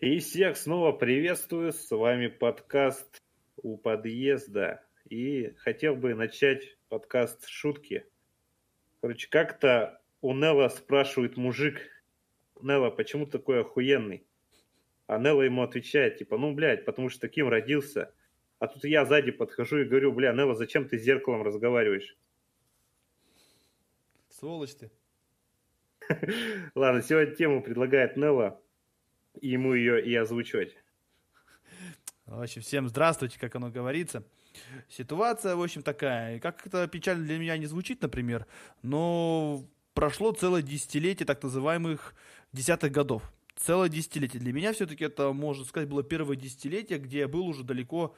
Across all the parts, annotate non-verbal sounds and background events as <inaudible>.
И всех снова приветствую, с вами подкаст у подъезда. И хотел бы начать подкаст шутки. Короче, как-то у Нелла спрашивает мужик, Нелла, почему ты такой охуенный? А Нелла ему отвечает, типа, ну, блядь, потому что таким родился. А тут я сзади подхожу и говорю, бля, Нелла, зачем ты с зеркалом разговариваешь? Сволочь ты. <laughs> Ладно, сегодня тему предлагает Нелла ему ее и озвучивать. В общем, всем здравствуйте, как оно говорится. Ситуация, в общем, такая. Как это печально для меня не звучит, например, но прошло целое десятилетие так называемых десятых годов. Целое десятилетие. Для меня все-таки это, можно сказать, было первое десятилетие, где я был уже далеко,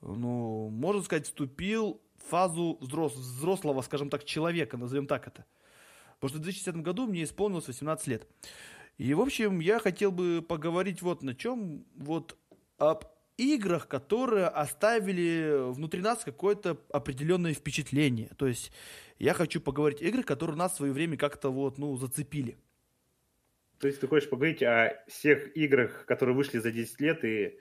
ну, можно сказать, вступил в фазу взрос, взрослого, скажем так, человека, назовем так это. Потому что в 2010 году мне исполнилось 18 лет. И, в общем, я хотел бы поговорить вот на чем, вот об играх, которые оставили внутри нас какое-то определенное впечатление. То есть я хочу поговорить игры, которые нас в свое время как-то вот, ну, зацепили. То есть ты хочешь поговорить о всех играх, которые вышли за 10 лет и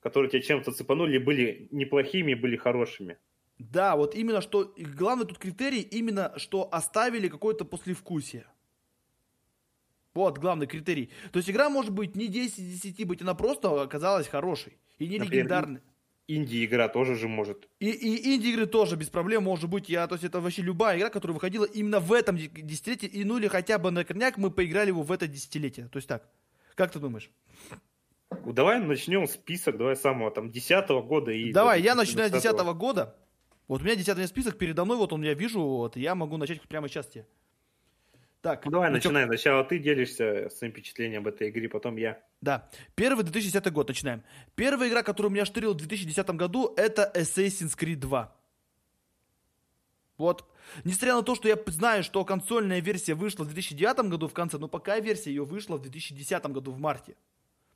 которые тебя чем-то цепанули, были неплохими, были хорошими? Да, вот именно что, главный тут критерий, именно что оставили какое-то послевкусие. Вот главный критерий. То есть игра может быть не 10 из 10 быть, она просто оказалась хорошей. И не Например, легендарной. Инди-игра тоже же может. И, и инди-игры тоже без проблем может быть. Я, то есть это вообще любая игра, которая выходила именно в этом десятилетии, и, ну или хотя бы на корняк мы поиграли его в это десятилетие. То есть так. Как ты думаешь? Давай начнем список, давай самого там десятого года. И давай, я начинаю с десятого года. Вот у меня десятый список передо мной, вот он я вижу, вот я могу начать прямо сейчас тебе. Так, ну давай ну, начинай. Чё... Сначала ты делишься своим впечатлением об этой игре, потом я. Да. Первый 2010 год, начинаем. Первая игра, которую меня штырил в 2010 году, это Assassin's Creed 2. Вот. Несмотря на то, что я знаю, что консольная версия вышла в 2009 году в конце, но пока версия ее вышла в 2010 году в марте.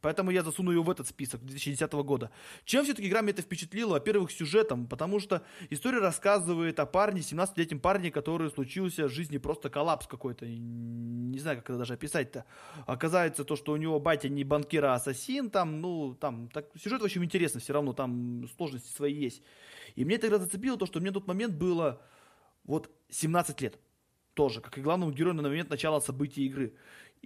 Поэтому я засуну ее в этот список 2010 года. Чем все-таки игра меня это впечатлила? Во-первых, сюжетом, потому что история рассказывает о парне, 17-летнем парне, который случился в жизни просто коллапс какой-то. Не знаю, как это даже описать-то. Оказывается, то, что у него батя не банкир, а ассасин, там, ну, там, так, сюжет, в общем, интересно все равно, там сложности свои есть. И мне тогда зацепило то, что мне тот момент было вот 17 лет тоже, как и главному герою на момент начала событий игры.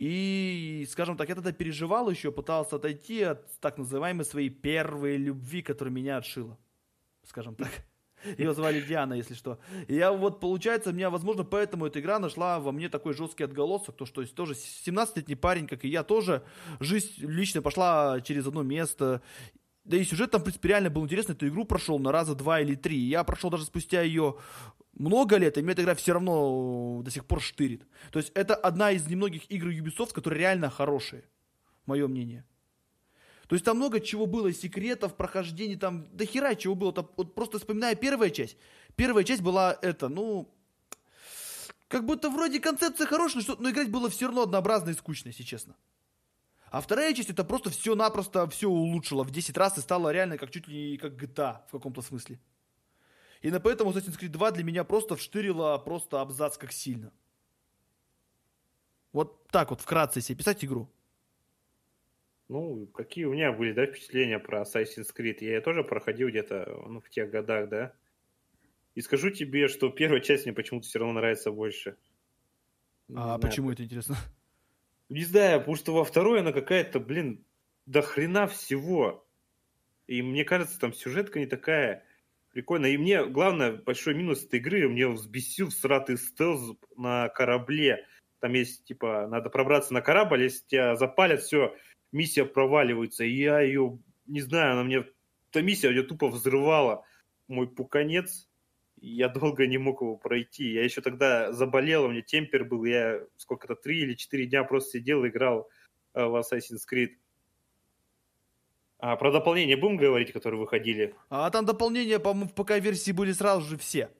И, скажем так, я тогда переживал еще, пытался отойти от так называемой своей первой любви, которая меня отшила. Скажем так. Ее звали Диана, если что. И я вот, получается, меня, возможно, поэтому эта игра нашла во мне такой жесткий отголосок, то, что тоже 17-летний парень, как и я, тоже жизнь лично пошла через одно место. Да и сюжет там, в принципе, реально был интересный. Эту игру прошел на раза два или три. Я прошел даже спустя ее много лет, и мне эта игра все равно до сих пор штырит. То есть это одна из немногих игр Ubisoft, которые реально хорошие, мое мнение. То есть там много чего было, секретов, прохождений, там до хера чего было. Там, вот просто вспоминая первая часть. Первая часть была это, ну, как будто вроде концепция хорошая, но, но играть было все равно однообразно и скучно, если честно. А вторая часть это просто все-напросто все улучшило в 10 раз и стало реально как чуть ли не как GTA в каком-то смысле. И на поэтому Assassin's Creed 2 для меня просто вштырило просто абзац как сильно. Вот так вот вкратце себе писать игру. Ну, какие у меня были, да, впечатления про Assassin's Creed? Я ее тоже проходил где-то, ну, в тех годах, да. И скажу тебе, что первая часть мне почему-то все равно нравится больше. А Не почему знаю. это интересно? Не знаю, потому что во второй она какая-то, блин, до хрена всего. И мне кажется, там сюжетка не такая Прикольно. И мне, главное, большой минус этой игры, мне взбесил сратый стелс на корабле. Там есть, типа, надо пробраться на корабль, если тебя запалят, все, миссия проваливается. И я ее, не знаю, она мне... Эта миссия ее тупо взрывала. Мой пуканец. Я долго не мог его пройти. Я еще тогда заболел, у меня темпер был. Я сколько-то, три или четыре дня просто сидел, играл э, в Assassin's Creed. А про дополнения будем говорить, которые выходили? А там дополнения, по-моему, в ПК-версии были сразу же все.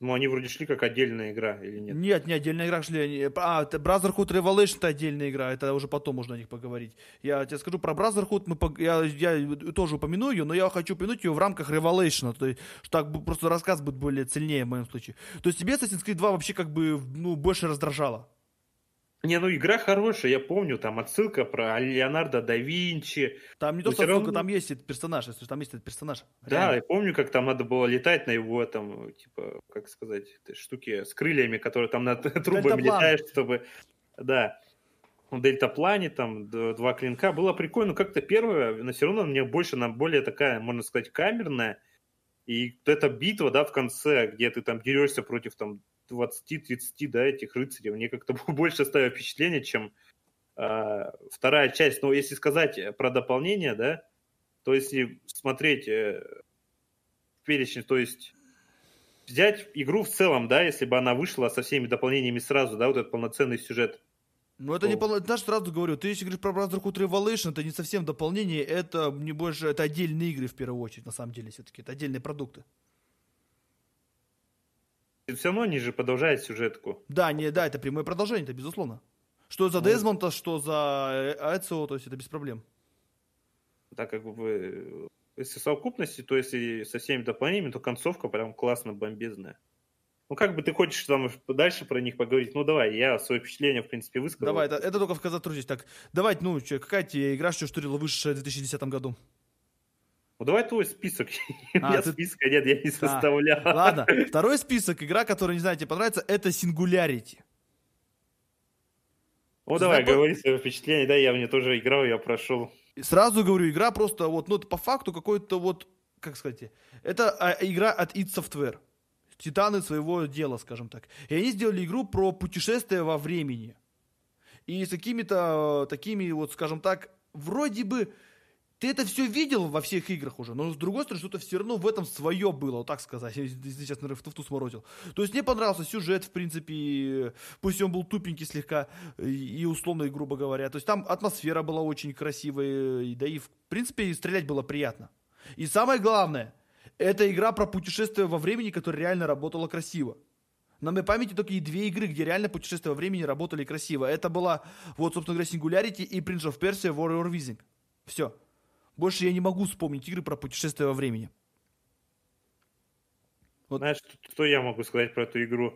Ну, они вроде шли как отдельная игра, или нет? Нет, не отдельная игра шли. А, Brotherhood Revelation это отдельная игра, это уже потом можно о них поговорить. Я тебе скажу про Brotherhood, мы, я, я тоже упомяну ее, но я хочу упомянуть ее в рамках Revelation, то есть, что так просто рассказ будет более цельнее в моем случае. То есть тебе Assassin's Creed 2 вообще как бы, ну, больше раздражало? Не, ну игра хорошая, я помню, там отсылка про Леонардо да Винчи. Там не Но то, что равно- там есть этот персонаж, если там есть этот персонаж. Да, Реально. я помню, как там надо было летать на его, там, типа, как сказать, штуке с крыльями, которые там над <laughs> трубами летаешь, чтобы... Да. В дельтаплане, там, два клинка. Было прикольно. Как-то первое, но все равно мне больше, на более такая, можно сказать, камерная. И эта битва, да, в конце, где ты там дерешься против, там, 20-30, да, этих рыцарей, мне как-то <laughs> больше оставило впечатление, чем а, вторая часть. Но если сказать про дополнение, да, то если смотреть э, перечень, то есть взять игру в целом, да, если бы она вышла со всеми дополнениями сразу, да, вот этот полноценный сюжет. Ну, это не Ну. полно... Знаешь, сразу говорю, ты если говоришь про Brotherhood Revolution, это не совсем дополнение, это не больше, это отдельные игры в первую очередь, на самом деле, все-таки, это отдельные продукты. Все равно они же продолжают сюжетку. Да, не, да, это прямое продолжение, это безусловно. Что за Ну. Дезмонта, что за Эцио, то есть это без проблем. Так как бы, если в совокупности, то если со всеми дополнениями, то концовка прям классно бомбезная. Ну, как бы ты хочешь там дальше про них поговорить? Ну, давай, я свои впечатления, в принципе, высказал. Давай, это, это только в Казатрудись. Так, давай, ну, чё, какая тебе игра, что штурила вышедшая в 2010 году? Ну, давай твой список. <laughs> У А, меня ты- списка нет, я не составлял. Ладно, <laughs> второй список, игра, которая, не знаю, тебе понравится, это Singularity. Ну, давай, Знаком- говори свои впечатления. Да, я в нее тоже играл, я прошел. Сразу говорю, игра просто вот, ну, это по факту какой-то вот, как сказать, это а, игра от id Software. Титаны своего дела, скажем так. И они сделали игру про путешествие во времени. И с какими-то э, такими вот, скажем так, вроде бы ты это все видел во всех играх уже, но с другой стороны, что-то все равно в этом свое было, вот так сказать. <laughs> Я сейчас, наверное, в туфту сморозил. То есть мне понравился сюжет, в принципе, пусть он был тупенький слегка, и и грубо говоря. То есть там атмосфера была очень красивая, да и, в принципе, стрелять было приятно. И самое главное, это игра про путешествие во времени, которая реально работала красиво. На моей памяти только и две игры, где реально путешествия во времени работали красиво. Это была, вот, собственно говоря, Singularity и Prince of Persia Warrior Wizing. Все. Больше я не могу вспомнить игры про путешествия во времени. Вот. Знаешь, что, я могу сказать про эту игру?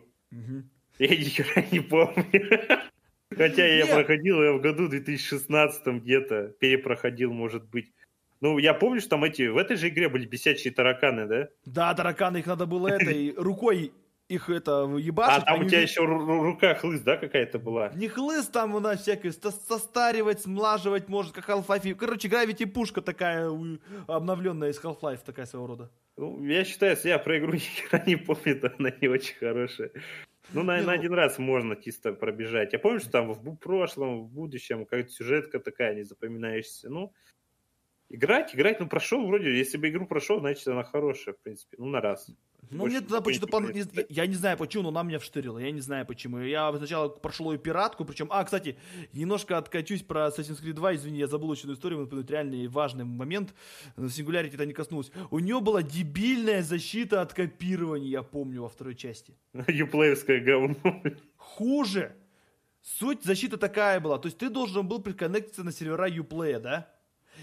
Я ни хера не помню. <laughs> Хотя я проходил ее в году 2016 где-то. Перепроходил, может быть. Ну, я помню, что там эти... В этой же игре были бесячие тараканы, да? Да, тараканы, их надо было этой <laughs> рукой их это А ебашить. там у тебя еще ру- ру- рука хлыст, да, какая-то была? Не хлыст там у нас всякое, ста- состаривать, смлаживать может, как Half-Life. Короче, Gravity пушка такая обновленная из Half-Life, такая своего рода. Ну, я считаю, если я про игру <laughs> ни хера не помню, то она не очень хорошая. Ну, на, на ну- один раз можно чисто пробежать. Я помню, что там в прошлом, в будущем какая-то сюжетка такая не запоминающаяся. Ну, играть, играть, ну, прошел вроде. Если бы игру прошел, значит, она хорошая, в принципе. Ну, на раз. Ну, Больше мне никакой почему-то... пон- Я не знаю почему, но она меня вштырила. Я не знаю почему. Я сначала прошел ее пиратку, причем... А, кстати, немножко откачусь про Assassin's Creed 2. Извини, я забыл одну историю. Этот реальный важный момент. Сингулярити это не коснулось. У нее была дебильная защита от копирования, я помню, во второй части. <laughs> Юплеевское говно. Хуже. Суть защиты такая была. То есть ты должен был приконнектиться на сервера Uplay, да?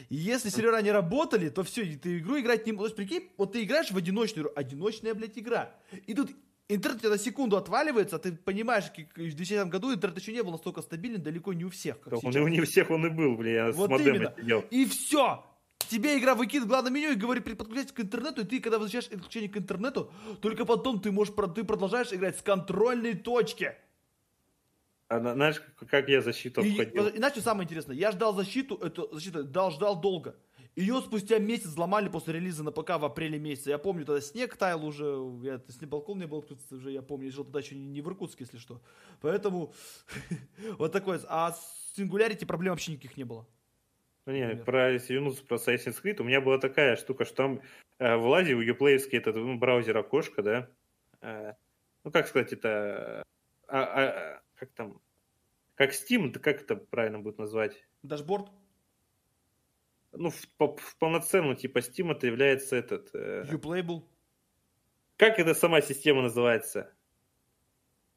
И если сервера не работали, то все, ты игру играть не можешь. Прикинь, вот ты играешь в одиночную игру. Одиночная, блядь, игра. И тут интернет у тебя на секунду отваливается, а ты понимаешь, как в 2010 году интернет еще не был настолько стабилен, далеко не у всех, как Он сейчас. и у не всех он и был, бля, я Вот с модема именно. сидел. И все. Тебе игра выкидывает главное меню и говорит подключайся к интернету, и ты, когда возвращаешь подключение к интернету, только потом ты можешь, ты продолжаешь играть с контрольной точки. А на- знаешь, как- я защиту И, обходил? иначе самое интересное, я ждал защиту, эту защиту дал, ждал долго. Ее спустя месяц взломали после релиза на ПК в апреле месяце. Я помню, тогда снег таял уже, я с балкон не был тут уже, я помню, я жил тогда еще не, в Иркутске, если что. Поэтому <laughs> вот такое. А с Singularity проблем вообще никаких не было. Ну, не, про, вернуться про Assassin's Creed, у меня была такая штука, что там э, в ладе у юплеевский этот ну, браузер окошко, да, э, ну, как сказать, это, а, а, как там, как Steam, это как это правильно будет назвать? Дашборд, Ну, в, по- в полноценном типа Steam это является этот, э, Uplay был, как эта сама система называется?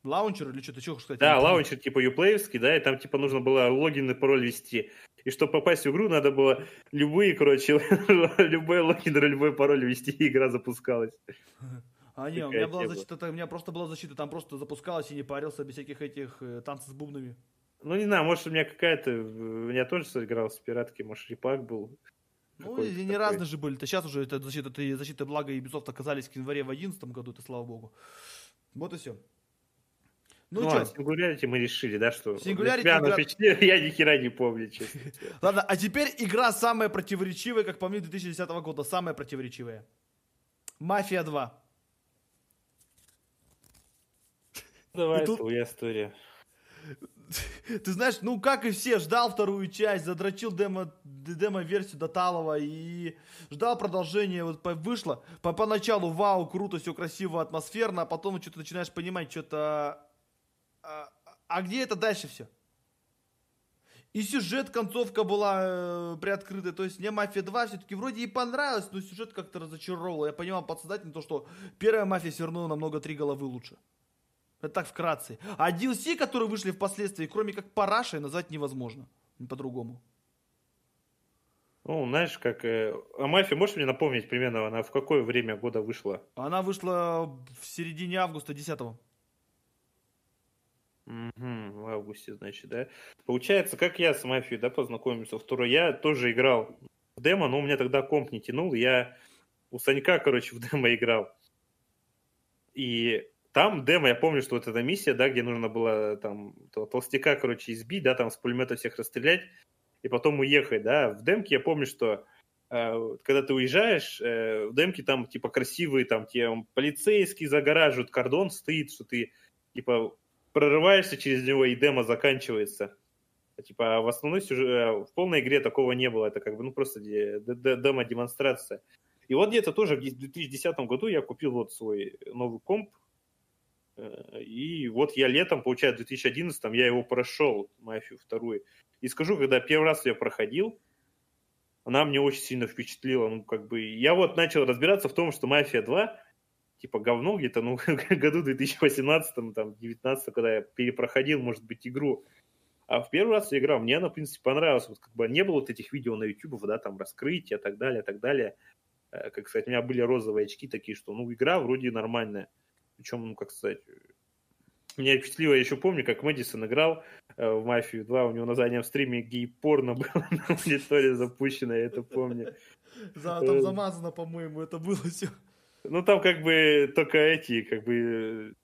лаунчер или что-то, что сказать? Да, лаунчер типа юплеевский, да, и там типа нужно было логин и пароль ввести. И чтобы попасть в игру, надо было любые, короче, <laughs> любой логин любой пароль ввести, и игра запускалась. <laughs> А не, у меня была защита, та- у меня просто была защита, там просто запускалась и не парился без всяких этих э, танцев с бубнами. Ну, не знаю, может, у меня какая-то... У меня тоже сыграл с пиратки, может, репак был. Ну, какой-то они такой. разные же были. То сейчас уже это защита, это защита блага и Ubisoft оказались в январе в 2011 году, это слава богу. Вот и все. Ну, Ну, а Singularity мы решили, да, что... для оно игра- впечатлило, <laughs> я ни хера не помню, честно. <laughs> ладно, а теперь игра самая противоречивая, как по мне, 2010 года, самая противоречивая. Мафия 2. Давай, И тут- твоя история. <laughs> Ты знаешь, ну как и все, ждал вторую часть, задрочил демо, демо-версию до Талова и ждал продолжения, вот вышло. По поначалу, вау, круто, все красиво, атмосферно, а потом что-то начинаешь понимать, что-то... А, а где это дальше все? И сюжет, концовка была э, приоткрыта. То есть мне Мафия 2 все-таки вроде и понравилась, но сюжет как-то разочаровал. Я понимал подсознательно то, что первая Мафия все равно намного три головы лучше. Это так вкратце. А DLC, которые вышли впоследствии, кроме как парашей, назвать невозможно. По-другому. Ну, знаешь, как... э, А мафия, можешь мне напомнить примерно, она в какое время года вышла? Она вышла в середине августа 10 Мгм, в августе, значит, да? Получается, как я с мафией, да, познакомился второй, я тоже играл в демо, но у меня тогда комп не тянул, я у Санька, короче, в демо играл. И там демо, я помню, что вот эта миссия, да, где нужно было там тол- толстяка, короче, избить, да, там с пулемета всех расстрелять, и потом уехать, да. В демке я помню, что э, когда ты уезжаешь, э, в демке там, типа, красивые, там, тебе полицейские загораживают, кордон стоит, что ты, типа, прорываешься через него, и демо заканчивается. А, Типа, а в основной сюжет, в полной игре такого не было. Это как бы, ну, просто де- де- де- демо-демонстрация. И вот где-то тоже в 2010 году я купил вот свой новый комп. Э, И вот я летом, получается, в 2011 я его прошел, Мафию вторую. И скажу, когда первый раз я проходил, она мне очень сильно впечатлила. Ну, как бы, я вот начал разбираться в том, что Мафия 2 типа говно где-то, ну, <laughs> году 2018, там, 19 когда я перепроходил, может быть, игру. А в первый раз я играл, мне она, в принципе, понравилась. Вот как бы не было вот этих видео на YouTube, да, там, раскрытия, так далее, так далее. Э, Как сказать, у меня были розовые очки такие, что, ну, игра вроде нормальная. Причем, ну, как сказать, меня впечатлило, я еще помню, как Мэдисон играл э, в Мафию 2, у него на заднем стриме гей-порно было <laughs> на мониторе запущено, я это помню. За, Э. там замазано, по-моему, это было все. Ну, там как бы только эти, как бы...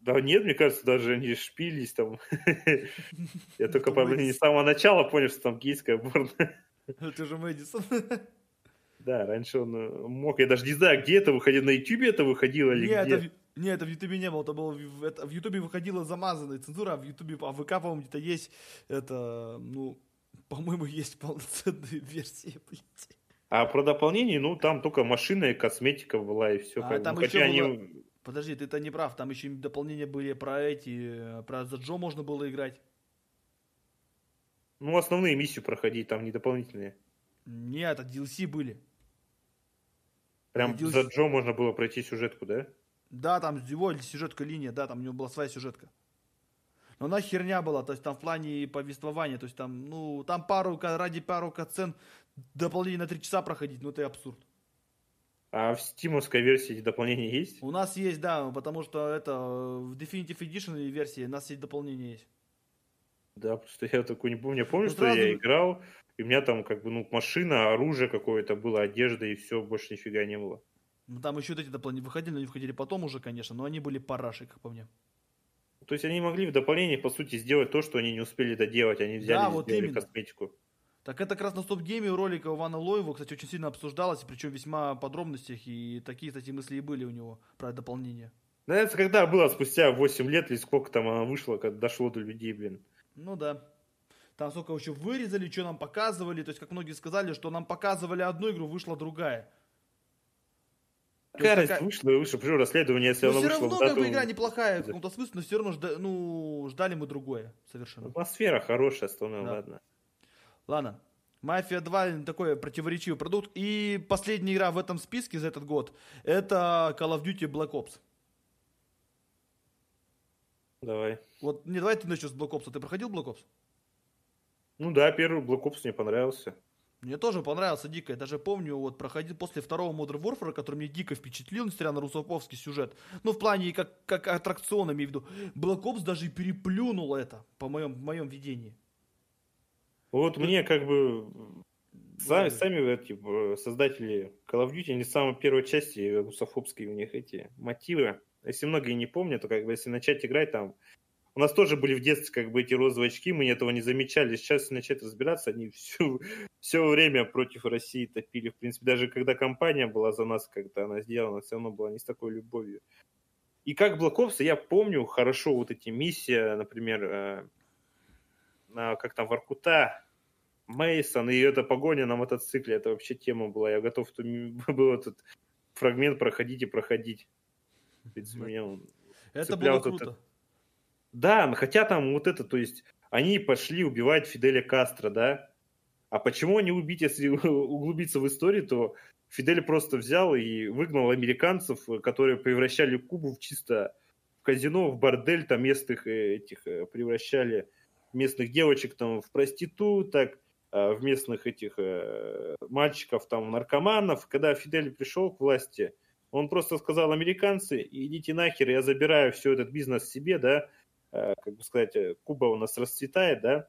Да нет, мне кажется, даже они шпились там. <laughs> Я только, не с самого начала понял, что там гейская порно. <laughs> Это же Мэдисон. Да, раньше он э, мог, я даже не знаю, где это выходило, на Ютубе это выходило или где. Не, это в Ютубе не было, это было в, это- в Ютубе выходила замазанная цензура, а в Ютубе, а в ВК, по-моему, где-то есть это, ну, по-моему, есть полноценные <laughs> версии, блядь. А про дополнение, ну, там только машина и косметика была, и все. А там еще было- Подожди, ты это не прав, там еще дополнения были про эти, про за Джо можно было играть. Ну, основные миссии проходить, там не дополнительные. Нет, это DLC были. Прям DLC. за Джо можно было пройти сюжетку, да? Да, там его сюжетка линия, да, там у него была своя сюжетка. Но она херня была, то есть там в плане повествования, то есть там, ну, там пару, ради пару катсцен дополнение на три часа проходить, ну это абсурд. А в стимовской версии эти дополнения есть? У нас есть, да, потому что это э, в Definitive Edition версии у нас есть дополнение есть. Да, просто я такой не помню. Я помню, Ну, что сразу- я играл, и у меня там как бы, ну, машина, оружие какое-то было, одежда, и все, больше нифига не было. Ну, там еще вот эти дополнения выходили, но они выходили потом уже, конечно, но они были парашей, как по мне. То есть они могли в дополнение, по сути, сделать то, что они не успели доделать. Они взяли Да, и вот сделали именно. косметику. Так это как раз на стоп-гейме у ролика Ивана Лоева, кстати, очень сильно обсуждалось, причем весьма в подробностях, и такие, кстати, мысли и были у него про дополнение. Да, это когда было, спустя 8 лет или сколько там она вышла, когда дошло до людей, блин. Ну да. Там сколько еще вырезали, что нам показывали. То есть, как многие сказали, что нам показывали одну игру, вышла другая. Какая разница, такая- вышла и вышла, почему расследование, если Но оно все вышло равно, в как дату... бы, игра неплохая в каком-то смысле, но все равно жда- ну, ждали мы другое совершенно. Атмосфера хорошая, остальное, Да. ладно. Ладно. Мафия 2 такой противоречивый продукт. И последняя игра в этом списке за этот год это Call of Duty Black Ops. Давай. Вот, не, давай ты начнешь с Black Ops. Ты проходил Black Ops? Ну да, первый Black Ops мне понравился. Мне тоже понравился дико. Я даже помню, вот проходил после второго Modern Warfare, который мне дико впечатлил, несмотря на русоповский сюжет. Ну, в плане как, как аттракцион, имею в виду. Black Ops даже и переплюнул это, по моем, моем видении. Вот мне как бы сами, сами эти создатели Call of Duty, они с самой первой части русофобские у них эти мотивы. Если многие не помнят, то как бы если начать играть там у нас тоже были в детстве как бы эти розовые очки, мы этого не замечали. Сейчас, начать разбираться, они все, все время против России топили. В принципе, даже когда компания была за нас, когда она сделана, все равно была не с такой любовью. И как Black Ops, я помню хорошо вот эти миссии, например, э, как там, Воркута, Мейсон и эта погоня на мотоцикле, это вообще тема была. Я готов <laughs> был этот фрагмент проходить и проходить. В принципе, меня это было круто. Это, да, хотя там вот это, то есть они пошли убивать Фиделя Кастро, да? А почему они убить, если углубиться в историю, то Фидель просто взял и выгнал американцев, которые превращали Кубу в чисто в казино, в бордель, там местных э, этих э, превращали местных девочек там в проституток, э, в местных этих мальчиков там наркоманов. Когда Фидель пришел к власти, он просто сказал, американцы, идите нахер, я забираю все этот бизнес себе, да, Э, как бы сказать, э, Куба у нас расцветает, да,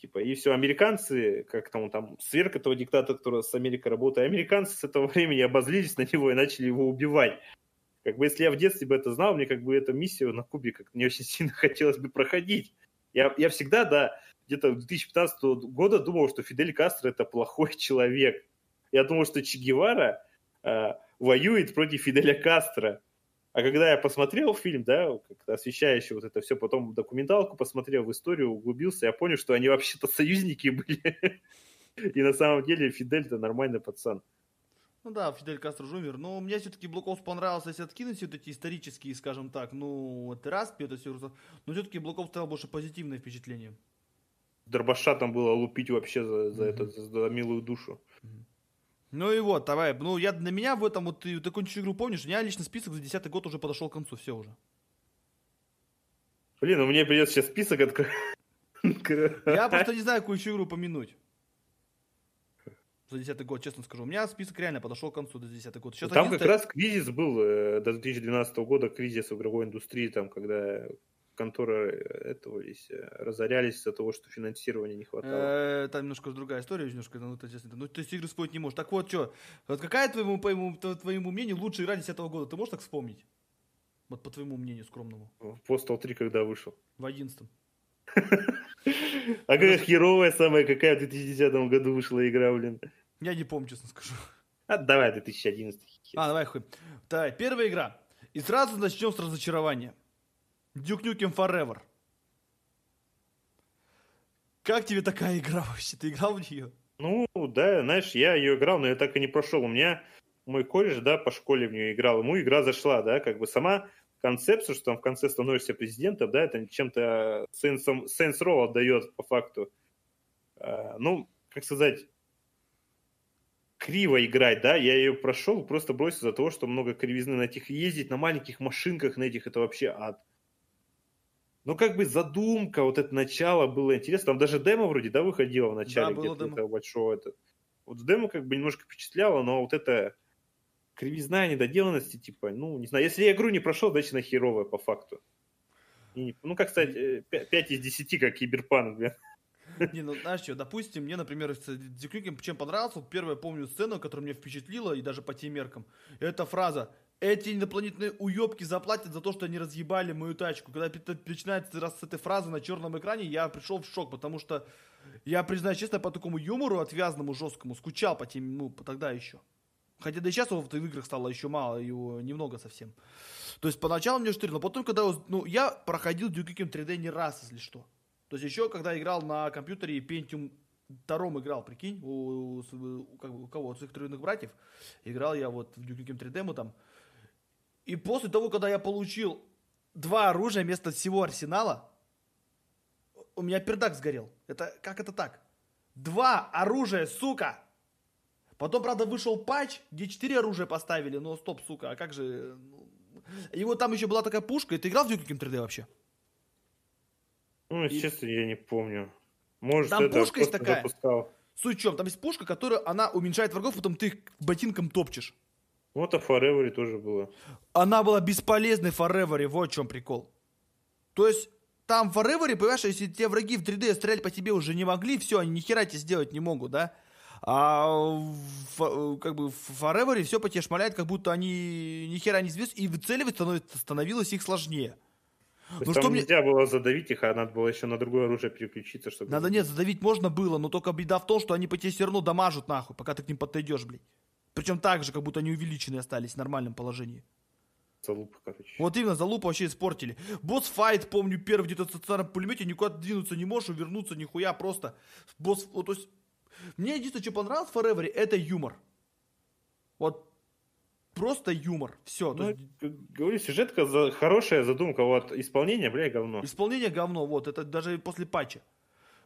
типа, и все, американцы, как там, там, сверх этого диктатора, который с Америкой работает, американцы с этого <laughs> времени обозлились на него и начали его убивать. Как бы, если я в детстве бы это знал, мне как бы эту миссию на Кубе как не очень <laughs> сильно хотелось бы проходить. Я, я всегда, да, где-то 2015 года думал, что Фидель Кастро это плохой <laughs> человек. Я думал, что Че Гевара э, воюет против Фиделя Кастро. А когда я посмотрел фильм, да, освещающий вот это все, потом документалку посмотрел, в историю углубился, я понял, что они вообще-то союзники были. И на самом деле Фидель-то нормальный пацан. Ну да, Фидель Кастро умер. Но мне все-таки Блоков понравился, если откинуть вот эти исторические, скажем так, ну, Тераспи, это все, но все-таки Блоков стал больше позитивное впечатление. Дробаша там было лупить вообще за, за, mm-hmm. это, за, за милую душу. Mm-hmm. Ну и вот, давай. Ну, я на меня в этом, вот ты такую игру помнишь, у меня лично список за десятый год уже подошел к концу, все уже. Блин, у меня придется сейчас список открыть. Я просто не знаю, какую еще игру помянуть. За десятый год, честно скажу. У меня список реально подошел к концу до десятый год. Сейчас там 11... как раз кризис был э, до 2012 года, кризис в игровой индустрии, там, когда конторы этого здесь э, разорялись из-за того, что финансирования не хватало. Э, там немножко другая история, немножко, ну, то есть, ну, то есть игры спорить не можешь. Так вот, что, вот какая, твоему, по твоему, твоему мнению, лучшая игра 2010 года? Ты можешь так вспомнить? Вот по твоему мнению скромному. Postal 3 когда вышел? В 11 <laughs> А какая херовая самая, какая в 2010 году вышла игра, блин? Я не помню, честно скажу. А давай 2011. А, давай хуй. Давай, первая игра. И сразу начнем с разочарования. Duke Nukem Forever. Как тебе такая игра <laughs> вообще? Ты играл в нее? Ну, да, знаешь, я ее играл, но я так и не прошел. У меня мой кореш, да, по школе в нее играл, ему игра зашла, да, как бы сама концепция, что там в конце становишься президентом, да, это чем-то Saints, Saints Row отдает по факту. А, ну, как сказать, криво играть, да, я ее прошел, просто бросил за того, что много кривизны на этих ездить, на маленьких машинках на этих, это вообще ад. Ну, как бы задумка, вот это начало было интересно. Там даже демо вроде, да, выходило в начале да, где-то этого большого. Это. Вот демо как бы немножко впечатляло, но вот это кривизна недоделанности, типа, ну, не знаю, если я игру не прошел, значит, она херовая по факту. И, ну, как сказать, 5 э, из 10, как киберпанк, блин. Не, ну знаешь что, допустим, мне, например, с Дикрюкем чем понравился, первое помню сцену, которая меня впечатлила, и даже по тем меркам, это фраза эти инопланетные уебки заплатят за то, что они разъебали мою тачку. Когда начинается раз с этой фразы на черном экране, я пришел в шок, потому что я, признаю честно, по такому юмору отвязному, жесткому, скучал по тем, ну, по тогда еще. Хотя да и сейчас его в играх стало еще мало, его немного совсем. То есть поначалу мне штырило, потом, когда, ну, я проходил Duke Nukem 3D не раз, если что. То есть еще, когда играл на компьютере Pentium втором играл, прикинь, у, у, у, у кого, у своих тройных братьев, играл я вот в Duke Nukem 3D, мы там и после того, когда я получил два оружия вместо всего арсенала, у меня пердак сгорел. Это как это так? Два оружия, сука! Потом, правда, вышел патч, где четыре оружия поставили, но стоп, сука, а как же... Ну, и вот там еще была такая пушка, и ты играл в Duke Nukem 3D вообще? Ну, и... честно, я не помню. Может, там это пушка есть такая. Запускал. Суть в чем? Там есть пушка, которая, она уменьшает врагов, потом ты их ботинком топчешь. Вот а Forever тоже было. Она была бесполезной в Forever, вот в чем прикол. То есть, там в Forever, понимаешь, если те враги в 3D стрелять по тебе уже не могли, все, они ни хера тебе сделать не могут, да? А в, как бы в Forever все по тебе шмаляет, как будто они ни хера не звезд, и выцеливать становится, становилось их сложнее. То есть ну, там что нельзя мне... было задавить их, а надо было еще на другое оружие переключиться, чтобы... Надо нет, задавить можно было, но только беда в том, что они по тебе все равно дамажут нахуй, пока ты к ним подойдешь, блядь. Причем так же, как будто они увеличенные остались в нормальном положении. Залупа, короче. Вот именно, залупа вообще испортили. Босс-файт, помню, первый где-то в стационарном пулемете, никуда двинуться не можешь, увернуться нихуя, просто босс... Вот, то есть, мне единственное, что понравилось в Forever, это юмор. Вот просто юмор. Все. Ну, есть... Говорю, сюжетка за... хорошая задумка, вот исполнение, бля, говно. Исполнение говно, вот, это даже после патча.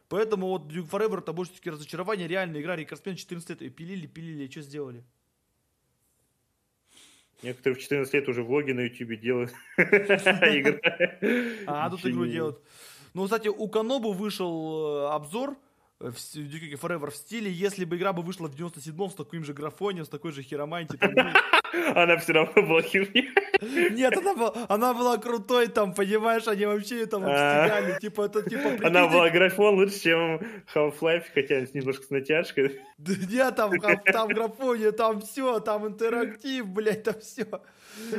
Поэтому вот Duke Forever это больше таки разочарование. Реальная игра Рекордсмен 14 лет. Пилили, пилили, и что сделали? Некоторые в 14 лет уже влоги на YouTube делают. <laughs> <laughs> А, тут игру делают. Ну, кстати, у Канобу вышел э, обзор в Duke Forever в стиле, если бы игра бы вышла в 97-м с таким же графонием, с такой же хиромантией. <laughs> Она все равно была херня. Нет, она была, она была крутой, там, понимаешь, они вообще там обстигали, а. типа, это типа... Она была графон лучше, чем Half-Life, хотя немножко с натяжкой. Да нет, там, там графоне, там все, там интерактив, блядь, там все.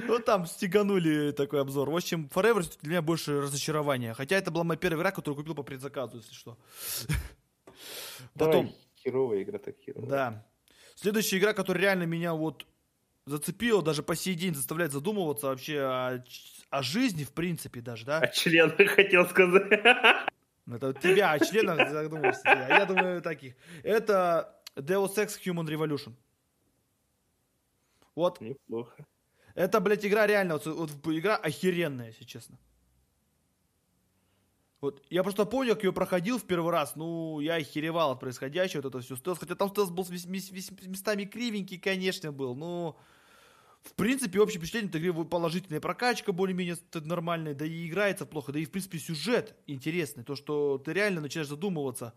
Вот там стеганули такой обзор. В общем, Forever для меня больше разочарование. Хотя это была моя первая игра, которую купил по предзаказу, если что. Потом... херовая игра так херовая. Да. Следующая игра, которая реально меня вот зацепила, даже по сей день заставляет задумываться вообще о, о жизни, в принципе, даже, да? О членах <laughs> хотел сказать. Это тебя, о членах задумывался. А я думаю, таких. Это Deus Ex Human Revolution. Вот. Неплохо. Это, блядь, игра реально, вот, вот игра охеренная, если честно. Вот, я просто помню, как ее проходил в первый раз, ну, я охеревал от происходящего, вот это все стелс, хотя там стелс был местами кривенький, конечно, был, но в принципе, общее впечатление от игры положительная прокачка более-менее нормальная, да и играется плохо, да и, в принципе, сюжет интересный, то, что ты реально начинаешь задумываться,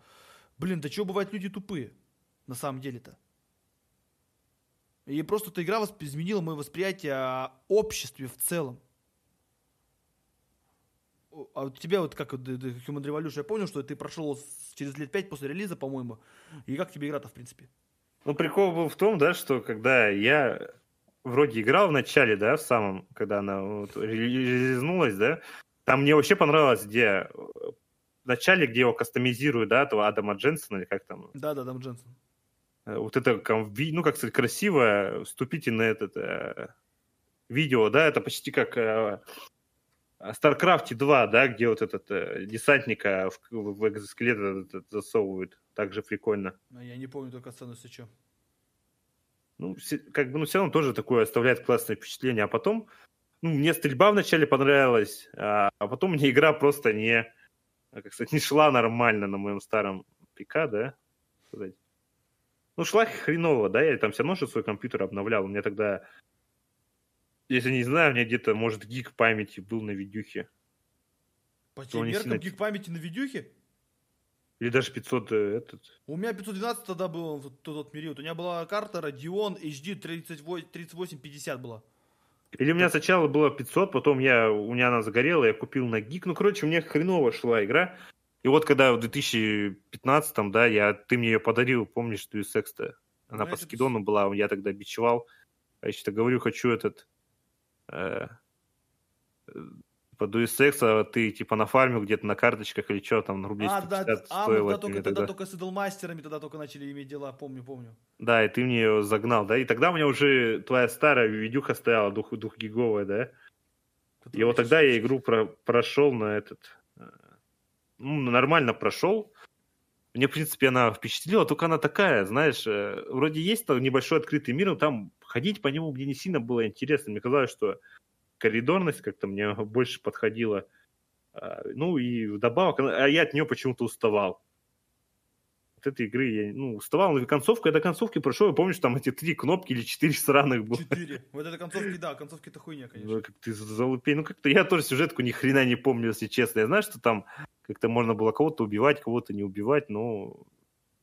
блин, да чего бывают люди тупые, на самом деле-то. И просто эта игра изменила мое восприятие о обществе в целом а у тебя вот как Human Revolution, я понял, что ты прошел через лет пять после релиза, по-моему, и как тебе игра-то, в принципе? Ну, прикол был в том, да, что когда я вроде играл в начале, да, в самом, когда она вот релизнулась, да, там мне вообще понравилось, где в начале, где его кастомизируют, да, этого Адама Дженсона, или как там? Да, да, Адам Дженсон. Э, вот это, ну, как сказать, красиво, вступите на этот э, видео, да, это почти как э, StarCraft 2, да, где вот этот э, десантника в, в экзоскелет засовывают. Также прикольно. Ну, я не помню только сцену, если что. Ну, как бы, ну, все равно тоже такое оставляет классное впечатление. А потом, ну, мне стрельба вначале понравилась, а, а потом мне игра просто не, как сказать, не шла нормально на моем старом ПК, да, сказать. Ну, шла хреново, да, я там все равно же свой компьютер обновлял. У меня тогда если не знаю, у меня где-то, может, гиг памяти был на видюхе. По тем меркам сильно... гиг памяти на видюхе? Или даже 500 э, этот. У меня 512 тогда был в тот, тот период. У меня была карта Radeon HD 3850 была. Или у меня сначала было 500, потом я, у меня она загорела, я купил на гиг. Ну, короче, у меня хреново шла игра. И вот когда в 2015, да, я, ты мне ее подарил, помнишь, ты секс-то? Она ну, по скидону была, я тогда бичевал. А я что-то говорю, хочу этот э, по Deus а ты типа нафармил где-то на карточках или что там, на рублей а, да, а, стоило. А, тогда, только, тогда, тогда только с идолмастерами тогда только начали иметь дела, помню, помню. Да, и ты мне ее загнал, да, и тогда у меня уже твоя старая видюха стояла, дух, двухгиговая, да. Который и вот тогда я игру про, прошел на этот, э, ну, нормально прошел. Мне, в принципе, она впечатлила, только она такая, знаешь, э, вроде есть там небольшой открытый мир, но там ходить по нему мне не сильно было интересно. Мне казалось, что коридорность как-то мне <laughs> больше подходила. А, ну и вдобавок, а я от нее почему-то уставал. От этой игры я ну, уставал. Но концовку, я до концовки прошел, я помню, что там эти три кнопки или четыре сраных было. Четыре. <laughs> Вот это концовки, да, концовки это хуйня, конечно. Ну, как ты залупей. Ну, как-то я тоже сюжетку ни хрена не помню, если честно. Я знаю, что там как-то можно было кого-то убивать, кого-то не убивать, но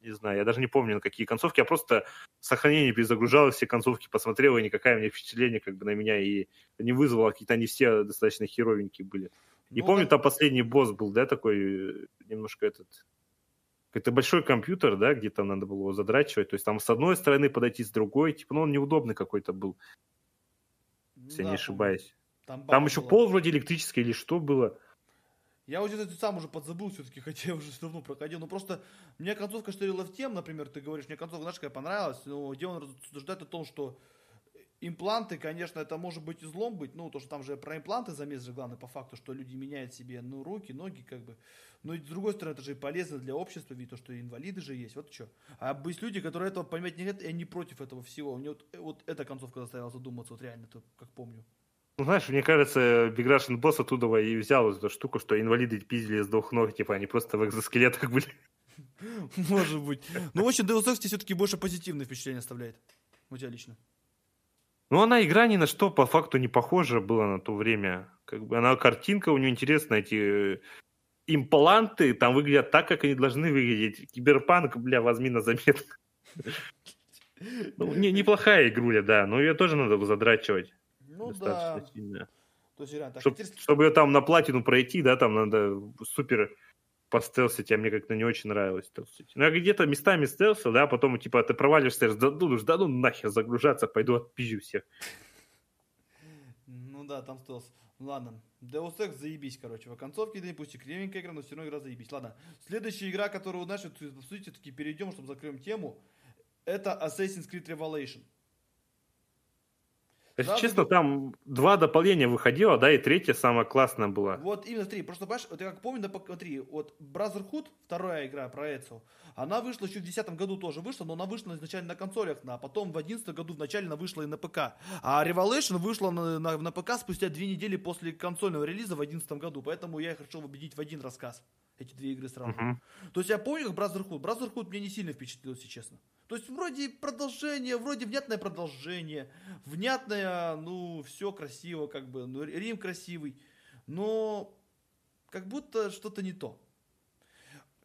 не знаю, я даже не помню, на какие концовки, я просто сохранение перезагружал, все концовки посмотрел, и никакое мне впечатление как бы на меня и не вызвало, какие-то они все достаточно херовенькие были. Не ну, помню, да. там последний босс был, да, такой немножко этот... Это большой компьютер, да, где там надо было его задрачивать. То есть там с одной стороны подойти, с другой. Типа, ну, он неудобный какой-то был. Если да, я не ошибаюсь. Там, там еще пол вроде электрический или что было. Я уже это сам уже подзабыл все-таки, <laughs> хотя я уже давно проходил. Но просто мне концовка штырила в тем, например, ты говоришь, мне концовка, знаешь, какая понравилась, но где он рассуждает о том, что импланты, конечно, это может быть и злом быть, ну, то, что там же про импланты замес же главное по факту, что люди меняют себе, ну, руки, ноги, как бы. Но с другой стороны, это же и полезно для общества, ведь то, что инвалиды же есть, вот что. А есть люди, которые этого понимать не хотят, и они против этого всего. Мне вот, вот эта концовка заставила задуматься, вот реально, то, как помню. Ну, знаешь, мне кажется, Big Russian Boss оттуда и взял эту штуку, что инвалиды пиздили с двух ног, типа, они просто в экзоскелетах были. Может быть. Ну, в общем, Deus Ex все-таки больше позитивное впечатление оставляет. У тебя лично. Ну, она игра ни на что по факту не похожа была на то время. Как бы она картинка у нее интересная, эти э, импланты там выглядят так, как они должны выглядеть. Киберпанк, бля, возьми на заметку. <laughs> Ну, не, неплохая игруля, да, но ее тоже надо задрачивать. Ну да. Сильно. То есть, реально, Чтоб, Чтобы ее там на платину пройти, да, там надо супер по стелсити, а мне как-то не очень нравилось стелсить. Ну, я где-то местами стелсил, да, потом, типа, ты провалишься, да, ну, да ну нахер загружаться, пойду отпизжу всех. Ну да, там стелс. Ладно, Deus Ex заебись, короче. В концовке, да пусть и кривенькая игра, но все равно игра заебись. Ладно, следующая игра, которую, знаешь, обсудите, таки перейдем, чтобы закроем тему, это Assassin's Creed Revelation. Если честно, там два дополнения выходило, да, и третье самое классное было. Вот именно три. Просто, понимаешь, вот я как помню, да, смотри, вот Brotherhood, вторая игра про Эцио, она вышла еще в 2010 году тоже вышла, но она вышла изначально на консолях, а потом в 2011 году вначале она вышла и на ПК. А Revelation вышла на, на, на ПК спустя две недели после консольного релиза в 2011 году, поэтому я их решил объединить в один рассказ, эти две игры сразу. Uh-huh. То есть я помню, как Brotherhood. Brotherhood мне не сильно впечатлил, если честно. То есть вроде продолжение, вроде внятное продолжение, внятное, ну, все красиво, как бы, ну, Рим красивый, но как будто что-то не то.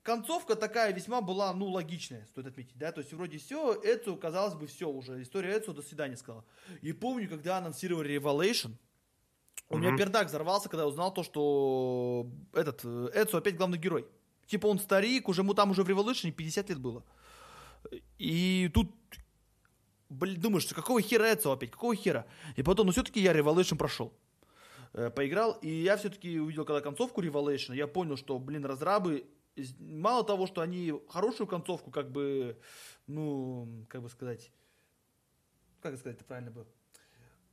Концовка такая весьма была, ну, логичная, стоит отметить, да, то есть вроде все, Эцу, казалось бы, все уже, история Эцу, до свидания сказала. И помню, когда анонсировали Revelation, у mm-hmm. меня пердак взорвался, когда я узнал то, что этот Эцу опять главный герой. Типа он старик, уже ему там уже в Revolution 50 лет было. И тут блин, думаешь, какого хера это опять, какого хера? И потом, ну все-таки я Revelation прошел. Э, поиграл, и я все-таки увидел, когда концовку Revelation, я понял, что, блин, разрабы, мало того, что они хорошую концовку, как бы, ну, как бы сказать, как сказать это правильно было,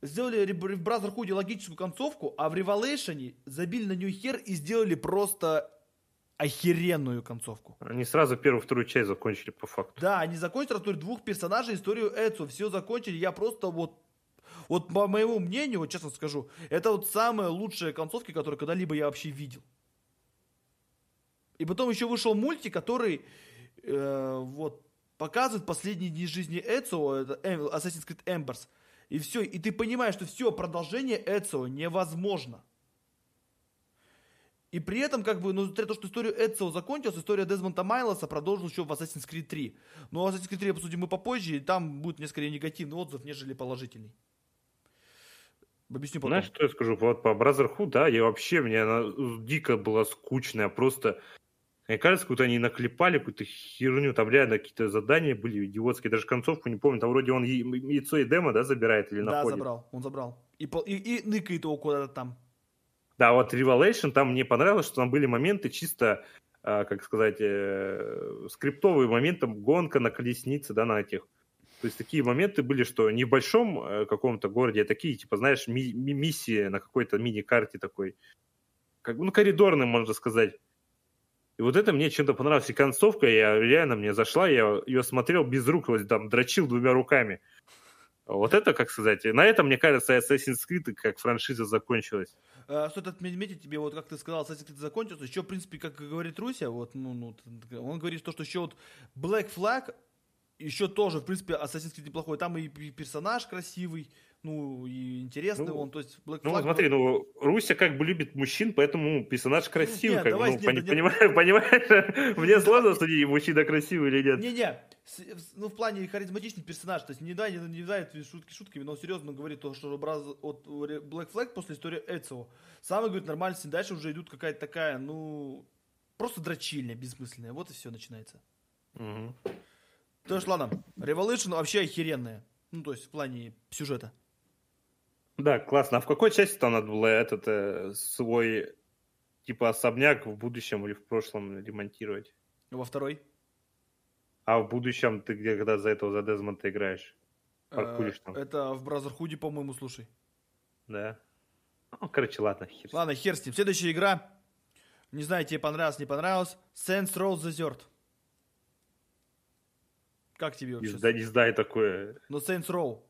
сделали в Brotherhood логическую концовку, а в Revelation забили на нее хер и сделали просто охеренную концовку. Они сразу первую, вторую часть закончили по факту. Да, они закончили историю двух персонажей, историю Эцу. Все закончили. Я просто вот вот по моему мнению, вот честно скажу, это вот самые лучшие концовки, которые когда-либо я вообще видел. И потом еще вышел мультик, который э, вот показывает последние дни жизни Эцио, это Assassin's Creed Embers. И все, и ты понимаешь, что все, продолжение Эцио невозможно. И при этом, как бы, ну, то, что историю Эцио закончилась, история Дезмонта Майлоса продолжилась еще в Assassin's Creed 3. Но Assassin's Creed 3 обсудим мы попозже, и там будет несколько негативный отзыв, нежели положительный. Объясню потом. Знаешь, что я скажу? Вот по Brotherhood, да, я вообще, мне она дико была скучная, просто... Мне кажется, какую-то они наклепали какую-то херню, там реально какие-то задания были идиотские, даже концовку не помню, там вроде он яйцо и демо, да, забирает или находит? Да, забрал, он забрал. И, и, и ныкает его куда-то там. Да, вот Revelation, там мне понравилось, что там были моменты чисто, э, как сказать, э, скриптовые моменты, гонка на колеснице, да, на этих. То есть такие моменты были, что не в большом э, каком-то городе, а такие, типа, знаешь, ми- ми- миссии на какой-то мини-карте такой. Как, ну, коридорный, можно сказать. И вот это мне чем-то понравилось. И концовка, я реально мне зашла, я ее смотрел без рук, вот, там, дрочил двумя руками. Вот это, как сказать, на этом, мне кажется, Assassin's Creed как франшиза закончилась. А, стоит отметить тебе, вот как ты сказал, Assassin's Creed закончился, еще, в принципе, как говорит Руся, вот, ну, ну, он говорит, то, что еще вот Black Flag, еще тоже, в принципе, Assassin's Creed неплохой, там и персонаж красивый, ну, и интересный Ну, он, то есть Black Ну, Flag- смотри, ну, Руся как бы любит мужчин, поэтому персонаж красивый. Нет, как бы, давай, ну, нет, пони- нет. понимаешь, понимаешь? <laughs> Мне сложно судить, мужчина красивый или нет. Не-не, ну в плане харизматичный персонаж, то есть не дай, не, не дай шутки шутками, но серьезно говорит то, что образ от Black Flag после истории Эцио, самый, говорит, нормальный дальше уже идут какая-то такая, ну, просто дрочильня, бессмысленная, вот и все начинается. Мгм. То есть, ладно, Revolution вообще охеренная, ну, то есть в плане сюжета. Да, классно. А в какой части там надо было этот э, свой типа особняк в будущем или в прошлом ремонтировать? Во второй. А в будущем ты где, когда за этого, за Дезмонта играешь? Паркуришь э, там. Это в Бразерхуде, по-моему, слушай. Да. Ну, короче, ладно, хер. с ним. Ладно, хер с ним. Следующая игра. Не знаю, тебе понравилось, не понравилось. Saints Row Third. Как тебе вообще? сдай, не сдай такое. Ну, Saints Row.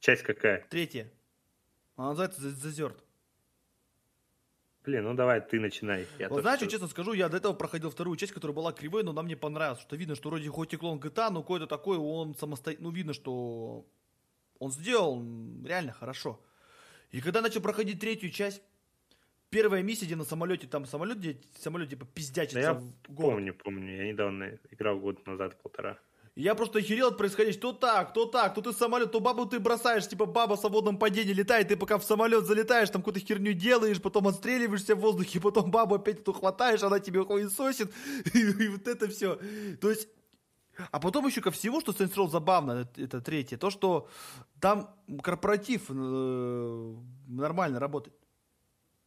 Часть какая? Третья. Она называется Third. Блин, ну давай, ты начинай. Я Вот знаешь, что, честно скажу, я до этого проходил вторую часть, которая была кривой, но она мне понравилась. Что видно, что вроде хоть и клон GTA, но какой-то такой он самостоятельно... Ну, видно, что он сделал реально хорошо. И когда начал проходить третью часть, первая миссия, где на самолете, там самолет, где самолет типа пиздячится Да я в город. помню, помню. Я недавно играл год назад, полтора. Я просто охерел от происходящего. То так, то так, то ты самолет, то бабу ты бросаешь, типа баба в свободном падении летает, ты пока в самолет залетаешь, там какую-то херню делаешь, потом отстреливаешься в воздухе, потом бабу опять эту хватаешь, она тебе хуесосит, <laughs> и, и вот это все. То есть а потом еще ко всему, что Saints Row забавно, это, это третье, то, что там корпоратив э, нормально работает.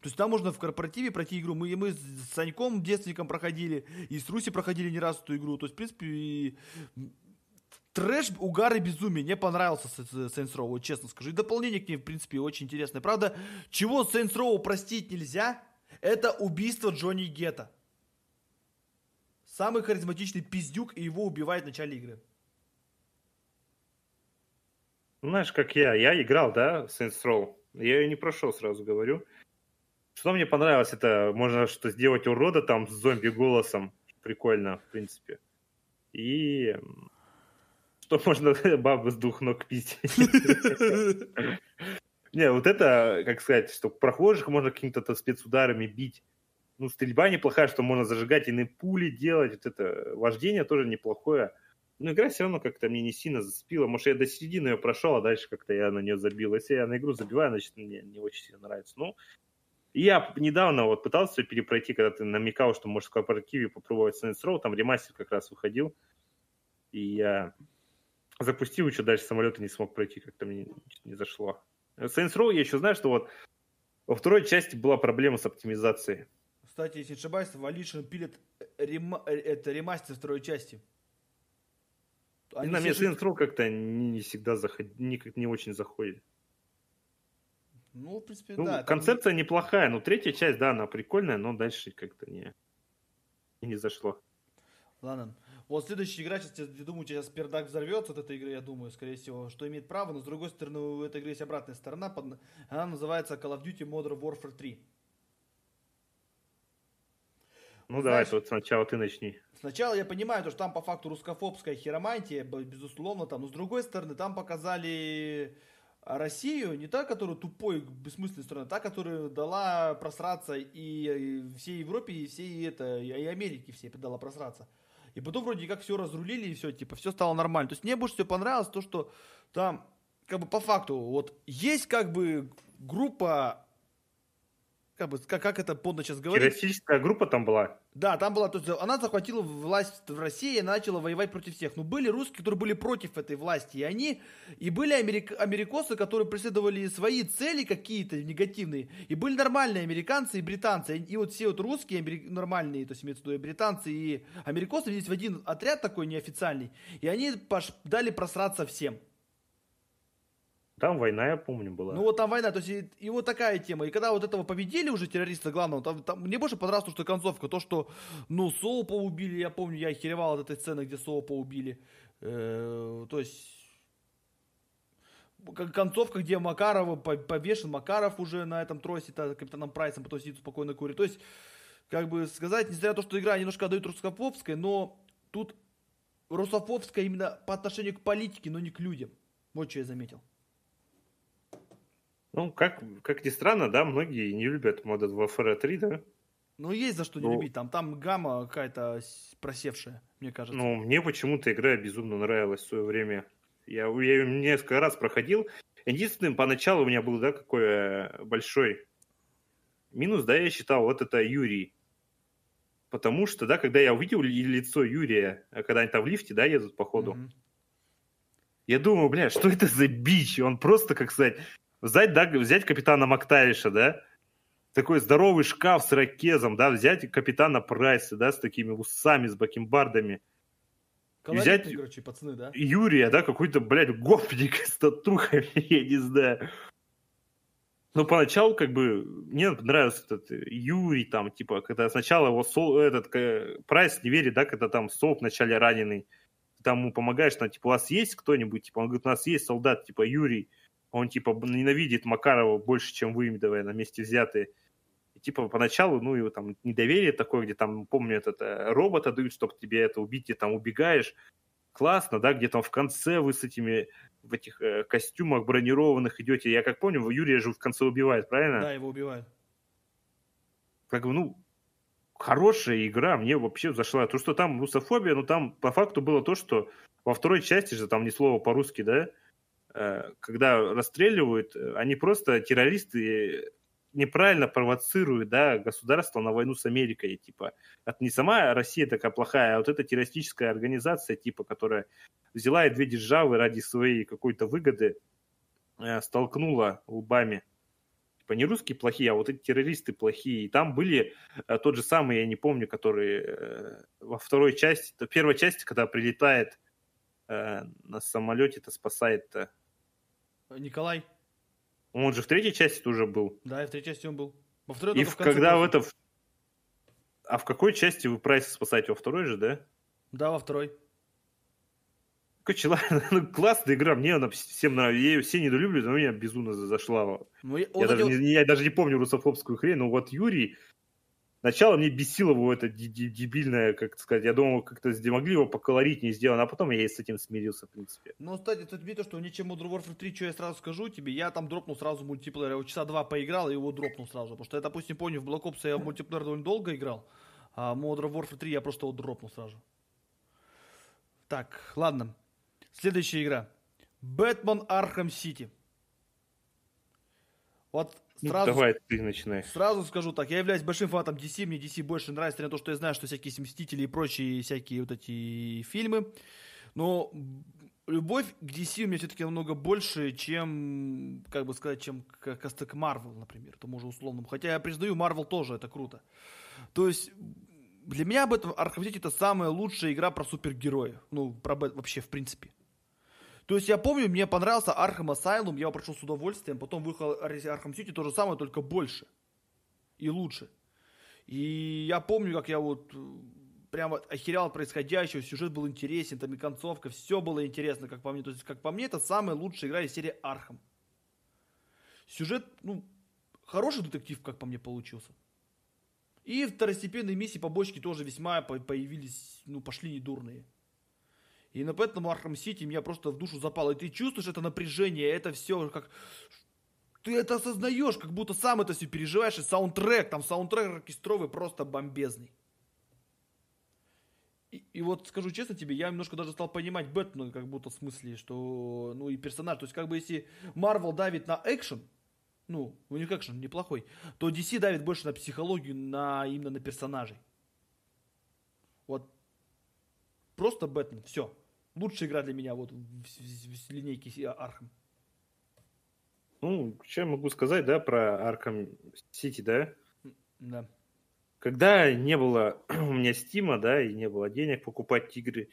То есть там можно в корпоративе пройти игру. Мы, мы с Саньком, девственником проходили, и с Руси проходили не раз эту игру. То есть, в принципе, и трэш, угар и безумие. Мне понравился Saints Row, вот честно скажу. И дополнение к ней, в принципе, очень интересное. Правда, чего Saints Row простить нельзя, это убийство Джонни Гетта. Самый харизматичный пиздюк, и его убивает в начале игры. Ну, знаешь, как я. Я играл, да, в Saints Row. Я ее не прошел, сразу говорю. Что мне понравилось, это можно что сделать урода там с зомби-голосом. Прикольно, в принципе. И что <laughs> можно <laughs> бабы с двух ног пить. <laughs> Не, вот это, как сказать, что прохожих можно какими-то спецударами бить. Ну, стрельба неплохая, что можно зажигать иные пули делать. Вот это вождение тоже неплохое. Но игра все равно как-то мне не сильно зацепила. Может, я до середины ее прошел, а дальше как-то я на нее забил. Если я на игру забиваю, значит, мне не очень сильно нравится. Ну, я недавно вот пытался перепройти, когда ты намекал, что можешь в корпоративе попробовать Saints Row, там ремастер как раз выходил. И я запустил, еще дальше самолета не смог пройти, как-то мне не зашло. Saints Row я еще знаю, что вот во второй части была проблема с оптимизацией. Кстати, если не ошибаюсь, Volition пилит рема- э, это ремастер второй части. И Они на жид- Saints Row как-то не, не всегда заходит, не, не очень заходит. Ну, в принципе, Ну, да. там концепция неплохая, но третья часть, да, она прикольная, но дальше как-то не, не зашло. Ладно. Вот следующая игра, сейчас, я думаю, сейчас пердак взорвется от этой игры, я думаю, скорее всего, что имеет право, но с другой стороны, у этой игры есть обратная сторона, под- она называется Call of Duty Modern Warfare 3. Ну, Знаешь- давай, вот сначала ты начни. Сначала я понимаю, то, что там по факту русскофобская хиромантия, безусловно, там, но с другой стороны, там показали Россию не та, которая тупой, бессмысленной стороны, а та, которая дала просраться и всей Европе, и всей это, и Америке всей дала просраться. И потом вроде как все разрулили, и все, типа, все стало нормально. То есть мне больше всего понравилось то, что там, как бы по факту, вот есть как бы группа, как бы, как, как это подно сейчас говорить, Террористическая группа там была. да, там была, то есть она захватила власть в России и начала воевать против всех. Но были русские, которые были против этой власти, и они, и были америк- америкосы, которые преследовали свои цели какие-то негативные, и были нормальные американцы и британцы. И вот все вот русские, амери- нормальные, то есть имеется в виду и британцы и америкосы, здесь в один отряд такой неофициальный, и они пош- дали просраться всем. Там война, я помню, была. Ну вот там война, то есть и, и вот такая тема. И когда вот этого победили уже террориста главного, там, там мне больше понравилось, то, что концовка, то, что, ну, Соупа убили, я помню, я охеревал от этой сцены, где Соупа убили. Э, то есть концовка, где Макарова по- повешен, Макаров уже на этом тросе, та, капитаном Прайсом, потом сидит спокойно курит. То есть, как бы сказать, несмотря на то, что игра немножко отдает русскофобской, но тут русофобская именно по отношению к политике, но не к людям. Вот что я заметил. Ну, как, как ни странно, да, многие не любят Modern Warfare 3, да? Ну, есть за что не Ну. любить. Там, там гамма какая-то просевшая, мне кажется. Ну, мне почему-то игра безумно нравилась в свое время. Я, я её несколько раз проходил. Единственным поначалу у меня был, да, какой э, большой минус, да, я считал, вот это Юрий. Потому что, да, когда я увидел ли- лицо Юрия, э, когда они там в лифте, да, едут по ходу, Мгм. я думаю, бля, что это за бич? Он просто, как сказать, взять, да, взять капитана Мактавиша, да, такой здоровый шкаф с ракезом, да, взять капитана Прайса, да, с такими усами, с бакенбардами, Колоритные, взять- короче, пацаны, да? Юрия, да, какой-то, блядь, гопник с татухами, <laughs> я не знаю. Ну, поначалу, как бы, мне нравился этот Юрий, там, типа, когда сначала его Сол, этот, Прайс не верит, да, когда там Солт вначале раненый, ты там ему помогаешь, там, типа, у вас есть кто-нибудь, типа, он говорит, у нас есть солдат, типа, Юрий, он, типа, ненавидит Макарова больше, чем вы, давай, на месте взятые. И, типа, поначалу, ну, его там недоверие такое, где там, помню, этот э, робота дают, чтобы тебе это убить, ты там убегаешь. Классно, да, где там в конце вы с этими в этих э, костюмах бронированных идете. Я как помню, Юрия же в конце убивает, правильно? Да, его убивают. Как бы, ну, хорошая игра, мне вообще зашла. То, что там русофобия, ну, там по факту было то, что во второй части же, там ни слова по-русски, да, когда расстреливают, э, они просто террористы неправильно провоцируют, да, государство на войну с Америкой, типа. Это не сама Россия такая плохая, а вот эта террористическая организация, типа, которая взяла и две державы ради своей какой-то выгоды э, столкнула лбами. Типа не русские плохие, а вот эти террористы плохие. И там были э, тот же самый, я не помню, который э, во второй части, то первой части, когда прилетает э, на самолете-то спасает -то. Николай, Он же в третьей части уже был. да, и в третьей части он был. Во второй И в- в когда в это... А в какой части вы Прайса спасаете? Во второй же, да? Да, во второй. Короче, ладно, <laughs> ну, классная игра, мне она всем нравится. Я ее все недолюбливают, но меня безумно за- зашла. Ну, я, даже, вот- не, я даже не помню русофобскую хрень, но вот Юрий... Сначала мне бесило его это дебильное, как сказать, я думал, как-то могли его поколоритнее сделано, а потом я и с этим смирился, в принципе. Ну, кстати, тут видно, что ничем Modern Warfare 3, что я сразу скажу тебе, я там дропнул сразу мультиплеер, я вот часа два поиграл и его дропнул сразу, потому что я, допустим, помню, в Black Ops я в мультиплеер довольно долго играл, а Modern Warfare 3 я просто его дропнул сразу. Так, ладно. Следующая игра. Бэтмен Arkham City. Вот Ну, сразу давай ты начинай. Сразу скажу так, я являюсь большим фанатом DC, мне DC больше нравится, на то, что я знаю, что всякие Мстители и прочие всякие вот эти фильмы. Но любовь к DC у меня все-таки намного больше, чем, как бы сказать, чем к, к, Marvel, например, тому же условному. Хотя я признаю, Marvel тоже это круто. То есть для меня Бэтмен Arkham это самая лучшая игра про супергероев. Ну, про Бэт- вообще, в принципе. То есть я помню, мне понравился Arkham Asylum, я его прошел с удовольствием, потом вышел Arkham City, то же самое, только больше и лучше. И я помню, как я вот э, прямо охерял от происходящего, сюжет был интересен, там и концовка, все было интересно, как по мне. То есть, как по мне, это самая лучшая игра из серии Arkham. Сюжет, ну, хороший детектив, как по мне, получился. И второстепенные миссии, побочки тоже весьма по- появились, ну, пошли недурные. И на поэтому Arkham City меня просто в душу запало. И ты чувствуешь это напряжение, это все как... Ты это осознаешь, как будто сам это все переживаешь. И саундтрек, там саундтрек оркестровый просто бомбезный. И, и вот скажу честно тебе, я немножко даже стал понимать Бэтмена, как будто в смысле, что, ну и персонаж, то есть как бы если Марвел давит на экшен, ну, у них экшен неплохой, то DC давит больше на психологию, на именно на персонажей. Вот просто Бэтмен, все. Лучшая игра для меня вот в, в- в линейке Arkham. Ну, что я могу сказать, да, про Arkham City, да? Да. Когда не было <clears throat> у меня Стима, да, и не было денег покупать игры,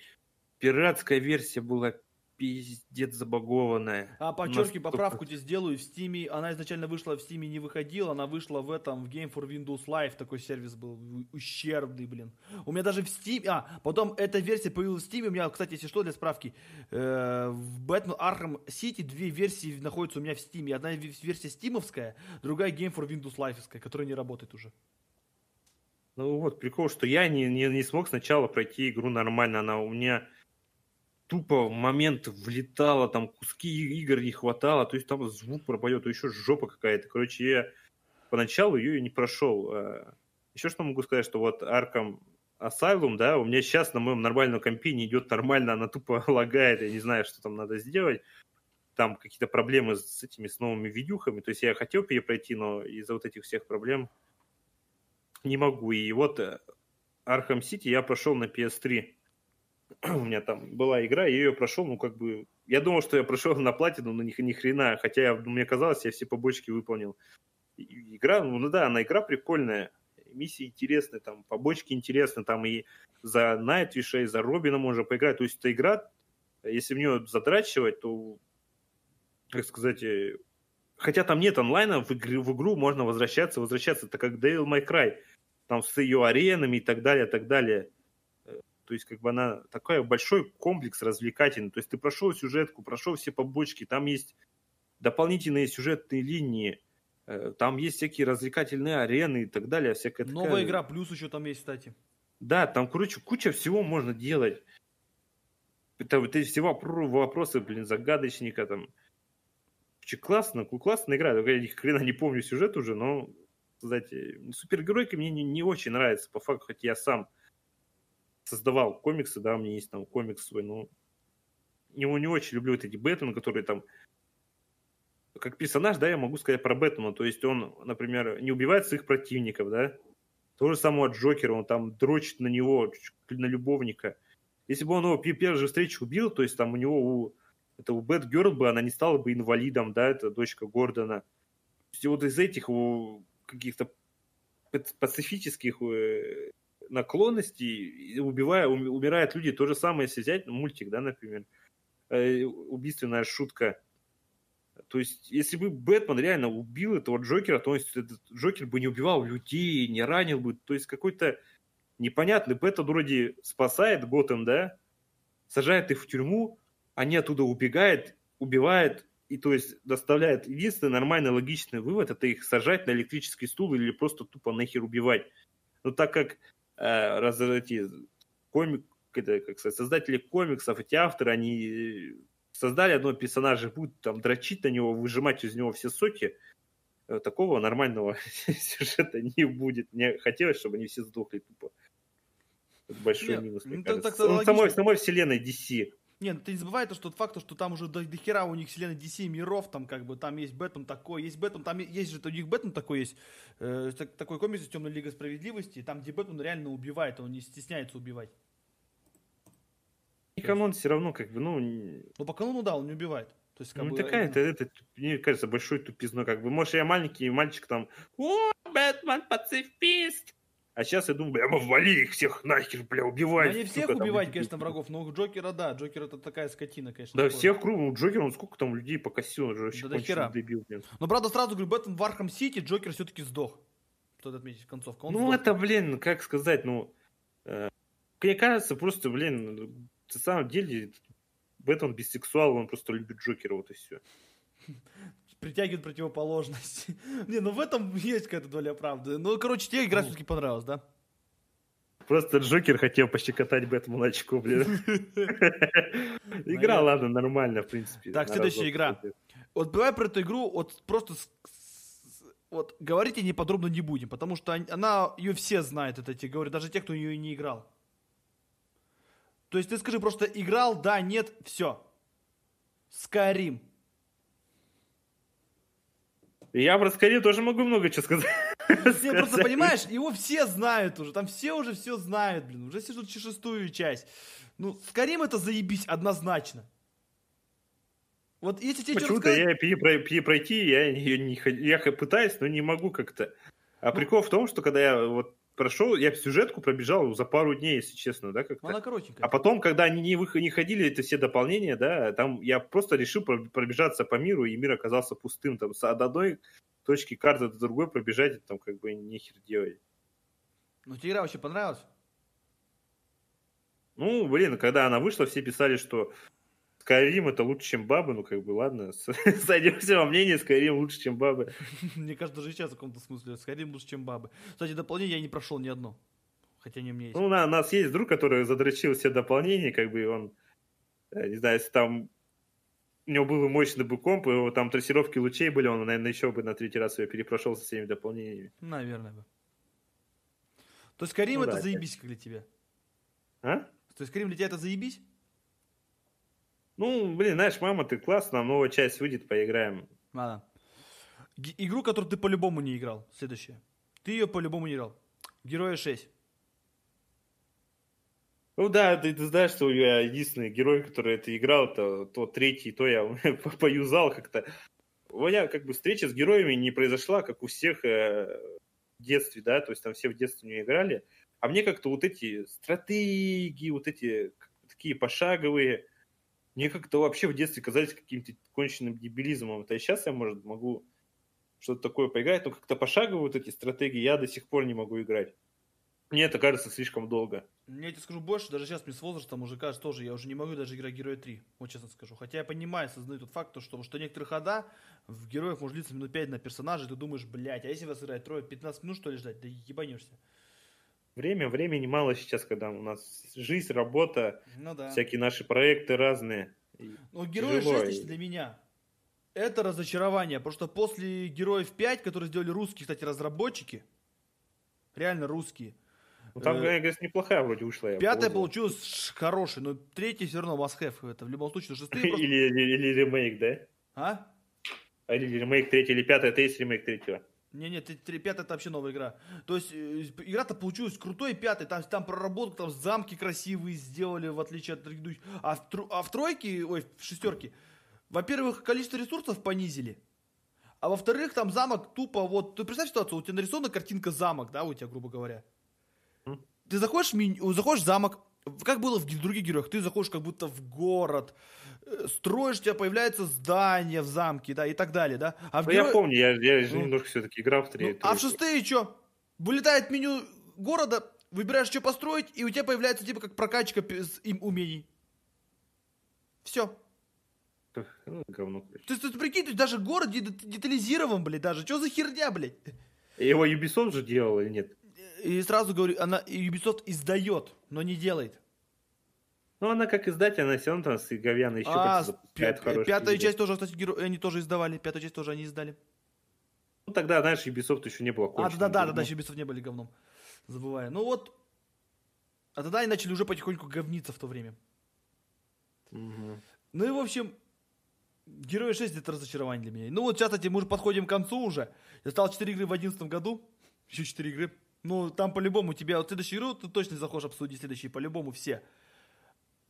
пиратская версия была пиздец забагованная. А подчерки, Настолько- поправку тебе сделаю. В Steam, она изначально вышла в Steam не выходила, она вышла в этом, в Game for Windows Live, такой сервис был, ущербный, блин. У меня даже в Steam, а, потом эта версия появилась в Steam, у меня, кстати, если что, для справки, э, в Batman Arkham City две версии находятся у меня в Steam. Одна ве- версия стимовская, другая Game for Windows Live, которая не работает уже. Ну вот, прикол, что я не, не, не смог сначала пройти игру нормально. Она у меня тупо в момент влетало, там куски игр не хватало, то есть там звук пропадет, то еще жопа какая-то. Короче, я поначалу ее не прошел. А, еще что могу сказать, что вот Arkham Asylum, да, у меня сейчас на моем нормальном компе не идет нормально, она тупо <laughs> лагает, я не знаю, что там надо сделать. Там какие-то проблемы с этими, с новыми видюхами, то есть я хотел перепройти, но из-за вот этих всех проблем не могу. И вот э, Arkham City я прошел на PS3. <clears throat> у меня там была игра, я ее прошел, ну, как бы... Я думал, что я прошел на платину, но ни, ни хрена, хотя я, ну, мне казалось, я все побочки выполнил. Игра, ну, ну да, она игра прикольная, миссии интересные, там, побочки интересные, там и за Найтвиша, и за Робина можно поиграть. То есть эта игра, если в нее задрачивать, то, как сказать, э, хотя там нет онлайна, в, игру, в игру можно возвращаться, возвращаться, это как Devil May Cry, там с ее аренами и так далее, так далее. То есть, как бы она такой большой комплекс развлекательный. То есть, ты прошел сюжетку, прошел все побочки, там есть дополнительные сюжетные линии, Э, там есть всякие развлекательные арены и так далее. Всякая Новая такая... игра плюс еще там есть, кстати. Да, там, короче, куча всего можно делать. Это, это все вопросы, блин, загадочника там. Очень классно, классная игра. Я ни хрена не помню сюжет уже, но, кстати, супергеройка мне не, не очень нравится, по факту, хоть я сам создавал комиксы, да, у меня есть там комикс свой, но его не очень люблю вот эти Бэтмены, которые там как персонаж, да, я могу сказать про Бэтмена. То есть он, например, не убивает своих противников, да. То же самое Джокера, он там дрочит на него, на любовника. Если бы он его при первой же встрече убил, то есть там у него у, это у Бэт Герл бы, она не стала бы инвалидом, да, это дочка Гордона. Есть вот из этих каких-то пацифических э, наклонностей, убивая, умирают люди. То же самое, если взять мультик, да, например, э, убийственная шутка – то есть, если бы Бэтмен реально убил этого Джокера, то есть этот Джокер бы не убивал людей, не ранил бы. То есть какой-то непонятный Бэтмен вроде спасает Готэм, да, сажает их в тюрьму, они оттуда убегают, убивают, и то есть доставляет единственный нормальный логичный вывод, это их сажать на электрический стул или просто тупо нахер убивать. Но так как э, раз эти комик, это, как сказать, создатели комиксов, эти авторы, они создали одного персонажа, будут там дрочить на него, выжимать из него все соки, э, такого нормального <laughs> сюжета не будет. Мне хотелось, чтобы они все сдохли тупо. Это большой Нет, минус, мне ну, кажется. Так, так, самой, самой вселенной DC. Не, ну ты не забывай то, что тот факт, что там уже до, до хера у них вселенной DC миров, там как бы, там есть Бэтмен такой, есть Бэтмен, там есть же у них Бэтмен такой есть, э, такой комикс Темная Лига Справедливости, там где Бэтмен реально убивает, он не стесняется убивать. И канон все равно как бы, ну... Ну, по канону, да, он не убивает. То есть, как ну, бы, такая, это, это, мне кажется, большой тупизной, как бы. Может, я маленький мальчик там, о, Бэтмен пацифист! А сейчас я думаю, бля, вали их всех нахер, бля, убивай. Ну, не всех сука, убивать, там, конечно, врагов, но Джокера, да, Джокер это такая скотина, конечно. Да, такой. всех кругом, ну, Джокер, он сколько там людей покосил, он же вообще да, хера. дебил, блин. Но, правда, сразу говорю, Бэтмен в Arkham City Джокер все-таки сдох. Стоит отметить концовку. Он ну, сдох. это, блин, как сказать, ну, э, мне кажется, просто, блин, на самом деле Бэтмен бисексуал, он просто любит Джокера, вот и все. <laughs> Притягивает противоположность. <laughs> Не, ну в этом есть какая-то доля правды. Ну, короче, тебе игра ну. все-таки понравилась, да? Просто Джокер хотел пощекотать Бэтмену очко, блин. <laughs> Игра, ладно, нормально, в принципе. Так, следующая игра. Вот давай про эту игру вот просто вот говорить о ней подробно не будем, потому что она, ее все знают, это те говорят, даже те, кто ее не играл. То есть ты скажи просто играл, да, нет, все. Скарим. Я про Скарим тоже могу много чего сказать. <laughs> Ты просто понимаешь, его все знают уже, там все уже все знают, блин, уже сижут шестую часть. Ну, Скарим это заебись однозначно. Вот если тебе Почему-то я перепройти, я, я, не, я пытаюсь, но не могу как-то. А ну, прикол в том, что когда я вот прошел, я сюжетку пробежал за пару дней, если честно, да, как-то. Она коротенькая. А потом, когда они не, выход, не ходили, это все дополнения, да, там я просто решил пробежаться по миру, и мир оказался пустым, там, с одной точки карты до другой пробежать, там, как бы, нехер делать. Ну, тебе игра вообще понравилась? Ну, блин, когда она вышла, все писали, что Скайрим это лучше, чем бабы, ну как бы ладно, <laughs> сойдемся во мнении, Скайрим лучше, чем бабы. <laughs> Мне кажется, даже сейчас в каком-то смысле Скайрим лучше, чем бабы. Кстати, дополнение я не прошел ни одно. Хотя не меня есть. Ну, у нас есть друг, который задрочил все дополнения, как бы он Да, не знаю, если там у него был бы мощный бы комп, и там трассировки лучей были, он, наверное, еще бы на третий раз ее перепрошел со всеми дополнениями. Наверное бы. То есть Карим Ну это да, заебись как для тебя? А? То есть Карим для тебя это заебись? Ну, блин, знаешь, мама, ты классно, новая часть выйдет, поиграем. Ладно. Г- игру, которую ты по-любому не играл. Следующая. Ты ее по-любому не играл. Героя 6. Ну да, ты, ты знаешь, что я единственный герой, который это играл, то, то третий, то я <laughs> поюзал как-то. У меня как бы встреча с героями не произошла, как у всех э, в детстве, да, то есть там все в детстве не играли. А мне как-то вот эти стратегии, вот эти такие пошаговые, мне как-то вообще в детстве казались каким-то конченным дебилизмом. Это сейчас я, может, могу что-то такое поиграть, но как-то пошаговые вот эти стратегии я до сих пор не могу играть. Мне это кажется слишком долго. Я тебе скажу больше, даже сейчас мне с возрастом уже кажется тоже, я уже не могу даже играть Героя 3, вот честно скажу. Хотя я понимаю, сознаю тот факт, то, что, что некоторые хода в героях может длиться минут 5 на персонажа, и ты думаешь, блядь, а если вас играть трое, 15 минут что ли ждать? Да ебанешься. Время, времени мало сейчас, когда у нас жизнь, работа, Ну да. всякие наши проекты разные. Ну, Герои Тяжело, 6 лично для меня это разочарование, потому что после Героев 5, которые сделали русские, кстати, разработчики, реально русские, Ну, там, Э, я говорю, неплохая вроде ушла. я Пятая получилась хорошей, но третий все равно must have. Это в любом случае, шестые <laughs> просто... Или, или, или ремейк, да? А? А Или ремейк третий, или пятый, это есть ремейк третьего. Не-не, пятая это вообще новая игра. То есть э, игра-то получилась крутой пятый, там, там проработка, там замки красивые сделали, в отличие от предыдущих. А в, тру- а в тройке, ой, в шестерке, во-первых, количество ресурсов понизили. А во-вторых, там замок тупо вот... Ты представь ситуацию, у тебя нарисована картинка замок, да, у тебя, грубо говоря. Ты заходишь в, меню- заходишь в замок, как было в других героях, ты заходишь как будто в город, строишь, у тебя появляется здание в замке, да, и так далее, да. А в Ну, я геро- помню, я, я Ну. немножко все-таки играл в ну, три. а в шестые что? Вылетает меню города, выбираешь, что построить, и у тебя появляется типа как прокачка с им умений. Все. Ну, говно, короче. Ты, ты, ты прикинь, то есть даже город дет- детализирован, блядь, даже. Что за херня, блядь? Его Ubisoft же делал или нет? И сразу говорю, она Ubisoft издает, но не делает. Ну, она как издатель, она все равно там с говяной еще А, запускает хорошие пятая игры. часть тоже, кстати, геро- они тоже издавали. Пятую часть тоже они издали. Ну, тогда, знаешь, Ubisoft еще не было А, конченным да, да, да, дерьмом. да, еще Ubisoft не были говном. Забываю. Ну вот. А тогда они начали уже потихоньку говниться в то время. Мгм. Ну и, в общем, Герои 6 это разочарование для меня. Ну вот сейчас, кстати, мы уже подходим к концу уже. Я стал 4 игры в 2011 году. Еще 4 игры. Ну, там по-любому тебя... Вот следующую игру ты точно захочешь обсудить следующие. По-любому все.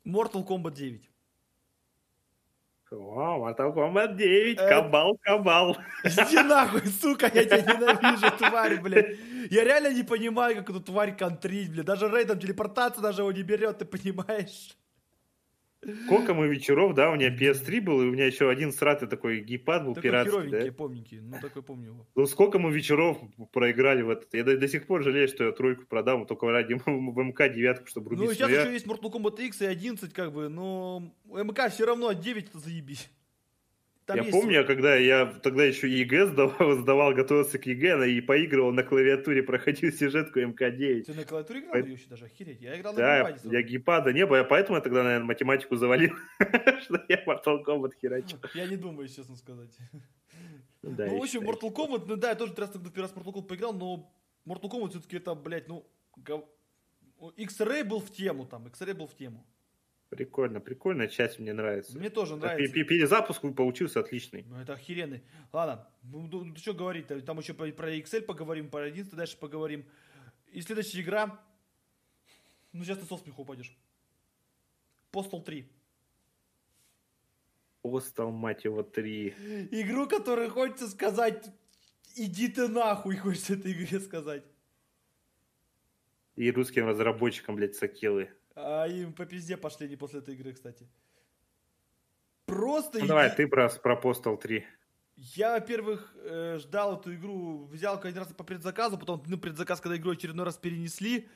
Mortal Kombat 9. О, Mortal Kombat 9, Э, кабал, кабал. Иди нахуй, <laughs> сука, я тебя ненавижу, тварь, блядь. Я реально не понимаю, как эту тварь контрить, блядь. Даже рейдом телепортация даже его не берет, ты понимаешь? Сколько мы вечеров, да, у меня PS3 был, и у меня еще один сратый такой гейпад был Такой пиратский, да? помненький. Ну, такой помню его. Ну, сколько мы вечеров проиграли в этот. Я до, до сих пор жалею, что я тройку продам, только ради <laughs> МК девятку, чтобы Ну, рубить. сейчас Но я- еще есть Mortal Kombat X и 11, как бы, но МК все равно 9 это заебись. Там я есть помню, когда я тогда еще ЕГЭ сдавал, <laughs> сдавал, готовился к ЕГЭ, и поигрывал на клавиатуре, проходил сюжетку МК-9. Ты на клавиатуре играл ее еще даже? Охереть. Я играл на Да, геймпаде я своем. геймпада не было, поэтому я тогда, наверное, математику завалил, <laughs> что я Mortal Kombat херачил. Я не думаю, честно сказать. Ну, да, ну, я в общем, Mortal Kombat, ну да, я тоже раз тогда первый раз Mortal Kombat поиграл, но Mortal Kombat все-таки это, блядь, ну, X-Ray был в тему там, X-Ray был в тему. Прикольно, прикольная часть мне нравится. Мне тоже нравится. пе- пе- Перезапуск получился отличный. Ну, это охеренный. Ладно, ну, ну, что говорить, там еще про, про Excel поговорим, про 11 дальше поговорим. И следующая игра, ну, сейчас ты со смеху упадешь. Postal 3. Постал, мать его, 3. Игру, которую хочется сказать, иди ты нахуй, <laughs> хочется этой игре сказать. И русским разработчикам, блядь, сакелы. А им по пизде пошли не после этой игры, кстати. Просто Ну давай, ты про, про Postal 3. Я, во-первых, э, ждал эту игру, взял один раз по предзаказу, потом ну, предзаказ, когда игру очередной раз перенесли,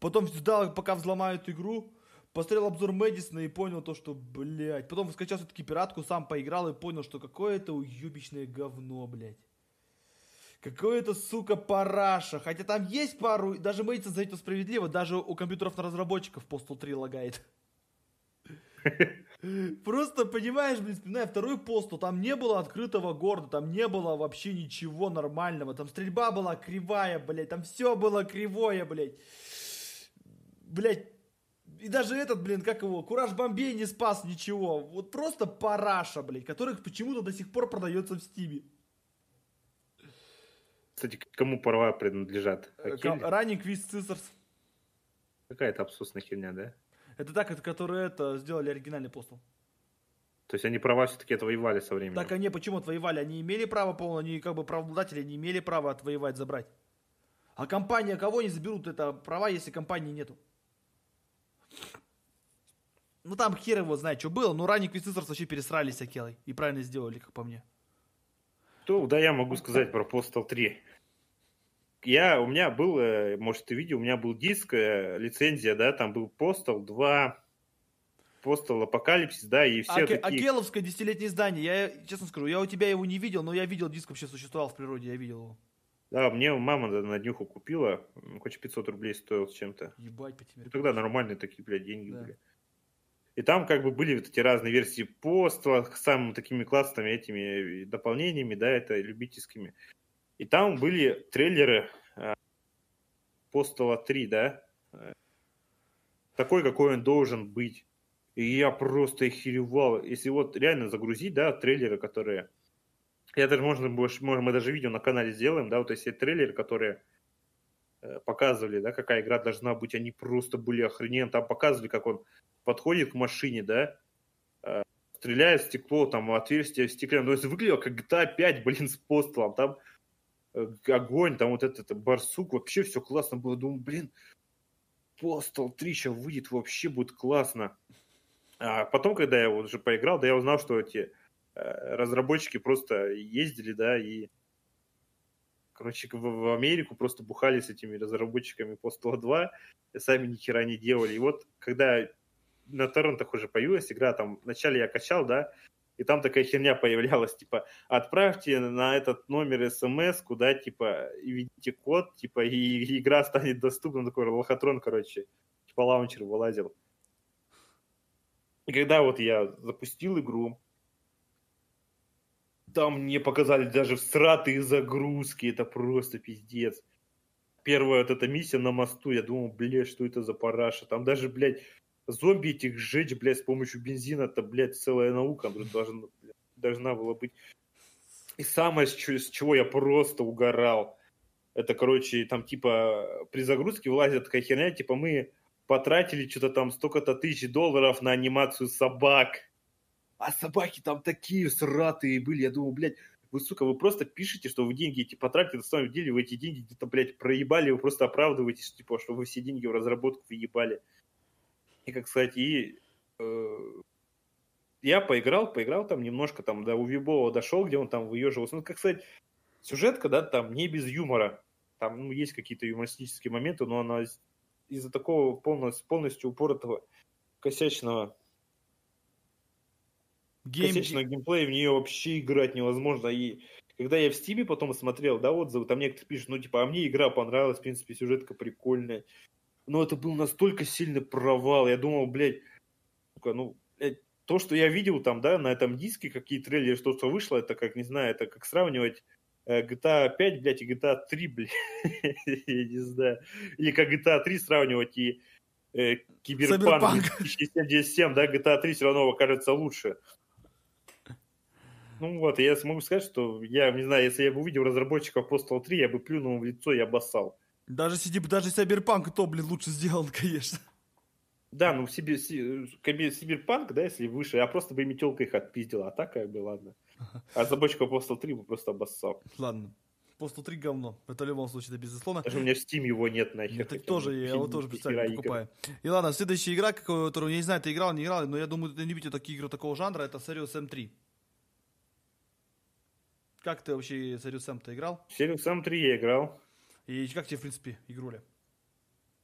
потом ждал, пока взломают игру, посмотрел обзор Мэдисона и понял то, что, блядь, потом скачал все-таки пиратку, сам поиграл и понял, что какое-то уебищное говно, блядь. Какое-то, сука, параша. Хотя там есть пару, даже Мэдисон за это справедливо, даже у компьютеров на разработчиков Postal 3 лагает. <laughs> Просто, понимаешь, блин, вспоминаю второй пост, там не было открытого города, там не было вообще ничего нормального, там стрельба была кривая, блядь, там все было кривое, блядь. Блядь, и даже этот, блин, как его, Кураж Бомбей не спас ничего. Вот просто параша, блядь, которых почему-то до сих пор продается в Стиме. Кстати, кому права принадлежат? Ранник Квиз Цисарс. Какая-то абсурдная херня, да? Это так, это которые это сделали оригинальный постол. То есть они права все-таки отвоевали со временем? Так они почему отвоевали? Они имели право полное, они как бы правообладатели не имели права отвоевать, забрать. А компания кого не заберут это права, если компании нету? Ну там хер его знает, что было, но ранее Квизистерс вообще пересрались с Акелой. И правильно сделали, как по мне. То, да, я могу сказать про Postal 3 я, у меня был, э, может, ты видел, у меня был диск, э, лицензия, да, там был Postal 2, Postal Апокалипсис, да, и все Аке, такие... Акеловское десятилетнее издание, я, честно скажу, я у тебя его не видел, но я видел, диск вообще существовал в природе, я видел его. Да, мне мама на днюху купила, хоть 500 рублей стоил с чем-то. Ебать, по тебе. Ну, тогда нормальные такие, блядь, деньги да. были. И там как бы были вот эти разные версии поства с самыми такими классными этими дополнениями, да, это любительскими. И там были трейлеры Постала 3, да? Такой, какой он должен быть. И я просто охеревал. Если вот реально загрузить, да, трейлеры, которые... Я даже, можно, больше, можно, мы даже видео на канале сделаем, да, вот если трейлеры, которые э, показывали, да, какая игра должна быть, они просто были охрененные. Там показывали, как он подходит к машине, да, э, стреляет в стекло, там, отверстие в стекле. Ну, это выглядело как GTA 5, блин, с постолом. Там Э, огонь, там вот этот барсук, вообще все классно было. Думаю, блин, Postal 3 сейчас выйдет, вообще будет классно. А потом, когда я вот уже поиграл, да я узнал, что эти э, разработчики просто ездили, да, и короче, в, Америку просто бухали с этими разработчиками Postal 2, и сами ни хера не делали. И вот когда на торрентах уже появилась игра, там вначале я качал, да, и там такая херня появлялась, типа, отправьте на этот номер смс, куда, типа, и введите код, типа, и игра станет доступна, такой лохотрон, короче, типа, лаунчер вылазил. И когда вот я запустил игру, там мне показали даже всратые загрузки, это просто пиздец. Первая вот эта миссия на мосту, я думал, блядь, что это за параша. Там даже, блядь, зомби этих сжечь, блядь, с помощью бензина, это, блядь, целая наука <laughs> должна, должна была быть. И самое, с чего я просто угорал, это, короче, там, типа, при загрузке вылазит такая херня, типа, мы потратили что-то там столько-то тысяч долларов на анимацию собак. А собаки там такие сратые были. Я думаю, блядь, вы, сука, вы просто пишете, что вы деньги эти потратили, на самом деле вы эти деньги где-то, блядь, проебали, вы просто оправдываетесь, типа, что вы все деньги в разработку въебали. И, как сказать, и э, я поиграл, поиграл там немножко, там до Увибова дошел, где он там выеживался. Ну, как сказать, сюжетка, да, там не без юмора. Там ну, есть какие-то юмористические моменты, но она из-за такого полностью, полностью упоротого косячного Гейм... косячного геймплея в нее вообще играть невозможно. И когда я в Стиме потом смотрел, да, отзывы, там некоторые пишут, ну, типа, а мне игра понравилась, в принципе, сюжетка прикольная но это был настолько сильный провал. Я думал, блядь, ну, блядь, то, что я видел там, да, на этом диске, какие трейлеры, что, что вышло, это как, не знаю, это как сравнивать э, GTA 5, блядь, и GTA 3, блядь, <laughs> я не знаю. Или как GTA 3 сравнивать и э, Киберпанк 2077, да, GTA 3 все равно кажется лучше. Ну вот, я смогу сказать, что я, не знаю, если я бы увидел разработчиков Postal 3, я бы плюнул в лицо и обоссал. Даже, даже Cyberpunk то, блин, лучше сделан, <laughs> конечно. Да, ну Сибир, Сибирпанк, да, если выше, я просто бы метелка их отпиздил, а так как бы, ладно. А забочка Postal 3 бы просто обоссал. Ладно. Postal 3 говно. Это в любом случае, это безусловно. Даже у меня в Steam его нет нахер. Ну, так тоже, я его тоже представляю, покупаю. И ладно, следующая игра, которую, я не знаю, ты играл, не играл, но я думаю, ты не любите такие игры такого жанра, это Serious M3. Как ты вообще Serious M-то играл? Serious M3 я играл. И как тебе, в принципе, игруля?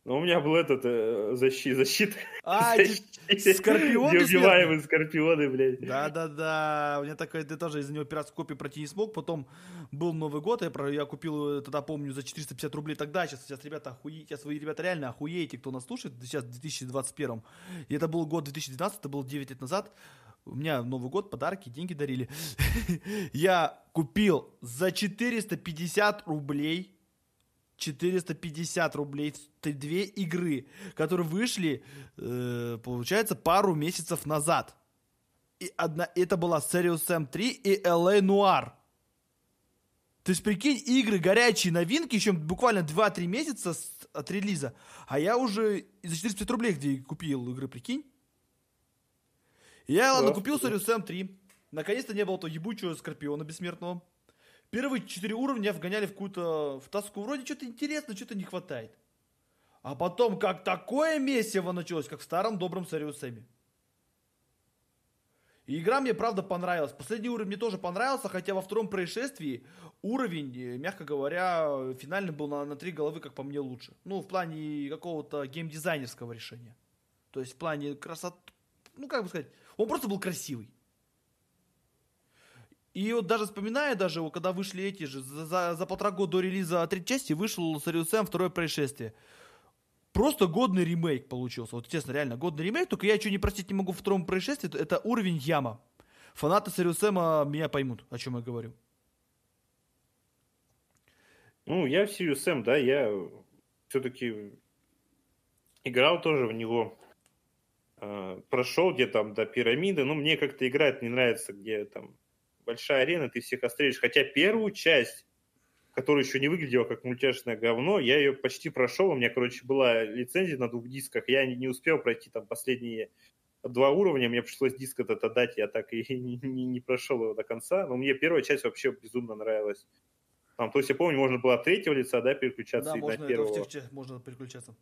Ну, у меня был этот э, защит, защита. А, <laughs> скорпион Неубиваемые скорпионы, блядь. Да-да-да, у меня такой, ты тоже из-за него пиратскую копию пройти не смог. Потом был Новый год, я, про, я купил, э, тогда помню, за 450 рублей тогда. Сейчас, сейчас ребята охуеете, сейчас вы, ребята, реально охуеете, кто нас слушает, сейчас в 2021. И это был год 2012, это было 9 лет назад. У меня Новый год, подарки, деньги дарили. <laughs> Я купил за 450 рублей 450 рублей две игры, которые вышли, э, получается, пару месяцев назад. И одна, это была Serious Sam 3 и LA Noir. То есть, прикинь, игры, горячие новинки, еще буквально 2-3 месяца с, от релиза. А я уже за 450 рублей где купил игры, прикинь. Я, ладно, купил Sam 3. Наконец-то не было то ебучего Скорпиона бессмертного. Первые четыре уровня вгоняли в какую-то в тоску. Вроде что-то интересно, что-то не хватает. А потом, как такое месиво началось, как в старом добром Сариусеме. И игра мне, правда, понравилась. Последний уровень мне тоже понравился, хотя во втором происшествии уровень, э, мягко говоря, финальный был на, на три головы, как по мне, лучше. Ну, в плане какого-то геймдизайнерского решения. То есть в плане красоты, ну, как бы сказать, он просто был красивый. И вот даже вспоминая, даже когда вышли эти же, за, за полтора года до релиза третьей части вышел Serious Sam второе происшествие. Просто годный ремейк получился. Вот честно, реально, годный ремейк, только я что не простить не могу в втором происшествии, это уровень яма. Фанаты Sam меня поймут, о чем я говорю. Ну, я в Sam, да, я все-таки играл тоже в него. Э, прошел где там до пирамиды, но мне как-то играть не нравится, где там большая арена, ты всех отстрелишь. Хотя первую часть, которая еще не выглядела как мультяшное говно, я ее почти прошел. У меня, короче, была лицензия на двух дисках. Я не, успел пройти там последние два уровня. Мне пришлось диск этот отдать. Я так и <laughs> не, не, не прошел его до конца. Но мне первая часть вообще безумно нравилась. Там, то есть я помню, можно было от третьего лица, да, переключаться да, и можно, на первого. тех, можно переключаться.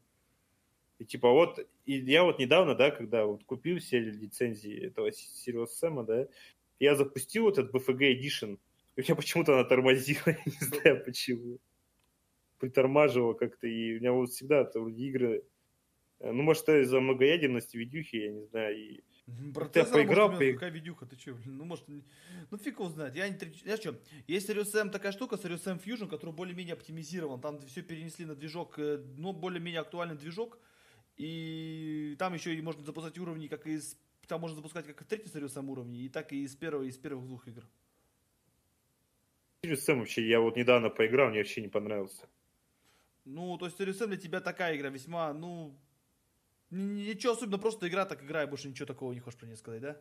И типа вот, и я вот недавно, да, когда вот купил все лицензии этого Serious Sam, да, я запустил этот BFG Edition, и у меня почему-то она тормозила, <laughs> я не знаю почему. Притормаживала как-то, и у меня вот всегда это вроде игры... Э, ну, может, из-за многоядерности видюхи, я не знаю, и... Брат, я поиграл, может, поиг... какая видюха, ты че, Ну, может, ну фиг его знает. Я, не... я что, есть Serious такая штука, Serious Fusion, который более-менее оптимизирован. Там все перенесли на движок, э, но более-менее актуальный движок. И там еще и можно запускать уровни, как из там можно запускать как и третий Serious Sam уровни, и так и из первого, из первых двух игр. Serious Sam вообще, я вот недавно поиграл, мне вообще не понравился. Ну, то есть Serious Sam для тебя такая игра весьма, ну, ничего особенно, просто игра так играй, больше ничего такого не хочешь про нее сказать, да?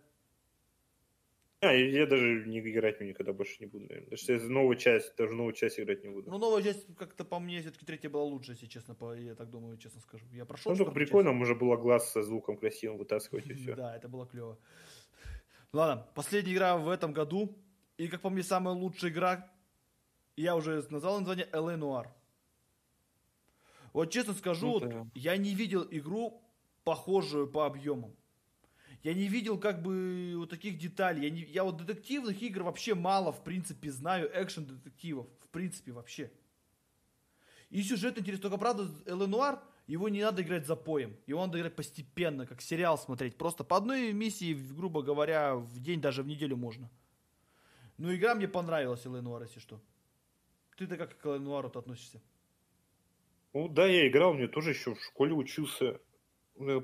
<laughs> А, я даже не играть мне никогда больше не буду, наверное. Даже если новую часть, даже новую часть играть не буду. Ну, новая часть, как-то по мне, все-таки третья была лучше, если честно, по, я так думаю, честно скажу. Я прошел. Ну, только прикольно, часть. можно было глаз со звуком красивым вытаскивать и все. <laughs> Да, это было клево. <laughs> Ладно, последняя игра в этом году. И, как по мне, самая лучшая игра, я уже назвал название LA Noir. Вот честно скажу, ну, вот, я не видел игру, похожую по объемам. Я не видел как бы вот таких деталей. Я, не, я вот детективных игр вообще мало, в принципе, знаю. Экшен детективов, в принципе, вообще. И сюжет интересный. Только, правда, Эленуар, его не надо играть за поем. Его надо играть постепенно, как сериал смотреть. Просто по одной миссии, грубо говоря, в день, даже в неделю можно. Ну, игра мне понравилась, Эленуар, если что. Ты-то как к Эленуару относишься? Ну да, я играл, мне тоже еще в школе учился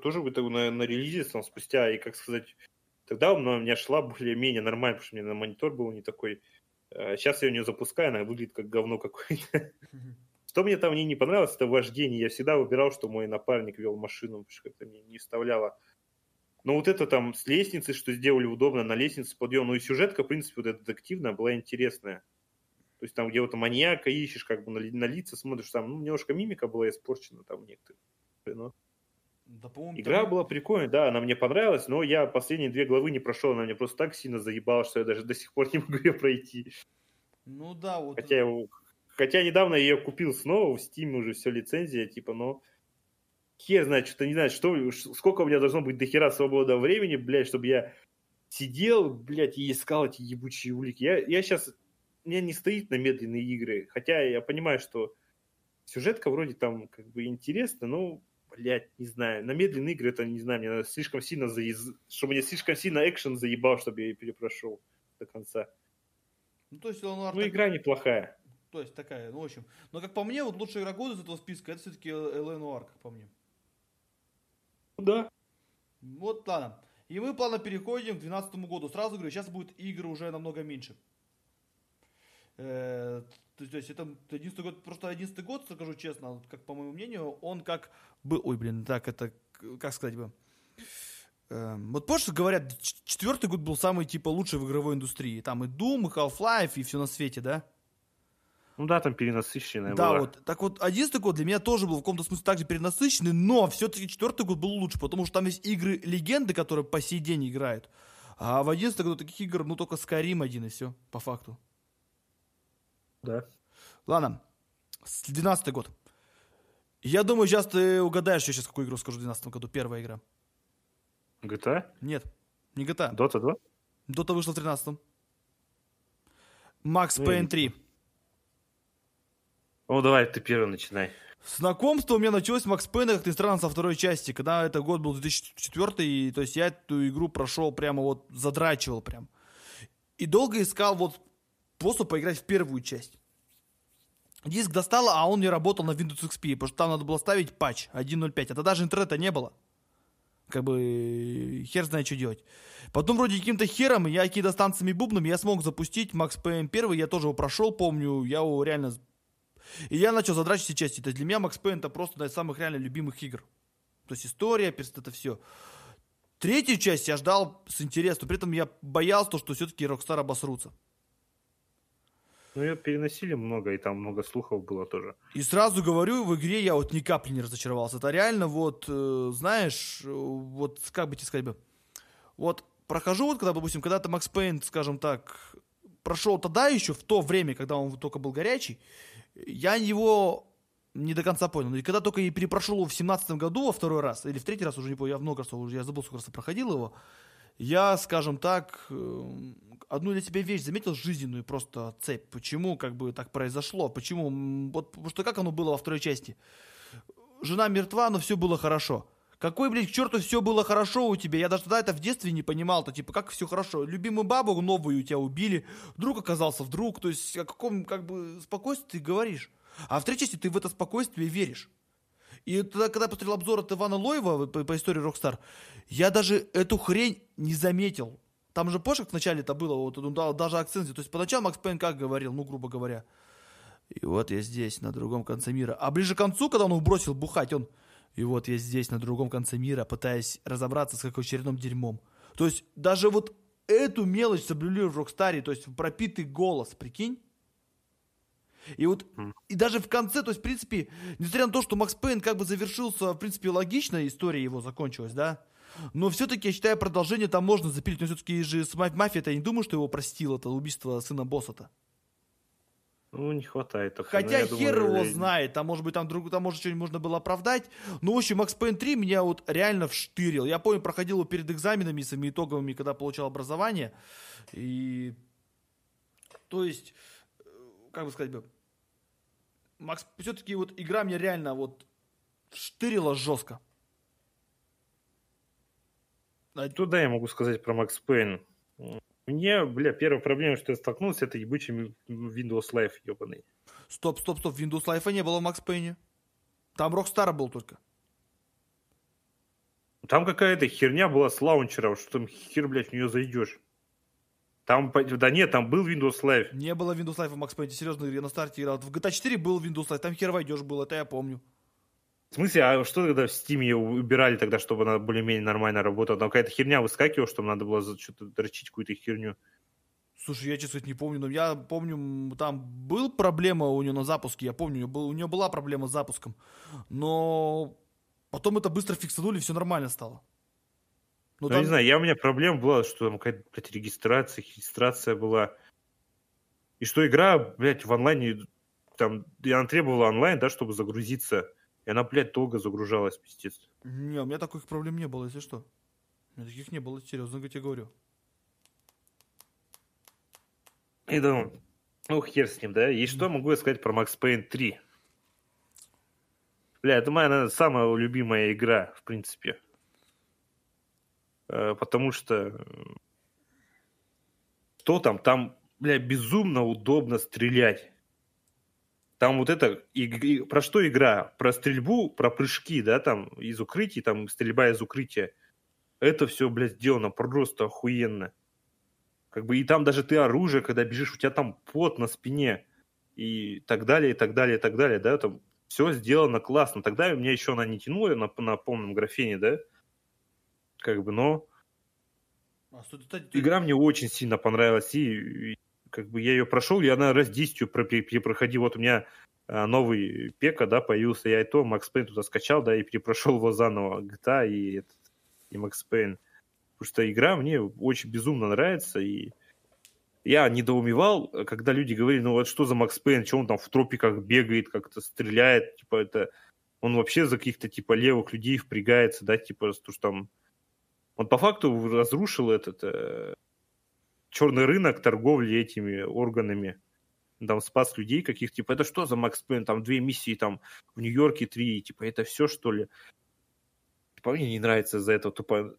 тоже на, на релизе там, спустя, и как сказать, тогда у меня шла более-менее нормально, потому что у меня на монитор был не такой. Сейчас я ее не запускаю, она выглядит как говно какое-то. <laughs> Что мне там не понравилось, это вождение. Я всегда выбирал, что мой напарник вел машину, потому что это мне не вставляло. Но вот это там с лестницы, что сделали удобно, на лестнице подъем. Ну и сюжетка, в принципе, вот эта детективная была интересная. То есть там, где вот маньяка ищешь, как бы на, на лица смотришь, там, ну, немножко мимика была испорчена там некоторые. Но да, Игра там... была прикольная, да, она мне понравилась, но я последние две главы не прошел, она мне просто так сильно заебала, что я даже до сих пор не <laughs> могу ее пройти. Ну да, вот. Хотя, я, хотя недавно я ее купил снова, в Steam уже все лицензия, типа, но хер знает, что-то не знаю, что, сколько у меня должно быть до хера свободного времени, блядь, чтобы я сидел, блядь, и искал эти ебучие улики. Я, я сейчас, у меня не стоит на медленные игры, хотя я понимаю, что сюжетка вроде там как бы интересна, но блядь, не знаю. На медленные игры это, не знаю, мне слишком сильно заез... что мне слишком сильно экшен заебал, чтобы я ее перепрошел до конца. Ну, то есть, он ну, игра неплохая. То есть, такая, ну, в общем. Но, как по мне, вот лучшая игра года из этого списка, это все-таки ЛНУАР, как по мне. Да. Вот, ладно. И мы плавно переходим к 2012 году. Сразу говорю, сейчас будет игры уже намного меньше. Э, то, то есть это 11 год, просто 11 год, скажу честно, как по моему мнению, он как был, ой, блин, так это, как сказать бы, э, вот позже говорят, четвертый год был самый, типа, лучший в игровой индустрии. Там и Doom, и Half-Life, и все на свете, да? Ну да, там перенасыщенная Да, была. вот. Так вот, одиннадцатый год для меня тоже был в каком-то смысле также перенасыщенный, но все-таки четвертый год был лучше, потому что там есть игры легенды, которые по сей день играют. А в одиннадцатом году таких игр, ну, только Skyrim один и все, по факту. Да. Ладно, 12 год. Я думаю, сейчас ты угадаешь, я сейчас какую игру скажу в 12 году. Первая игра. GTA? Нет, не GTA. Dota 2? Dota вышла в 13 Max Payne 3. Ну, давай, ты первый начинай. Знакомство у меня началось с Макс Пейна, как ни странно, со второй части, когда это год был 2004, и, то есть я эту игру прошел прямо вот, задрачивал прям. И долго искал вот способ поиграть в первую часть. Диск достала, а он не работал на Windows XP, потому что там надо было ставить патч 1.05. Это даже интернета не было. Как бы хер знает, что делать. Потом вроде каким-то хером, я какие-то станциями бубнами, я смог запустить Max Payne 1, я тоже его прошел, помню, я его реально... И я начал задрачивать все части. То есть для меня Max Payne это просто одна из самых реально любимых игр. То есть история, это все. Третью часть я ждал с интересом, при этом я боялся, что все-таки Rockstar обосрутся. Ну, ее переносили много, и там много слухов было тоже. И сразу говорю, в игре я вот ни капли не разочаровался. Это реально вот, э, знаешь, э, вот как бы тебе сказать бы, вот прохожу вот, когда, допустим, когда-то Макс Пейн, скажем так, прошел тогда еще, в то время, когда он только был горячий, я его не до конца понял. И когда только и перепрошел его в семнадцатом году во второй раз, или в третий раз, уже не помню, я много раз, уже я забыл, сколько раз проходил его, я, скажем так, э, одну для себя вещь заметил жизненную просто цепь. Почему как бы так произошло? Почему? Вот, потому что как оно было во второй части? Жена мертва, но все было хорошо. Какой, блядь, к черту все было хорошо у тебя? Я даже тогда это в детстве не понимал. То типа, как все хорошо. Любимую бабу новую у тебя убили. Друг оказался вдруг. То есть, о каком, как бы, спокойствии ты говоришь. А в третьей части ты в это спокойствие веришь. И тогда, когда посмотрел обзор от Ивана Лоева по, по истории Rockstar, я даже эту хрень не заметил. Там же, позже, вначале это было, вот, он дал даже акцент. То есть поначалу Макс Пейн как говорил, ну, грубо говоря. И вот я здесь, на другом конце мира. А ближе к концу, когда он бросил бухать, он... И вот я здесь, на другом конце мира, пытаясь разобраться с какой очередным дерьмом. То есть даже вот эту мелочь соблюли в Рокстаре, то есть пропитый голос, прикинь? И вот, и даже в конце, то есть, в принципе, несмотря на то, что Макс Пейн как бы завершился, в принципе, логично, история его закончилась, да, но все-таки, я считаю, продолжение там можно запилить. Но все-таки же с мафией-то я не думаю, что его простил это убийство сына босса-то. Ну, не хватает. Хотя ну, хер думаю, его я... знает, там, может быть, там, друг, там может, что-нибудь можно было оправдать. Но, в общем, Макс Пейн 3 меня вот реально вштырил. Я помню, проходил его перед экзаменами, своими итоговыми, когда получал образование. И, то есть, э, как бы сказать бы, Макс, все-таки вот игра мне реально вот вштырила жестко. А туда я могу сказать про Макс Пейн. Мне, бля, первая проблема, что я столкнулся, это ебучий Windows Live ебаный. Стоп, стоп, стоп, Windows Live не было в Макс Пейне. Там Rockstar был только. Там какая-то херня была с лаунчером, что там хер, блядь, в нее зайдешь. Там, да нет, там был Windows Live. Не было Windows Live в Max Payne, серьезно, я на старте играл. В GTA 4 был Windows Live, там хер войдешь был, это я помню. В смысле, а что тогда в Steam убирали тогда, чтобы она более-менее нормально работала? Там какая-то херня выскакивала, чтобы надо было что-то дрочить какую-то херню. Слушай, я, честно не помню, но я помню, там был проблема у нее на запуске, я помню, у нее, была проблема с запуском, но потом это быстро фиксанули, все нормально стало. Ну, ну там... не знаю, я, у меня проблема была, что там какая-то, блядь, регистрация, регистрация была. И что игра, блядь, в онлайне, там, она требовала онлайн, да, чтобы загрузиться. И она, блядь, долго загружалась, пиздец. Не, у меня таких проблем не было, если что. У меня таких не было, серьезно я тебе говорю. И да, ну хер с ним, да. И что могу я сказать про Max Payne 3? Бля, это моя, наверное, самая любимая игра, в принципе. Э, потому что... Что там? Там, бля, безумно удобно стрелять. Там вот это... И, и, про что игра? Про стрельбу, про прыжки, да, там, из укрытий, там, стрельба из укрытия. Это все, блядь, сделано просто охуенно. Как бы и там даже ты оружие, когда бежишь, у тебя там пот на спине и так далее, и так далее, и так далее, да, там все сделано классно. Тогда меня еще она не тянула на, на полном графене, да, как бы, но а, игра мне очень сильно понравилась, и, и как бы я ее прошел, и она раз 10 перепроходил. Вот у меня а, новый пека, да, появился, я и то Макс Пейн туда скачал, да, и перепрошел его заново, GTA и, и Макс Пейн. Потому что игра мне очень безумно нравится, и я недоумевал, когда люди говорили, ну вот что за Макс Пейн, что он там в тропиках бегает, как-то стреляет, типа это... Он вообще за каких-то типа левых людей впрягается, да, типа, то, что там... Он по факту разрушил этот э, черный рынок торговли этими органами. Там спас людей каких типа, это что за Макс Пейн, там две миссии там в Нью-Йорке, три, типа, это все что ли? Типа, мне не нравится за это тупо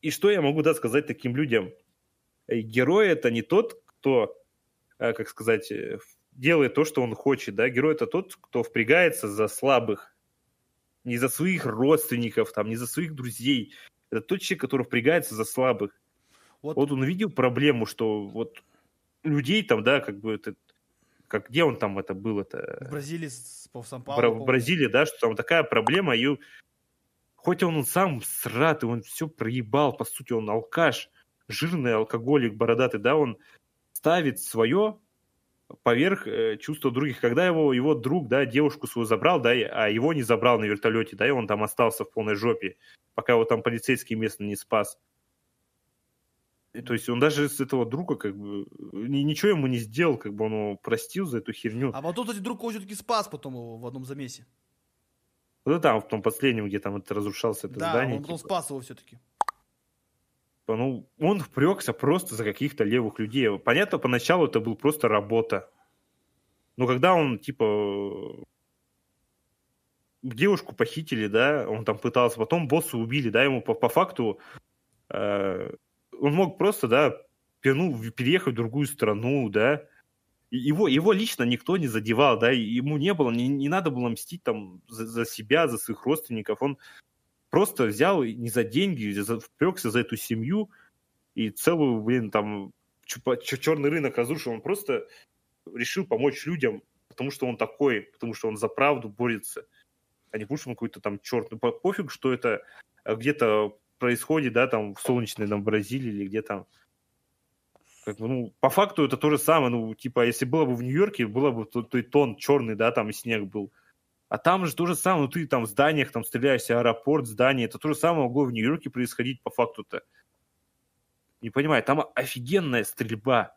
и что я могу да, сказать таким людям? Герой это не тот, кто, э, как сказать, э, делает то, что он хочет. Да? Герой это тот, кто впрягается за слабых. Не за своих родственников, там, не за своих друзей. Это тот человек, который впрягается за слабых. Вот, вот он увидел проблему, что вот людей там, да, как бы это как где он там это был это в Бразилии по сан в Бразилии да что там такая проблема и Хоть он сам сратый, он все проебал, по сути, он алкаш, жирный алкоголик, бородатый, да, он ставит свое поверх э, чувства других. Когда его, его друг, да, девушку свою забрал, да, а его не забрал на вертолете, да, и он там остался в полной жопе, пока его там полицейский местно не спас. То есть он даже с этого друга как бы ничего ему не сделал, как бы он его простил за эту херню. А потом, кстати, друг его все-таки спас потом его в одном замесе. Ну там, в том последнем, где там это разрушался это да, здание. он потом типа. спас его все-таки. Типа, ну, он впрекся просто за каких-то левых людей. Понятно, поначалу это был просто работа. Но когда он, типа, девушку похитили, да, он там пытался, потом босса убили, да, ему по, по факту э, он мог просто, да, ну, переехать в другую страну, да, его, его лично никто не задевал, да, ему не было, не, не надо было мстить там за, за себя, за своих родственников, он просто взял не за деньги, за, впрекся за эту семью и целую, блин, там, черный рынок разрушил, он просто решил помочь людям, потому что он такой, потому что он за правду борется, а не потому он какой-то там черт, ну, пофиг, что это где-то происходит, да, там, в солнечной там, Бразилии или где там, как бы, ну, по факту это то же самое. Ну, типа, если было бы в Нью-Йорке, было бы тот, тот тон черный, да, там и снег был. А там же то же самое, ну ты там в зданиях там стреляешься, аэропорт, здание, это то же самое могло в Нью-Йорке происходить по факту-то. Не понимаю, там офигенная стрельба.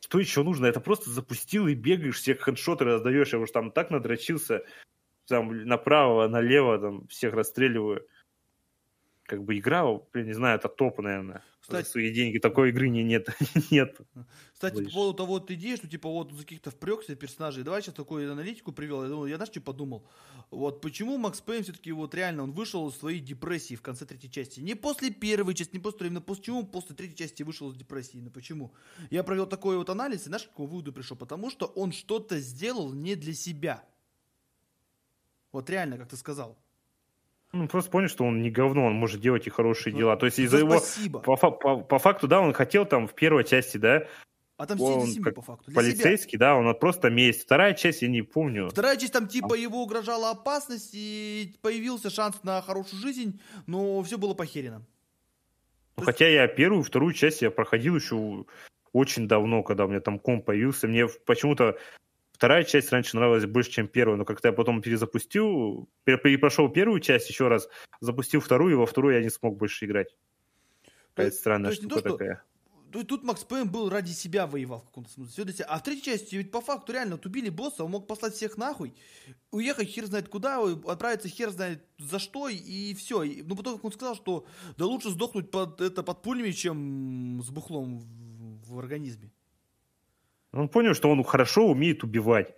Что еще нужно? Это просто запустил и бегаешь, всех хедшоты раздаешь, я уж там так надрочился, там направо, налево, там всех расстреливаю как бы игра, не знаю, это топ, наверное. Кстати, свои деньги такой игры не, нет. <laughs> нет. Кстати, Больше. по поводу того вот идеи, что типа вот за каких-то впрекся персонажей, давай сейчас такую аналитику привел. Я, думал, я знаешь, что подумал? Вот почему Макс Пейн все-таки вот реально он вышел из своей депрессии в конце третьей части. Не после первой части, не после именно после чего после третьей части вышел из депрессии. Ну почему? Я провел такой вот анализ, и знаешь, к какому выводу пришел? Потому что он что-то сделал не для себя. Вот реально, как ты сказал. Ну, просто понял, что он не говно, он может делать и хорошие ну, дела. То есть из-за его... По, по, по факту, да, он хотел там в первой части, да, а там он, семью, по факту. полицейский, себя. да, он просто месть. Вторая часть я не помню. Вторая часть там типа его угрожала опасность и появился шанс на хорошую жизнь, но все было похерено. Ну, хотя я первую, вторую часть я проходил еще очень давно, когда у меня там комп появился. Мне почему-то Вторая часть раньше нравилась больше, чем первая, но как-то я потом перезапустил, перепрошел первую часть еще раз, запустил вторую, и во вторую я не смог больше играть. Какая странная штука то, такая. То есть тут Макс Пейн был ради себя воевал в каком-то смысле. А в третьей части ведь по факту реально убили босса, он мог послать всех нахуй, уехать хер знает куда, отправиться хер знает за что, и все. И, ну потом, как он сказал, что да лучше сдохнуть под, это, под пулями, чем с бухлом в, в организме. Он понял, что он хорошо умеет убивать.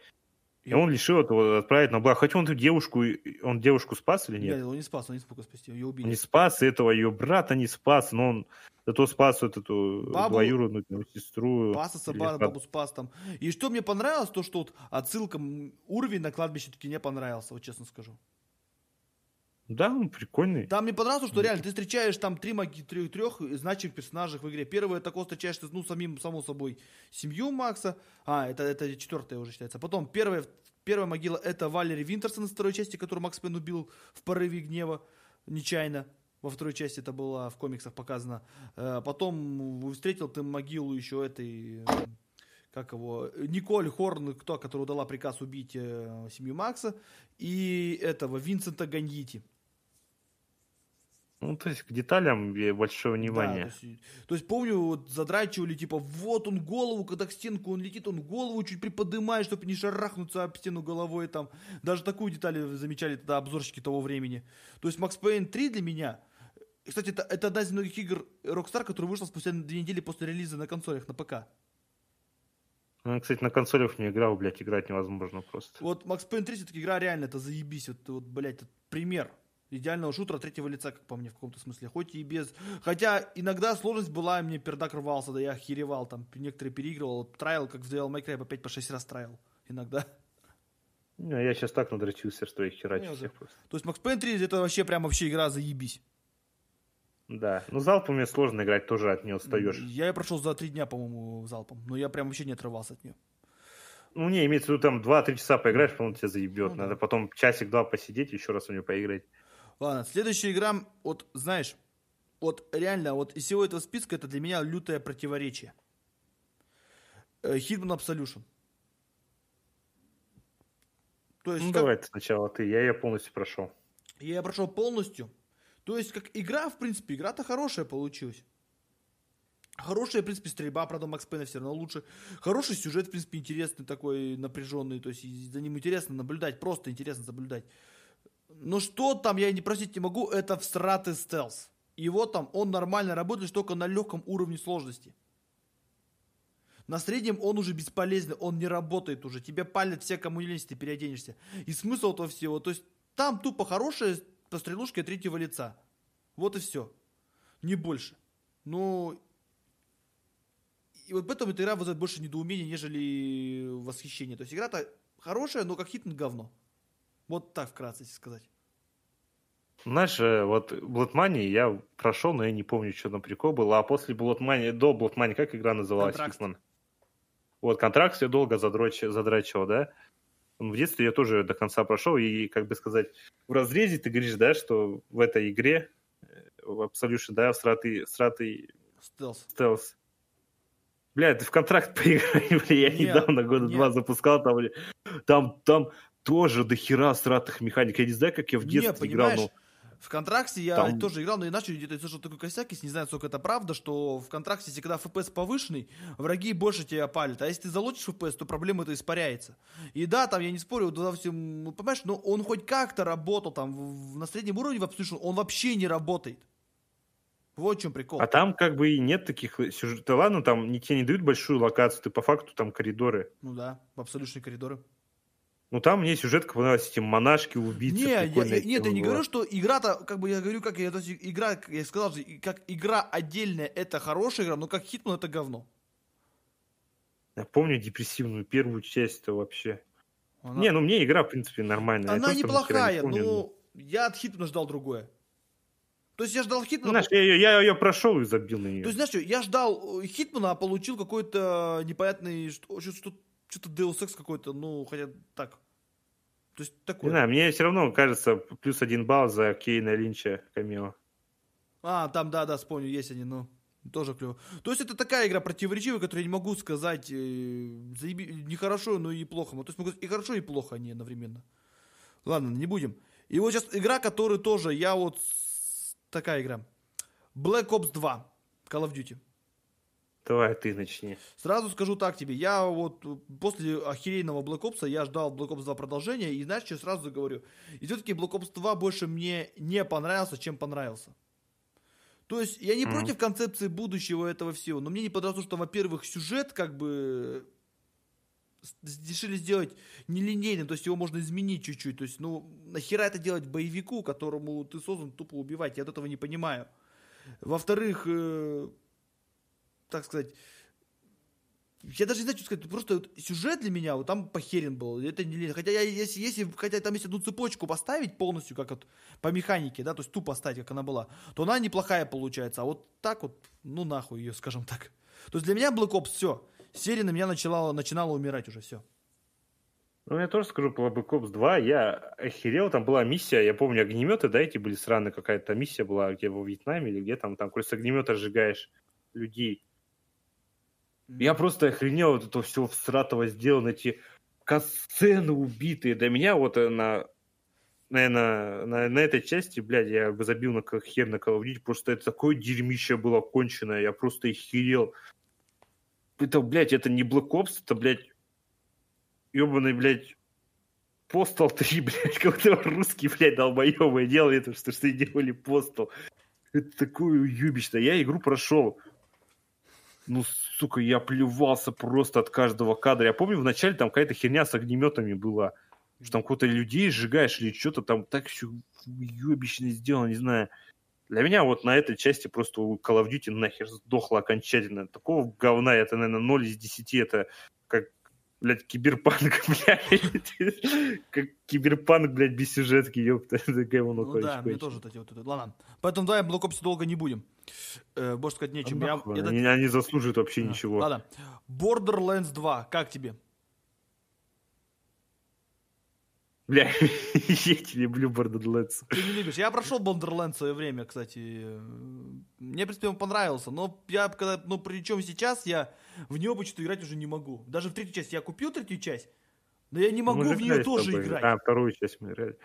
И он решил этого отправить на благо. Хотя он эту девушку, он девушку спас или нет? Нет, он не спас, он не смог спасти, ее убили. Он не спас этого, ее брата не спас, но он зато спас вот эту Бабу- двоюродную сестру. Паса, Или собака, брат. бабу спас там. И что мне понравилось, то что вот отсылка, уровень на кладбище таки не понравился, вот честно скажу. Да, он прикольный. Там мне понравилось, что реально ты встречаешь там три маги, трех, трех значимых персонажей в игре. Первый это такой встречаешь, ты, ну, самим, само собой, семью Макса. А, это, это четвертая уже считается. Потом первая, первая могила это Валери Винтерсон из второй части, которую Макс Пен убил в порыве гнева нечаянно. Во второй части это было в комиксах показано. Э, Потом встретил ты могилу еще этой, как его, Николь Хорн, кто, которая дала приказ убить э, семью Макса, и этого Винсента Ганьити. Ну, то есть к деталям э, большого Да, то, есть, то есть помню, вот задрачивали, типа, вот он голову, когда к стенку он летит, он голову чуть приподнимает, чтобы не шарахнуться об стену головой там. Даже такую деталь замечали тогда обзорщики того времени. То есть Макс Пейн 3 для меня, кстати, это, это одна из многих игр Rockstar, которая вышла спустя две недели после релиза на консолях, на ПК. Ну, кстати, на консолях не играл, блядь, играть невозможно просто. Вот Макс Пейн 3 все-таки игра реально, это заебись. Вот, вот блядь, это пример идеального шутера третьего лица, как по мне, в каком-то смысле. Хоть и без... Хотя иногда сложность была, и мне пердак рвался, да я охеревал, там некоторые переигрывал. Трайл, как в Devil May Cry, по 5 по 6 раз трайл иногда. Не, я сейчас так надрочился, что я херачу всех просто. То есть Макс Пейн 3 это вообще прям вообще игра заебись. Да. Ну, залпом мне сложно играть, тоже от нее отстаешь. Я ее прошел за три дня, по-моему, залпом. Но я прям вообще не отрывался от нее. Ну, не, имеется в виду, там 2-3 часа поиграешь, по-моему, тебя заебет. Ну, да. Надо потом часик-два посидеть, еще раз в нее поиграть. Ладно, следующая игра, вот знаешь, вот реально, вот из всего этого списка это для меня лютое противоречие. Э, Hitman Absolution. То есть, Ну, как- давай ты сначала ты, я ее полностью прошел. я ее прошел полностью. То есть, как игра, в принципе, игра-то хорошая получилась. Хорошая, в принципе, стрельба, правда, Макс Пейна все равно лучше. Хороший сюжет, в принципе, интересный, такой напряженный. То есть, за ним интересно наблюдать, просто интересно наблюдать. Но что там, я не просить не могу, это всратый стелс. Его там, он нормально работает, только на легком уровне сложности. На среднем он уже бесполезный, он не работает уже. Тебя палят все, кому не лень, ты переоденешься. И смысл этого всего, то есть там тупо хорошая пострелушка третьего лица. Вот и все. Не больше. Ну, и вот поэтому эта игра вызывает больше недоумения, нежели восхищение. То есть игра-то хорошая, но как хитн говно. Вот так вкратце сказать. Знаешь, э, вот Blood Money я прошел, но я не помню, что там прикол был. А после Blood Money, до Blood Money, как игра называлась? Hitman? Вот, контракт я долго задроч, задрачивал, да? В детстве я тоже до конца прошел, и, как бы сказать, в разрезе ты говоришь, да, что в этой игре, э, в Absolution, да, в сратый, сратый Стелс. стелс. Бля, ты в контракт <laughs> поиграй, бля, я Нет, недавно года нет. два запускал, там, там, там тоже до хера сратых механик. Я не знаю, как я в Не, детстве играл, понимаешь, но в контракте я Там- тоже играл, но иначе где-то слышал такой косяк, если не знаю, сколько это правда, что в контракте, если когда FPS повышенный, враги больше тебя палят. А если ты залочишь FPS, то проблема это испаряется. И да, там я не спорю, допустим, ну, понимаешь, но он хоть как-то работал там в- на среднем уровне в Absolution, он вообще не работает. Вот в чем прикол. А там как бы и нет таких сюжетов. Ладно, там не, тебе не дают большую локацию, ты по факту там коридоры. Ну да, в Absolution коридоры. Ну там мне сюжетка понравилась, эти монашки, убийцы. Не, я- я- нет, я тема не говорю, что игра-то, как бы я говорю, как я, то есть игра, я сказал как игра отдельная, это хорошая игра, но как Hitman это говно. Я помню депрессивную первую часть-то вообще. Она- Не, ну мне игра, в принципе, нормальная. Я Она хера неплохая, не помню, но я от Хитмана ждал другое. То есть я ждал Ну, Хитмана, знаешь, я, ее- я ее прошел и забил на нее. то есть знаешь что, я ждал э, Хитмана, а получил какой-то непонятный, что- что- что-то Deus Ex какой-то, ну, хотя так. То есть Не такое. знаю, мне все равно кажется плюс один балл за Кейна Линча камео. А, там, да, да, вспомню, есть они, ну, тоже клево. То есть это такая игра противоречивая, которую я не могу сказать, э, заеби- не хорошо, но и плохо. То есть могу сказать и хорошо, и плохо они одновременно. Ладно, не будем. И вот сейчас игра, которую тоже я вот... Такая игра. Black Ops 2. Call of Duty. Давай ты начни. Сразу скажу так тебе, я вот после охеренного Black Ops я ждал Black Ops 2 продолжения, и знаешь, что сразу говорю? И все-таки Black Ops 2 больше мне не понравился, чем понравился. То есть я не Мгм. решили сделать нелинейным, то есть его можно изменить чуть-чуть. То есть, ну, нахера это делать боевику, которому ты создан тупо убивать? Я от этого не понимаю. Во-вторых, э, так сказать, я даже не знаю, что сказать, просто вот сюжет для меня вот там похерен был. Это не хотя я, если, если хотя там если одну цепочку поставить полностью, как вот по механике, да, то есть тупо поставить, как она была, то она неплохая получается. А вот так вот, ну нахуй ее, скажем так. То есть для меня Black Ops все. Серия на меня начинала, начинала умирать уже все. Ну, я тоже скажу про Black Ops 2. Я охерел, там была миссия, я помню, огнеметы, да, эти были странные, какая-то миссия была, где во Вьетнаме или где там, там, с огнемета сжигаешь людей. Я просто охренел от этого всего всратого сделано, эти касцены убитые. Для меня вот э, на, наверное, на, на этой части, блядь, я бы забил на хер на Call просто это такое дерьмище было конченое, я просто охерел. Это, блядь, это не Black Ops, это, блядь, ебаный, блядь, Postal 3, <laughs> блядь, как-то русский, блядь, долбоебы делали это, что, что делали Postal. Это такое уебищно. Я игру прошел ну, сука, я плевался просто от каждого кадра. Я помню, вначале там какая-то херня с огнеметами была. Что там какого-то людей сжигаешь или что-то там так все уебищно сделано, не знаю. Для меня вот на этой части просто Call of Duty нахер сдохло окончательно. Такого говна это, наверное, 0 из 10. Это блядь, киберпанк, <laughs> блядь. Как киберпанк, блядь, без сюжетки, ёпта. <laughs> Это говно, Ну да, мне тоже эти вот, ладно. Поэтому давай Black Ops долго не будем. Э, больше сказать нечем. Они, они заслуживают вообще ничего. Ладно. Borderlands 2, как тебе? Бля, <laughs> я не люблю Borderlands. Ты не любишь. Я прошел Borderlands в свое время, кстати. Мне, в принципе, он понравился. Но я, когда, ну, причем сейчас я в него почему-то играть уже не могу. Даже в третью часть. Я купил третью часть, но я не могу в нее тоже играть. А, вторую часть мы играли.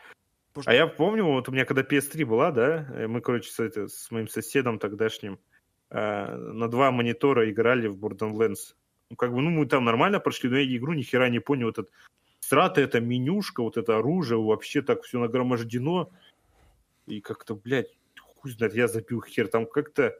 Потому а я помню, вот у меня когда PS3 была, да, э, мы, короче, с, это, с моим соседом тогдашним э, на два монитора играли в Borderlands. Ну, как бы, ну, мы там нормально прошли, но я игру ни хера не понял. Этот страта, эта менюшка, вот это оружие, вообще так все нагромождено. И как-то, блядь, хуй знает, я забил хер. Там как-то,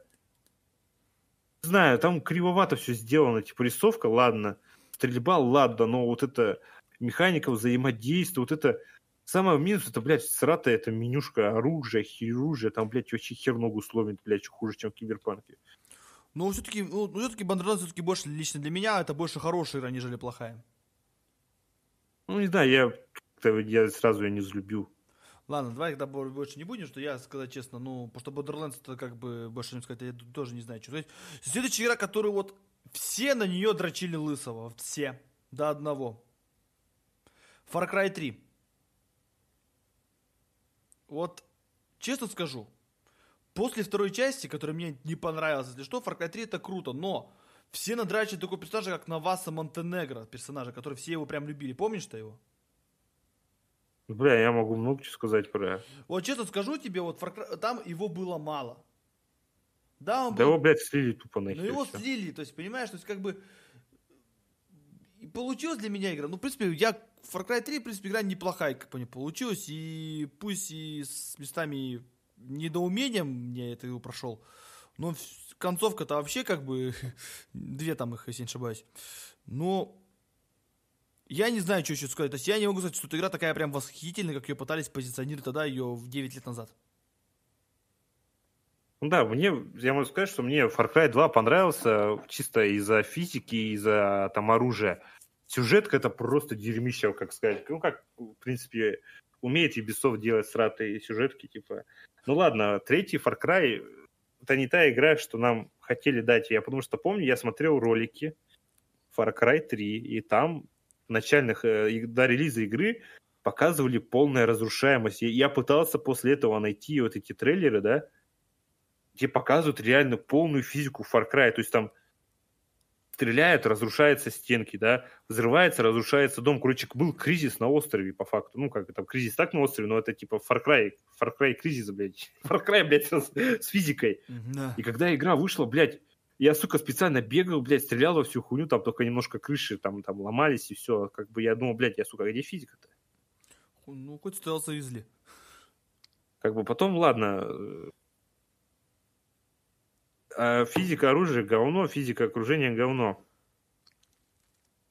не знаю, там кривовато все сделано. Типа рисовка, ладно, стрельба, ладно, но вот это механика взаимодействия, вот это Самое минус, это, блядь, срата, это менюшка оружия, хирургия, там, блядь, вообще хер ногу сломит, блядь, хуже, чем в Киберпанке. Ну, все-таки, ну, все-таки Бандерланд все-таки больше, лично для меня, это больше хорошая игра, нежели плохая. Ну, не знаю, я, я сразу я не взлюбил. Ладно, давай тогда больше не будем, что я сказать честно, ну, потому что Borderlands это как бы больше не сказать, я тоже не знаю, что. сказать. Следующая игра, которую вот все на нее дрочили лысого, все, до одного. Far Cry 3. Вот, честно скажу, после второй части, которая мне не понравилась, если что, Far Cry 3 это круто, но все надрачивают такой персонажа, как Наваса Монтенегро, персонажа, который все его прям любили. Помнишь ты его? Бля, я могу много чего сказать про... Вот честно скажу тебе, вот там его было мало. Да, он да был... его, блядь, слили тупо нахер. Ну его слили, то есть, понимаешь, то есть как бы... И получилась для меня игра. Ну, в принципе, я Far Cry 3, в принципе, игра неплохая, как по мне получилась. И пусть и с местами недоумением мне это его прошел, но концовка-то вообще как бы... <laughs> Две там их, если не ошибаюсь. Но я не знаю, что еще сказать. То есть я не могу сказать, что эта игра такая прям восхитительная, как ее пытались позиционировать тогда, ее в 9 лет назад. Ну да, мне, я могу сказать, что мне Far Cry 2 понравился чисто из-за физики, из-за там оружия. Сюжетка это просто дерьмище, как сказать. Ну, как, в принципе, умеет Ubisoft делать сратые сюжетки, типа. Ну ладно, третий Far Cry это не та игра, что нам хотели дать. Я потому что помню, я смотрел ролики Far Cry 3, и там начальных, э, до релиза игры показывали полная разрушаемость. Я пытался после этого найти вот эти трейлеры, да, где показывают реально полную физику Far Cry. То есть там стреляют, разрушаются стенки, да, взрывается, разрушается дом. Короче, был кризис на острове, по факту. Ну, как это, кризис так на острове, но это типа Far Cry, Far Cry кризис, блядь. <laughs> Far Cry, блядь, с, с физикой. Да. И когда игра вышла, блядь, я, сука, специально бегал, блядь, стрелял во всю хуйню, там только немножко крыши там, там ломались и все. Как бы я думал, блядь, я, сука, где физика-то? Ну, хоть стоял, завезли. Как бы потом, ладно, физика оружия говно, физика окружения говно.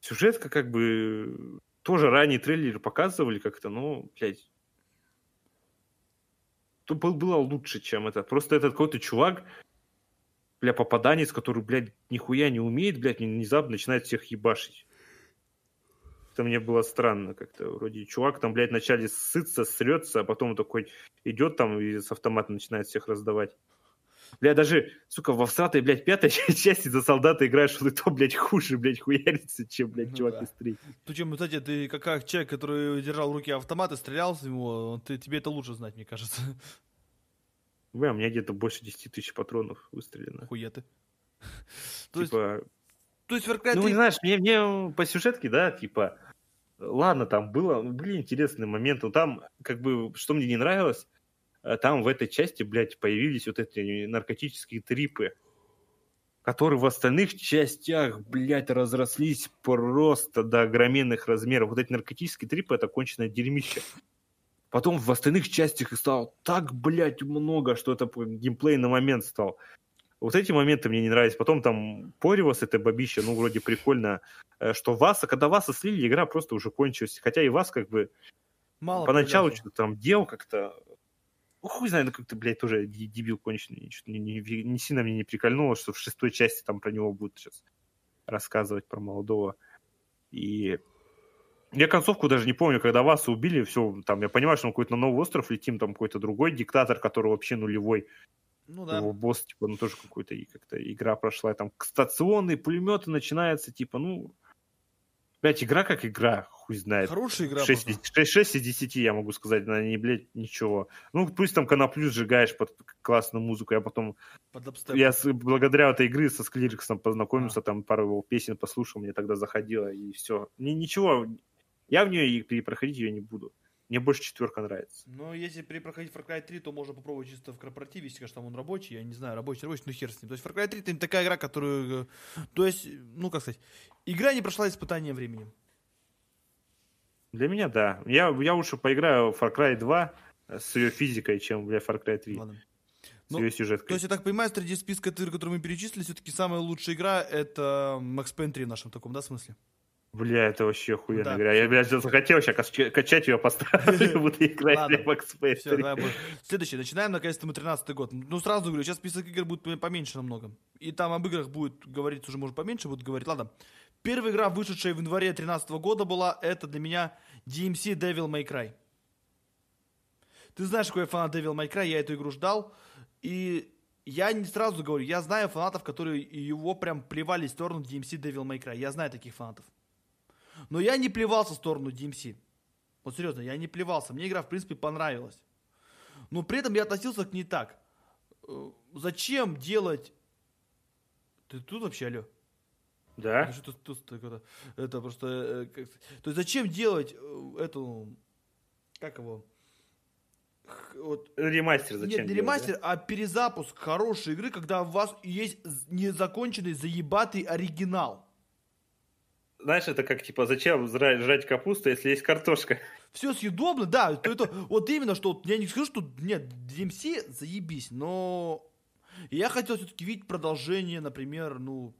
сюжетка как бы тоже ранее трейлеры показывали как-то, но, блядь, то был, было лучше, чем это. Просто этот какой-то чувак, бля, попаданец, который, блядь, нихуя не умеет, блядь, внезапно начинает всех ебашить. Это мне было странно как-то. Вроде чувак там, блядь, вначале сытся, срется, а потом такой идет там и с автомата начинает всех раздавать. Бля, даже, сука, во всратой, блядь, пятой <laughs> части за солдата играешь, что ты то, блядь, хуже, блядь, хуярится, чем, блядь, ну, чувак да. из третьей. Причем, кстати, ты как человек, который держал в руке автомат и стрелял с него, ты, тебе это лучше знать, мне кажется. Бля, у меня где-то больше 10 тысяч патронов выстрелено. Хуя ты. Типа... то есть 3... Ну, не знаешь, мне, мне по сюжетке, да, типа, ладно, там было, были интересные моменты, но там, как бы, что мне не нравилось, там в этой части, блядь, появились вот эти наркотические трипы, которые в остальных частях, блядь, разрослись просто до огроменных размеров. Вот эти наркотические трипы — это конченое дерьмище. Потом в остальных частях их стало так, блядь, много, что это геймплей на момент стал. Вот эти моменты мне не нравятся. Потом там Поривас, это бабище, ну, вроде прикольно, э, что Васа, когда Васа слили, игра просто уже кончилась. Хотя и Вас как бы Мало поначалу что-то там делал как-то, хуй знает, ну, как-то, блядь, тоже дебил конченый. Не, не, не сильно мне не прикольнуло, что в шестой части там про него будут сейчас рассказывать, про молодого. И я концовку даже не помню, когда вас убили, все, там, я понимаю, что мы какой-то на новый остров летим, там какой-то другой диктатор, который вообще нулевой. Ну да. Его босс, типа, ну тоже какой-то как-то игра прошла, там стационные пулеметы начинаются, типа, ну, блядь, игра как игра, хуй знает. Хорошая игра. 6, 6, 6 из 10, я могу сказать, на не, блядь, ничего. Ну, пусть там коноплю сжигаешь под классную музыку, я потом... я с, благодаря этой игры со Склириксом познакомился, а. там пару его песен послушал, мне тогда заходило, и все. Ни, ничего, я в нее и перепроходить ее не буду. Мне больше четверка нравится. Но если перепроходить Far Cry 3, то можно попробовать чисто в корпоративе, если, конечно, там он рабочий, я не знаю, рабочий, рабочий, ну хер с ним. То есть Far Cry 3 это такая игра, которую, э, то есть, ну как сказать, игра не прошла испытание временем. Для меня, да. Я, я лучше поиграю в Far Cry 2 с ее физикой, чем для Far Cry 3. Ладно. С ну, ее сюжеткой. То есть, я так понимаю, среди списка игр, которые мы перечислили, все-таки самая лучшая игра это Max Payne 3 в нашем таком, да, смысле? Бля, это вообще охуенно да. игра. Я, блядь, захотел сейчас качать ее, поставить, <laughs> буду играть для Max Payne. Все, давай Следующий. Начинаем, наконец-то, мы 13 год. Ну, сразу говорю, сейчас список игр будет поменьше намного. И там об играх будет говорить уже, может, поменьше будет говорить. Ладно. Первая игра, вышедшая в январе 2013 года была, это для меня DMC Devil May Cry. Ты знаешь, какой я фанат Devil May Cry, я эту игру ждал. И я не сразу говорю, я знаю фанатов, которые его прям плевали в сторону DMC Devil May Cry. Я знаю таких фанатов. Но я не плевался в сторону DMC. Вот серьезно, я не плевался. Мне игра, в принципе, понравилась. Но при этом я относился к ней так. Э, зачем делать... Ты тут вообще, алло? Да. Это, тут, тут, это, просто... Э, как, то есть зачем делать э, эту... Как его? Вот, ремастер зачем? Нет, не ремастер, да? а перезапуск хорошей игры, когда у вас есть незаконченный заебатый оригинал знаешь, это как, типа, зачем жрать капусту, если есть картошка? Все съедобно, да, то это вот именно, что я не скажу, что нет, DMC заебись, но я хотел все-таки видеть продолжение, например, ну,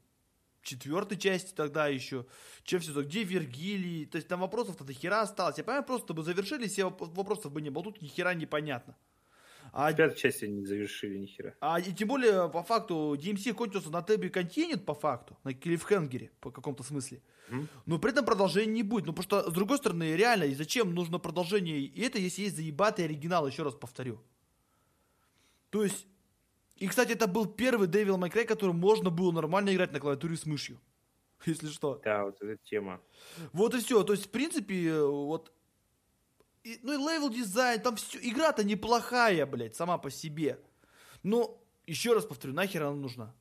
четвертой части тогда еще, чем все, где Вергилий, то есть там вопросов-то до хера осталось. Я понимаю, просто бы завершили, все вопросов бы не было, тут ни хера непонятно. А пятой части не завершили ни хера. А и тем более, по факту, DMC кончился на Тэбе Континент, по факту, на Клиффхенгере, по каком-то смысле. Mm. Но при этом продолжения не будет. Ну, потому что, с другой стороны, реально, и зачем нужно продолжение? И это, если есть заебатый оригинал, еще раз повторю. То есть, и, кстати, это был первый Devil May Cry, который можно было нормально играть на клавиатуре с мышью. <laughs> Если что. Да, вот эта тема. Вот и все. То есть, в принципе, вот и, ну и level design, там все, игра-то неплохая, блядь, сама по себе. Но, еще раз повторю, нахер она нужна?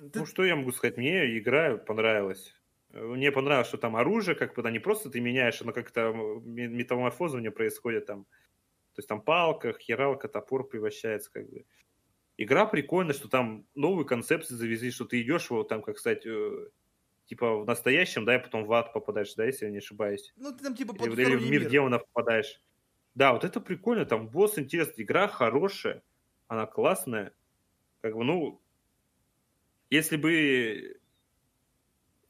Ну, что я могу сказать? Мне игра понравилась. Мне понравилось, что там оружие, как бы, да, не просто ты меняешь, оно как-то метаморфозование происходит там. То есть там палка, хералка, топор превращается, как бы. Игра прикольная, что там новые концепции завезли, что ты идешь, вот там, как сказать, э, типа в настоящем, да, и потом в ад попадаешь, да, если я не ошибаюсь. Ну, ты там типа или, или в мир, мир демонов попадаешь. Да, вот это прикольно, там босс интересный, игра хорошая, она классная. Как бы, ну, если бы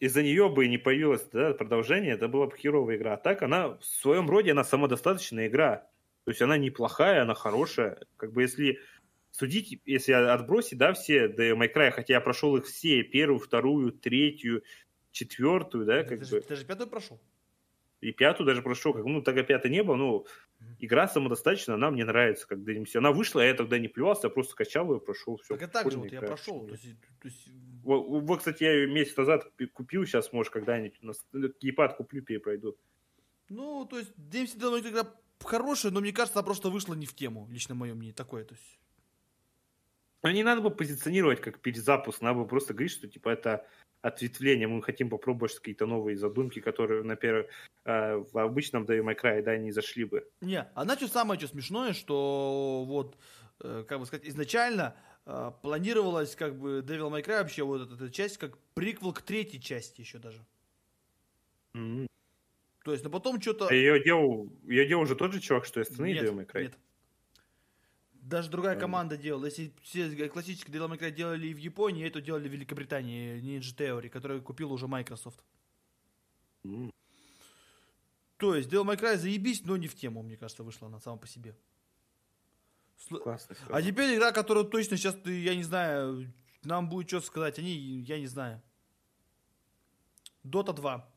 из-за нее бы не появилось да, продолжение, это была бы херовая игра. А так она в своем роде, она самодостаточная игра. То есть она неплохая, она хорошая. Как бы если судить, если отбросить, да, все May Cry, хотя я прошел их все, первую, вторую, третью, четвертую, да, как ты, бы. же, ты же пятую прошел? И пятую даже прошел, как, ну, тогда пятой не было, ну, игра самодостаточная, она мне нравится, как Denim Она вышла, а я тогда не плевался, я просто качал ее, прошел, все. Так и так же вот я прошел. То есть, то есть... Вот, вот, кстати, я ее месяц назад купил, сейчас, может, когда-нибудь, гейпад куплю, перепройду. Ну, то есть, DMC Devil игра хорошая, но мне кажется, она просто вышла не в тему, лично мое мнение, такое, то есть. Но не надо бы позиционировать как перезапуск, надо бы просто говорить, что типа это ответвление, мы хотим попробовать какие-то новые задумки, которые, например, э, в обычном Devil May Cry, да, не зашли бы. Не, а знаете, самое что смешное, что вот, э, как бы сказать, изначально э, планировалось как бы Devil May Cry вообще вот эта, эта часть как приквел к третьей части еще даже. Mm-hmm. То есть, но потом что-то... А ее делал, ее делал уже тот же чувак, что и остальные Devil May Cry? Нет, даже другая команда делала. Если все классические Devil May Cry делали в Японии, это делали в Великобритании, Ninja Theory, который купил уже Microsoft. Mm. То есть Devil May Cry заебись, но не в тему, мне кажется, вышла она сама по себе. Классно. А теперь игра, которую точно сейчас, я не знаю, нам будет что сказать, они, я не знаю. Dota 2.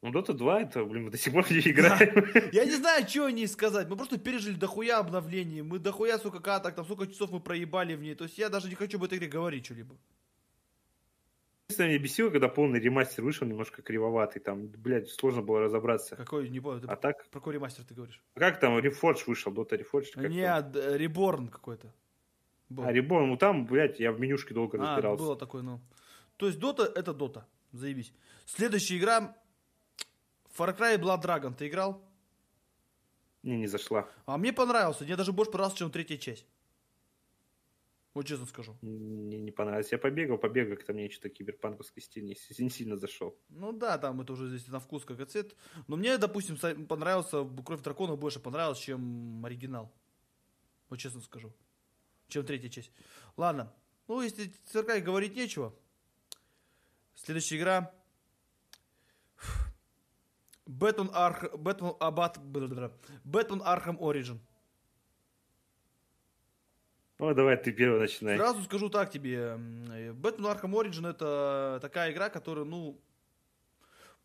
Ну, Dota 2 это, блин, мы до сих пор не играем. Да. <laughs> Я не знаю, что о ней сказать. Мы просто пережили дохуя обновлений. Мы дохуя, сука, каток, там сколько часов мы проебали в ней. То есть я даже не хочу об этой игре говорить что-либо. Единственное, меня бесило, когда полный ремастер вышел, немножко кривоватый. Там, блядь, сложно было разобраться. Какой, не помню. А так? Про какой ремастер ты говоришь? А как там, Reforge вышел, Dota Reforge? Нет, Reborn какой-то. Был. А, Reborn, ну там, блядь, я в менюшке долго а, разбирался. было такое, ну. То есть Dota это Dota. Заебись. Следующая игра Far Cry Blood Dragon ты играл? Не, не зашла. А мне понравился. Мне даже больше понравился, чем третья часть. Вот честно скажу. Мне не понравилось. Я побегал, побегал, как-то мне что-то киберпанковский стиль не, не сильно зашел. Ну да, там это уже здесь на вкус как и цвет. Но мне, допустим, понравился Кровь Дракона больше понравилось, чем оригинал. Вот честно скажу. Чем третья часть. Ладно. Ну, если циркай говорить нечего. Следующая игра Бэтмен Арх... Бэтмен Абат... Бэтмен Arkham Origin. Ну, давай ты первый начинай. Сразу скажу так тебе. Бэтмен Arkham Origin это такая игра, которая, ну...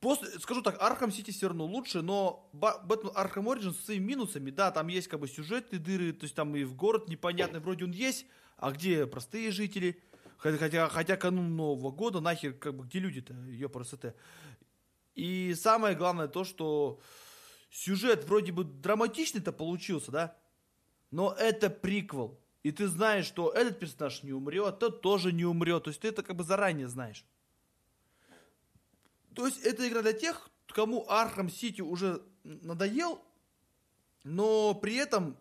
После, скажу так, Arkham City все равно лучше, но Бэтмен Arkham Origin с своими минусами, да, там есть как бы сюжетные дыры, то есть там и в город непонятный, вроде он есть, а где простые жители? Хотя, хотя, канун Нового года, нахер, как бы, где люди-то, ее просто и самое главное то, что сюжет вроде бы драматичный-то получился, да? Но это приквел. И ты знаешь, что этот персонаж не умрет, тот тоже не умрет. То есть ты это как бы заранее знаешь. То есть это игра для тех, кому Arkham City уже надоел, но при этом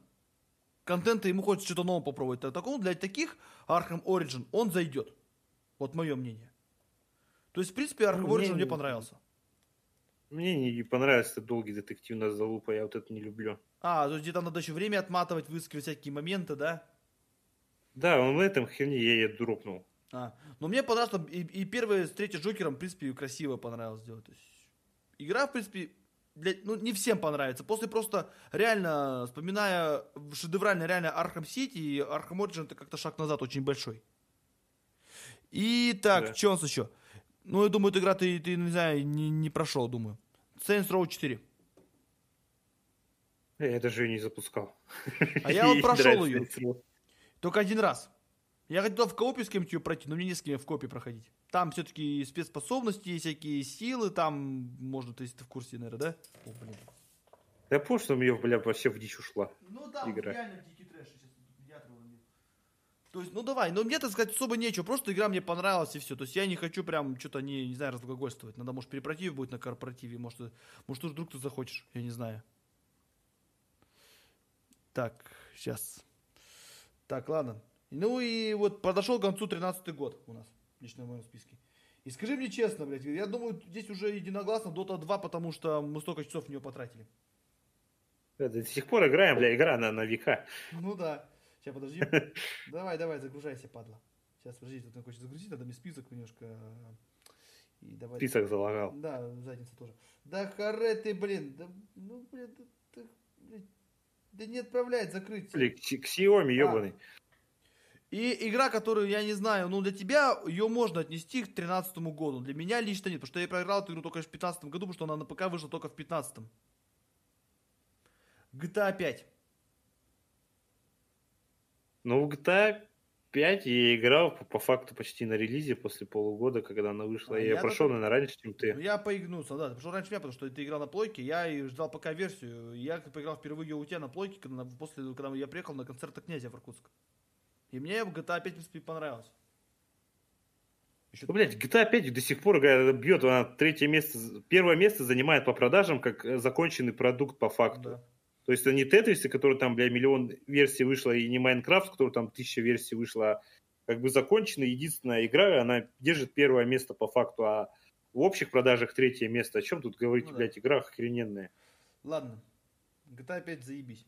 контента ему хочется что-то новое попробовать. Такому для таких Arkham Origin он зайдет. Вот мое мнение. То есть, в принципе, ну, Origin мне, мне понравился. Мне не понравился долгий детективная залупа, я вот это не люблю. А, то есть где-то надо еще время отматывать, выискивать всякие моменты, да? Да, он в этом херне я и дропнул. А, но мне понравилось, и, и первая встреча с Джокером, в принципе, красиво понравилось сделать. То есть, игра, в принципе, для, ну, не всем понравится. После просто, реально, вспоминая шедеврально, реально, Arkham City и Arkham Origin, это как-то шаг назад очень большой. И так, да. что у нас еще? Ну, я думаю, эту игра ты, ты не знаю, не, не прошел, думаю. Saints Row 4. Я даже ее не запускал. А я вот <laughs> прошел ее. Только один раз. Я хотел в коопе с кем-то ее пройти, но мне не с кем в коопе проходить. Там все-таки спецспособности, всякие силы, там можно, то есть ты в курсе, наверное, да? О, блин. Я помню, что мне, бля, вообще в дичь ушла. Ну да, игра. реально дикий трэш. То есть, ну давай, но мне, так сказать, особо нечего. Просто игра мне понравилась и все. То есть я не хочу прям что-то не, не знаю, разглагольствовать. Надо, может, перепротив будет на корпоративе. Может, может, вдруг ты захочешь. Я не знаю. Так, сейчас. Так, ладно. Ну и вот подошел к концу 13 год у нас, лично в моем списке. И скажи мне честно, блядь, я думаю, здесь уже единогласно Dota 2, потому что мы столько часов в нее потратили. до сих пор играем, бля, игра на, на века. Ну да. Сейчас, подожди. <laughs> Давай, давай, загружайся, падла. Сейчас, подождите, тут хочет загрузить, надо мне список немножко. И давай... Список залагал. Да, задница тоже. Да харе ты, блин, да, ну, блин, да, да, да не отправляет закрыть. Блин, к Xiaomi, ебаный. А. И игра, которую, я не знаю, ну для тебя ее можно отнести к 2013 году. Для меня лично нет, потому что я проиграл эту игру только в 2015 году, потому что она на ПК вышла только в 2015. GTA 5. Ну, в GTA 5 я играл по, по факту почти на релизе после полугода, когда она вышла. А я, я прошел, наверное, раньше, чем ты. Ну, я поигнулся, да. Ты пошел раньше меня, потому что ты играл на плойке. Я и ждал пока версию. Я поиграл впервые у тебя на плойке, когда, после, когда я приехал на концерт князя в Иркутск. И мне GTA 5, в принципе, понравилось. Еще... Ну, блядь, GTA 5 до сих пор бьет, она третье место, первое место занимает по продажам как э, законченный продукт по факту. Да. То есть это не Tetris, который там, бля, миллион версий вышло, и не Майнкрафт, который там тысяча версий вышло, а как бы законченная единственная игра, она держит первое место по факту, а в общих продажах третье место. О чем тут говорить, ну, да. блядь, игра охрененная. Ладно, GTA 5 заебись.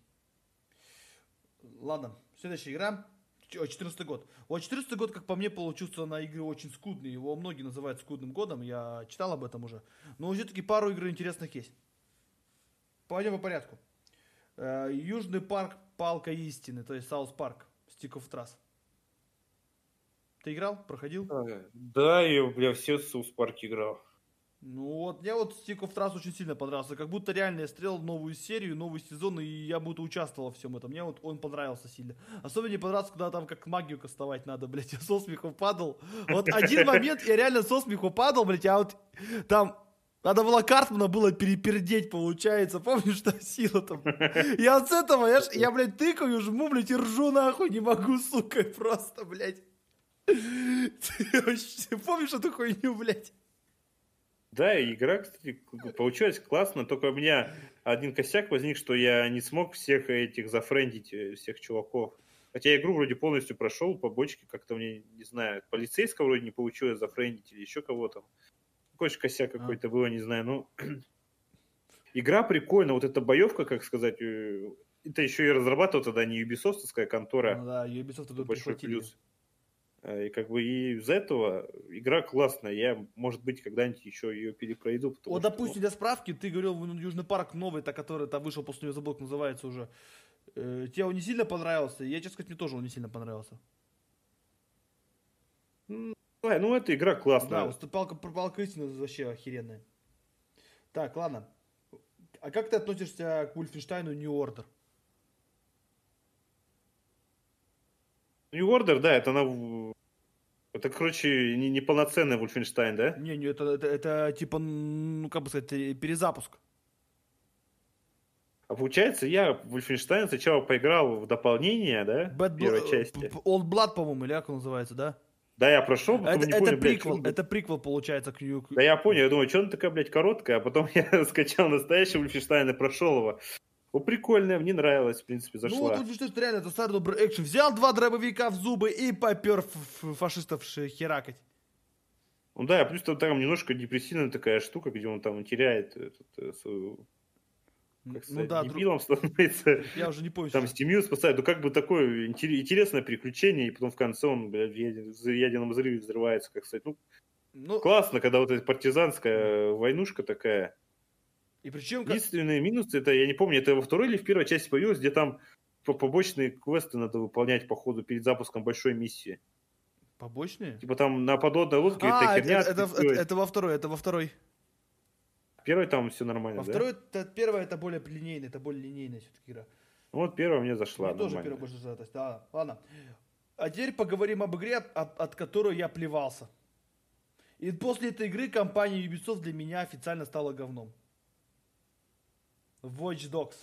Ладно, следующая игра. 14 год. Вот 14 год, как по мне, получился на игры очень скудный. Его многие называют скудным годом. Я читал об этом уже. Но все-таки пару игр интересных есть. Пойдем по порядку. Э, Южный парк Палка Истины, то есть South Park, Stick of Truth. Ты играл? Проходил? Да, я, бля, все South Park играл. Ну вот, мне вот Stick of Truth очень сильно понравился. Как будто реально я смотрел новую серию, новый сезон, и я будто участвовал во всем этом. Мне вот он понравился сильно. Особенно мне понравился, когда там как магию кастовать надо, блядь. <laughs> Я со смеху падал. Вот один момент я реально со смеху падал, блядь, а вот там надо было Картмана было перепердеть, получается. Помнишь, что сила там? Я от этого, я, я, блядь, тыкаю, жму, блядь, и ржу нахуй, не могу, сука, просто, блядь. Помнишь эту хуйню, блядь? Да, игра, кстати, получилась классно, только у меня один косяк возник, что я не смог всех этих зафрендить, э, всех чуваков. Хотя игру вроде полностью прошел, побочки как-то мне, не знаю, полицейского вроде не получилось зафрендить или еще кого-то. Же косяк а. какой-то было, не знаю, ну... <clears throat> Игра прикольная, вот эта боевка, как сказать, э, это еще и разрабатывал тогда не Ubisoft, контора. Ну да, Ubisoft тут большой плюс. Э, и как бы и из-за этого игра классная. Я, может быть, когда-нибудь еще ее перепройду. Вот, что... допустим, для справки, ты говорил, ну, Южный парк новый, та, который там вышел после нее, забыл, как называется уже. Э, тебе он не сильно понравился? Я, честно сказать, мне тоже он не сильно понравился. Ну, ну эта игра классная. Да, палка, палка истины вообще охеренная. Так, ладно. А как ты относишься к Wolfenstein New Order? New Order, да, это она... Это, короче, не, не полноценный Wolfenstein, да? Не, не, это, это, это типа, ну, как бы сказать, перезапуск. А получается, я в Wolfenstein сначала поиграл в дополнение, да? Bad первой части. Old Blood, по-моему, или как он называется, да? Да, я прошел, потом это, не это понял, приквел, блядь, это приквел, получается, к New... Да я понял, я думаю, что она такая, блядь, короткая, а потом <laughs> я скачал настоящий Wolfenstein и прошел его. Ну, прикольная, мне нравилось, в принципе, зашла. Ну, тут что, реально, это старый добрый экшен. Взял два дробовика в зубы и попер фашистов херакать. Ну да, плюс там, там немножко депрессивная такая штука, где он там теряет этот, э, свою как ну сказать, ну, да, дебилом <laughs> друг... становится. Я уже не помню. Там семью спасает. Ну, как бы такое интересное приключение, и потом в конце он, блядь, в ядерном взрыве взрывается, как сказать. Ну, ну, классно, когда вот эта партизанская войнушка такая. И причем... Единственные минусы, это, я не помню, это во второй или в первой части появилось, где там побочные квесты надо выполнять по ходу перед запуском большой миссии. Побочные? Типа там на подводной лодке а, это херня. Это, это, это, это во второй, это во второй. Первый там все нормально, Во да? второй, это, первая это более линейная, это более линейная все-таки игра. Ну вот первая мне зашла. Мне тоже первая больше зашла. Да, ладно. А теперь поговорим об игре, от, от которой я плевался. И после этой игры компания Ubisoft для меня официально стала говном. Watch Dogs.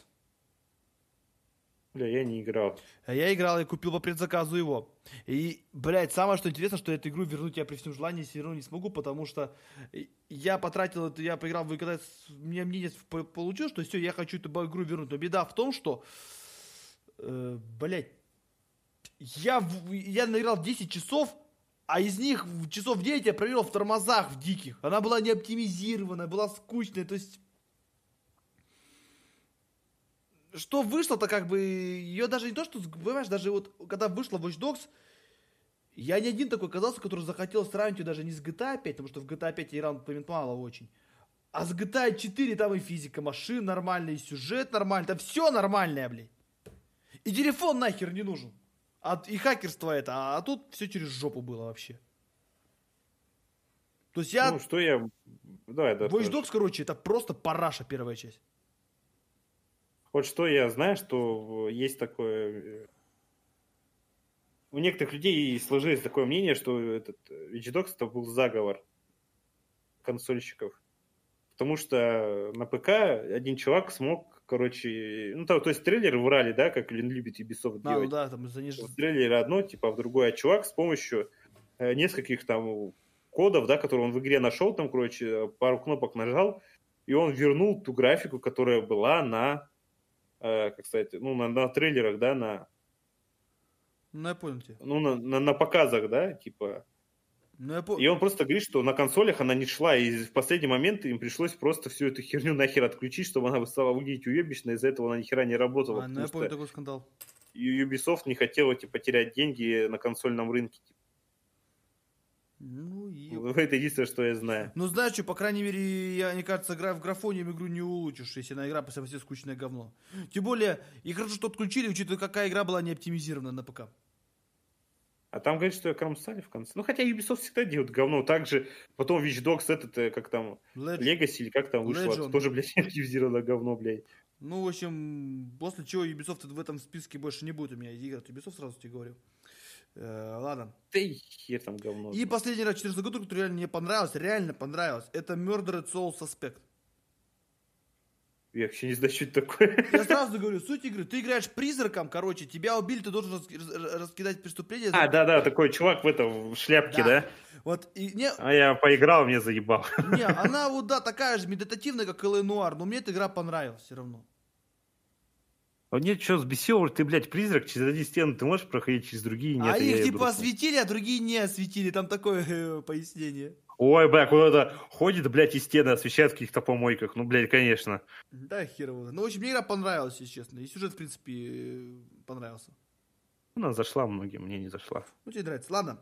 Бля, я не играл. А я играл и купил по предзаказу его. И, блядь, самое что интересно, что эту игру вернуть я при всем желании все равно не смогу, потому что я потратил это, я поиграл, вы когда мне мнение получил, что все, я хочу эту игру вернуть. Но беда в том, что, э, блядь, я, я наиграл 10 часов, а из них часов 9 я проверил в тормозах в диких. Она была не оптимизирована, была скучная, то есть что вышло-то как бы, ее даже не то, что, понимаешь, даже вот когда вышла Watch Dogs, Я не один такой оказался, который захотел сравнить ее даже не с GTA 5, потому что в GTA 5 я играл мало очень. А с GTA 4 там и физика машин нормальная, и сюжет нормальный, там все нормальное, блядь. И телефон нахер не нужен. А, и хакерство это, а, а тут все через жопу было вообще. То есть я... Ну, что я... Давай, да. Watch Dogs, короче, это просто параша первая часть. Вот что я знаю, что есть такое... Э, у некоторых людей сложилось такое мнение, что этот Watch Dogs это был заговор консольщиков. Потому что на ПК один чувак смог, короче, ну, то, то есть трейлеры врали, да, как любит Ubisoft а, делать. Ну да, там заниж... В трейлере одно, типа, а в другое. А чувак с помощью э, нескольких там кодов, да, которые он в игре нашел, там, короче, пару кнопок нажал, и он вернул ту графику, которая была на, э, как сказать, ну, на, на трейлерах, да, на... Ну, я понял тебя. Ну, на, на, на показах, да, типа... Ну, я по... И он просто говорит, что на консолях она не шла, и в последний момент им пришлось просто всю эту херню нахер отключить, чтобы она стала выглядеть уебищно, из-за этого она ни хера не работала. А, ну я понял такой скандал. И Ubisoft не хотела, типа, терять деньги на консольном рынке. Типа. Ну, и... <laughs> Это единственное, что я знаю. Ну, знаешь что, по крайней мере, я, мне кажется, игра в графоне игру не улучшишь, если она игра по совсем скучное говно. Тем более, и хорошо, что отключили, учитывая, какая игра была не оптимизирована на ПК. А там говорит, что я кромсали в конце. Ну, хотя Ubisoft всегда делают говно. Также потом Witch Dogs этот, э, как там, Leg... Legacy или как там вышло, Legend. тоже, блядь, <laughs> оптимизировано говно, блядь. Ну, в общем, после чего Ubisoft в этом списке больше не будет у меня игр. Ubisoft сразу тебе говорю. Э, ладно. Ты хер там говно. И последний раз 14 год, который реально мне понравился, реально понравился, это Murdered Soul Suspect. Я вообще не знаю, что это такое. Я сразу говорю, суть игры, ты играешь призраком, короче, тебя убили, ты должен раскидать преступление. А, да-да, такой чувак в этом в шляпке, да? да? Вот, и не... А я поиграл, мне заебал. Не, она вот, да, такая же медитативная, как Элэ Нуар, но мне эта игра понравилась все равно. А нет, что взбесил, ты, блядь, призрак, через одни стены ты можешь проходить, через другие нет. А их типа осветили, а другие не осветили, там такое <laughs> э, пояснение. Ой, бля, куда-то ходит, блядь, и стены освещает в каких-то помойках. Ну, блядь, конечно. Да, херово. Ну, в общем, мне игра понравилась, если честно. И сюжет, в принципе, понравился. Она зашла многим, мне не зашла. Ну, тебе нравится. Ладно.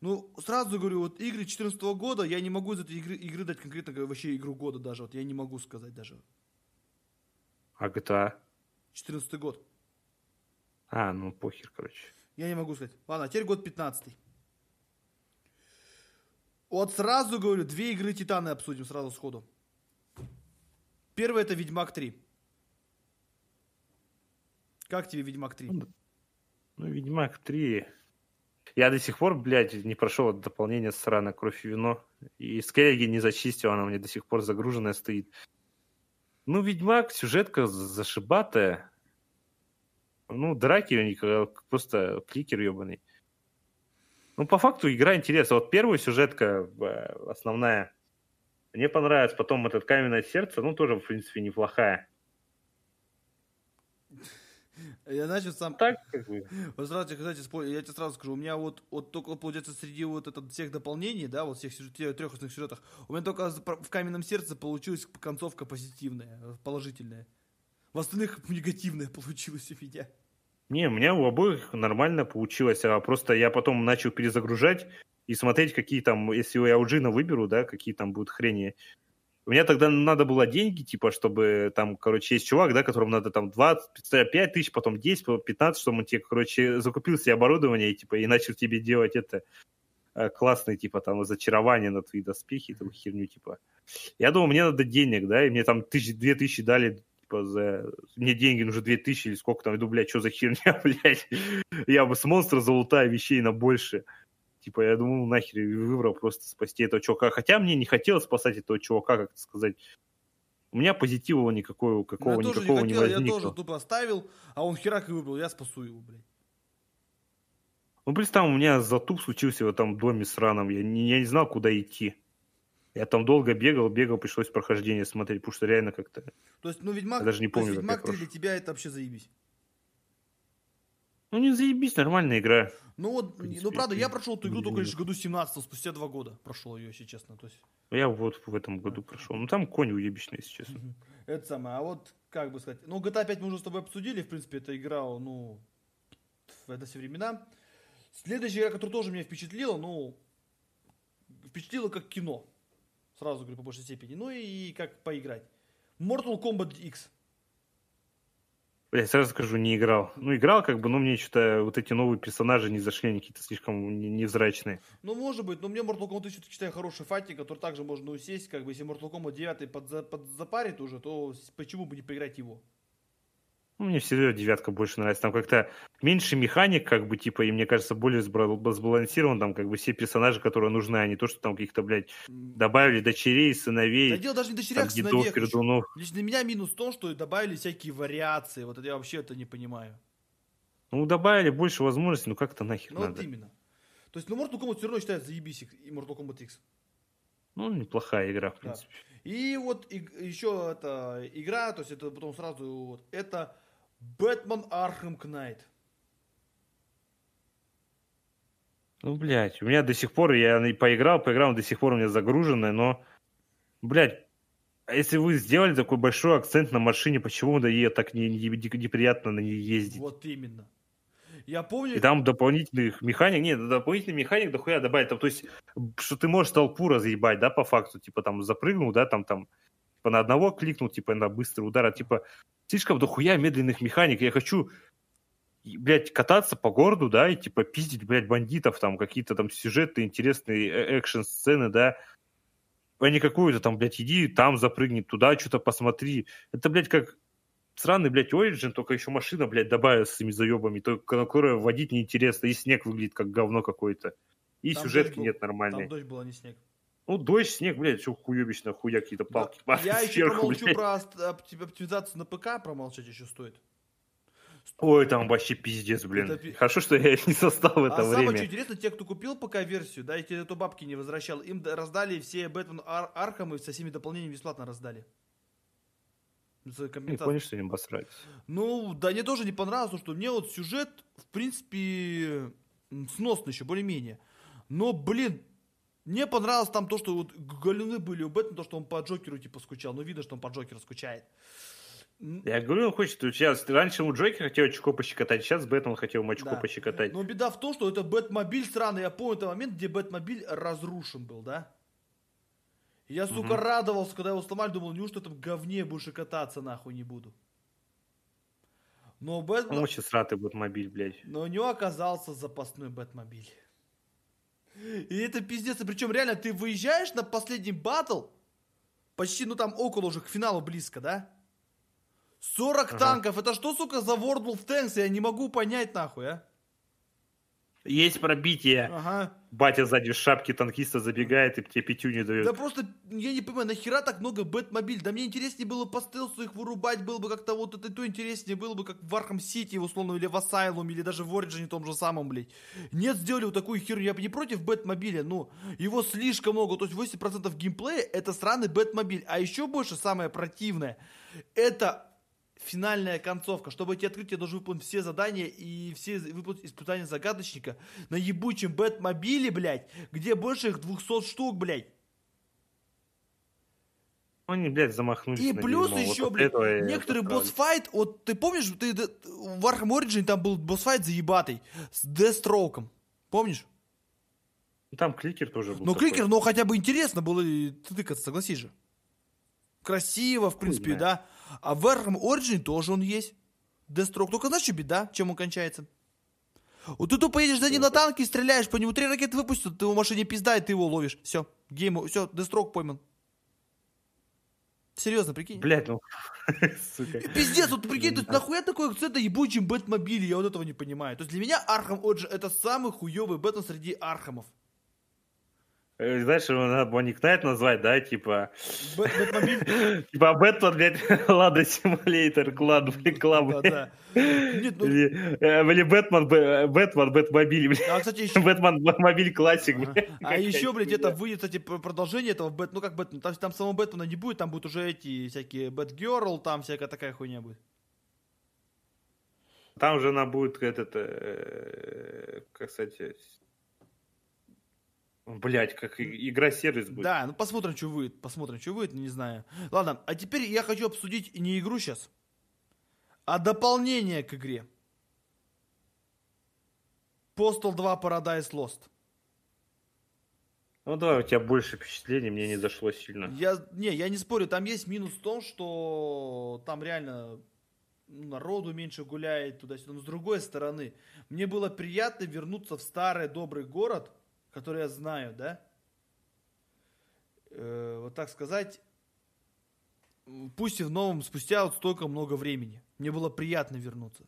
Ну, сразу говорю, вот игры 2014 года, я не могу из этой игры, игры дать конкретно вообще игру года даже. Вот я не могу сказать даже. А GTA? 14 год. А, ну похер, короче. Я не могу сказать. Ладно, теперь год 15 Вот сразу говорю, две игры Титаны обсудим сразу сходу. Первый это Ведьмак 3. Как тебе Ведьмак 3? Ну, ну Ведьмак 3... Я до сих пор, блядь, не прошел от дополнения срана кровь и вино. И скеллиги не зачистил, она меня до сих пор загруженная стоит. Ну, Ведьмак, сюжетка зашибатая. Ну, драки у них просто кликер ебаный. Ну, по факту игра интересна. Вот первая сюжетка э, основная мне понравилась. Потом этот каменное сердце, ну, тоже, в принципе, неплохая. Я начал сам... Так, как бы. <laughs> Вот сразу, кстати, я тебе сразу скажу, у меня вот, вот только, получается, среди вот этот, всех дополнений, да, вот всех трех основных сюжетах, у меня только в каменном сердце получилась концовка позитивная, положительная. В остальных <laughs> негативная получилась у меня. Не, у меня у обоих нормально получилось, а просто я потом начал перезагружать и смотреть, какие там, если я у Джина выберу, да, какие там будут хрени у меня тогда надо было деньги, типа, чтобы там, короче, есть чувак, да, которому надо там 20, 5 тысяч, потом 10, потом 15, чтобы он тебе, короче, закупил себе оборудование, и, типа, и начал тебе делать это э, классные, типа, там, зачарование на твои доспехи, там, херню, типа. Я думал, мне надо денег, да, и мне там тысяч, две тысячи дали, типа, за... Мне деньги нужны две тысячи или сколько там, иду, блядь, что за херня, <laughs> блядь. Я бы с монстра залутаю вещей на больше. Типа, я думал, нахер, выбрал просто спасти этого чувака. Хотя мне не хотелось спасать этого чувака, как сказать. У меня позитива никакого, какого, я никакого не, хотел, не возникло. Я тоже тупо оставил, а он херак и выбрал, я спасу его, блядь. Ну, представь, у меня затуп случился в этом доме сраном. Я не, я не знал, куда идти. Я там долго бегал, бегал, пришлось прохождение смотреть, потому что реально как-то... То есть, ну, Ведьмак, я даже не помню, то есть, Ведьмак 3 для тебя это вообще заебись? Ну, не заебись, нормальная игра. Ну вот, принципе, ну правда, я прошел эту игру только лишь в году 17 спустя два года прошел ее, если честно. То есть... Я вот в этом году прошел. Ну там конь уебищный, если честно. Это самое. А вот, как бы сказать, ну GTA 5 мы уже с тобой обсудили, в принципе, эта игра, ну, в это все времена. Следующая игра, которая тоже меня впечатлила, ну, впечатлила как кино. Сразу говорю, по большей степени. Ну и как поиграть. Mortal Kombat X. Я сразу скажу, не играл. Ну, играл, как бы, но мне что-то вот эти новые персонажи не зашли, они какие-то слишком невзрачные. Ну, может быть, но мне Mortal Kombat все-таки считаю хороший файтинг, который также можно усесть, как бы, если Mortal Kombat 9 под, под запарит уже, то почему бы не поиграть его? Ну, мне все равно девятка больше нравится. Там как-то меньше механик, как бы, типа, и мне кажется, более сбалансирован. Там, как бы, все персонажи, которые нужны, а не то, что там каких-то, блядь, добавили дочерей, сыновей. Да дело даже не дочерях, там, дедов, сыновей. Пердунов. Лично для меня минус в том, что добавили всякие вариации. Вот это я вообще это не понимаю. Ну, добавили больше возможностей, ну как-то нахер ну, надо. вот именно. То есть, ну, Mortal Kombat все равно считается заебись и Mortal Kombat X. Ну, неплохая игра, в принципе. Да. И вот и, еще эта игра, то есть это потом сразу вот, это Бэтмен Arkham Knight. Ну, блядь, у меня до сих пор, я поиграл, поиграл, до сих пор у меня загруженная, но, блядь, а если вы сделали такой большой акцент на машине, почему да ей так не, не, неприятно на ней ездить? Вот именно. Я помню... И там дополнительных механик, нет, дополнительный механик дохуя добавить, там, то есть, что ты можешь толпу разъебать, да, по факту, типа, там, запрыгнул, да, там, там, типа, на одного кликнул, типа, на быстрый удар, а, типа, слишком дохуя медленных механик. Я хочу, блядь, кататься по городу, да, и типа пиздить, блядь, бандитов, там какие-то там сюжеты, интересные э, экшн-сцены, да, а не какую-то там, блядь, иди там запрыгни, туда что-то посмотри. Это, блядь, как сраный, блядь, Origin, только еще машина, блядь, добавила с этими заебами, только на которую водить неинтересно, и снег выглядит как говно какое-то. И там сюжетки был, нет нормальной. Там дождь была, не снег. Ну, дождь, снег, блядь, все хуебично, хуя какие-то палки. Да. Я еще промолчу блядь. про оптимизацию на ПК, промолчать еще стоит. Ой, там вообще пиздец, блин. Это... Хорошо, что я не застал в это а время. Самое что интересно, те, кто купил ПК-версию, да, и те, кто бабки не возвращал, им раздали все Бэтмен Ар Архам и со всеми дополнениями бесплатно раздали. За не понял, что им обосрались. Ну, да, мне тоже не понравилось, что мне вот сюжет, в принципе, сносный еще, более-менее. Но, блин, мне понравилось там то, что вот галюны были у Бэтмена, то, что он по Джокеру типа скучал. Ну, видно, что он по Джокеру скучает. Я говорю, он хочет, сейчас, раньше ему Джокер хотел очко пощекотать, сейчас Бэтмен хотел ему очко да. пощекотать. Но беда в том, что это Бэтмобиль странный. Я помню этот момент, где Бэтмобиль разрушен был, да? Я, сука, угу. радовался, когда его сломали, думал, неужто там говне больше кататься нахуй не буду. Но Бэтмен... Он очень сратый Бэтмобиль, блядь. Но у него оказался запасной Бэтмобиль. И это пиздец. И причем реально ты выезжаешь на последний батл, почти, ну там около уже к финалу близко, да? 40 ага. танков. Это что, сука, за World of Tanks? Я не могу понять, нахуй, а? Есть пробитие. Ага. Батя сзади в шапке танкиста забегает и тебе пятюню дает. Да просто, я не понимаю, нахера так много Бэтмобиль? Да мне интереснее было по стелсу их вырубать, было бы как-то вот это то интереснее было бы, как в Arkham City, условно, или в Asylum, или даже в Ориджине том же самом, блядь. Нет, сделали вот такую херню. Я бы не против Бэтмобиля, но его слишком много. То есть 80% геймплея это сраный Бэтмобиль. А еще больше, самое противное, это финальная концовка. Чтобы эти открытия должны выполнить все задания и все выполнить испытания загадочника на ебучем Бэтмобиле, блядь, где больше их 200 штук, блядь. Они, блядь, замахнулись. И плюс дерьмо. еще, вот блядь, некоторый босс-файт, вот ты помнишь, ты в Arkham Origin там был босс-файт заебатый с Дестроуком. Помнишь? Там кликер тоже был. Ну, кликер, но хотя бы интересно было тыкаться, согласись же. Красиво, в принципе, да. А в Arkham Origin тоже он есть. Дестрок. Только знаешь, что беда, чем он кончается? Вот ты тупо едешь за ним на танке, стреляешь по нему, три ракеты выпустят, ты в машине пизда, и ты его ловишь. Все, game, все, Дестрок пойман. Серьезно, прикинь? Блять, ну, <laughs> сука. Пиздец, вот прикинь, тут нахуя такой акцент на ебучем Бэтмобиле, я вот этого не понимаю. То есть для меня Arkham Origin это самый хуёвый Бэтмен среди Архамов. Э, знаешь, его надо Knight назвать, да, типа... <laughs> Типа Бэтмен, блядь, <laughs> Лада Симулятор, Клад, Club. Да, Нет, ну... Или Бэтмен, Бэтмен, Бэтмобиль, блядь. А, кстати, еще... Бэтмен, Мобиль Классик, блядь. А еще, блядь, это выйдет, кстати, продолжение этого Бэт... Ну, как Бэтмен, там, там самого Бэтмена не будет, там будут уже эти всякие Бэтгерл, там всякая такая хуйня будет. Там уже она будет этот, э, как сказать, Блять, как игра-сервис будет. Да, ну посмотрим, что будет. Посмотрим, что будет, не знаю. Ладно, а теперь я хочу обсудить не игру сейчас, а дополнение к игре. Postal 2 Paradise Lost. Ну да, у тебя больше впечатлений, мне не зашло сильно. Я, не, я не спорю, там есть минус в том, что там реально народу меньше гуляет туда-сюда. Но с другой стороны, мне было приятно вернуться в старый добрый город, который я знаю, да? Э, вот так сказать, пусть и в новом, спустя вот столько много времени. Мне было приятно вернуться.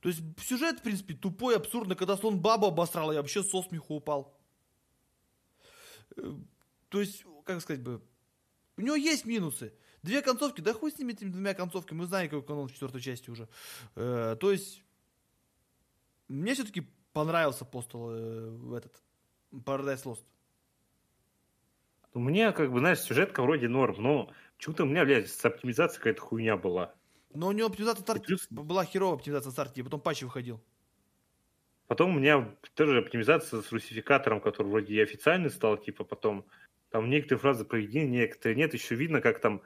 То есть сюжет, в принципе, тупой, абсурдный. Когда слон бабу обосрал, я вообще со смеху упал. Э, то есть, как сказать бы, у него есть минусы. Две концовки, да хуй с ними этими двумя концовками, мы знаем, какой канон в четвертой части уже. Э, то есть, мне все-таки понравился постол э, этот, Paradise Lost. У меня, как бы, знаешь, сюжетка вроде норм, но почему-то у меня, блядь, с оптимизацией какая-то хуйня была. Но у него оптимизация старт... плюс... была херовая оптимизация старте, потом патч выходил. Потом у меня тоже оптимизация с русификатором, который вроде и официальный стал, типа потом там некоторые фразы проведены, некоторые нет. Еще видно, как там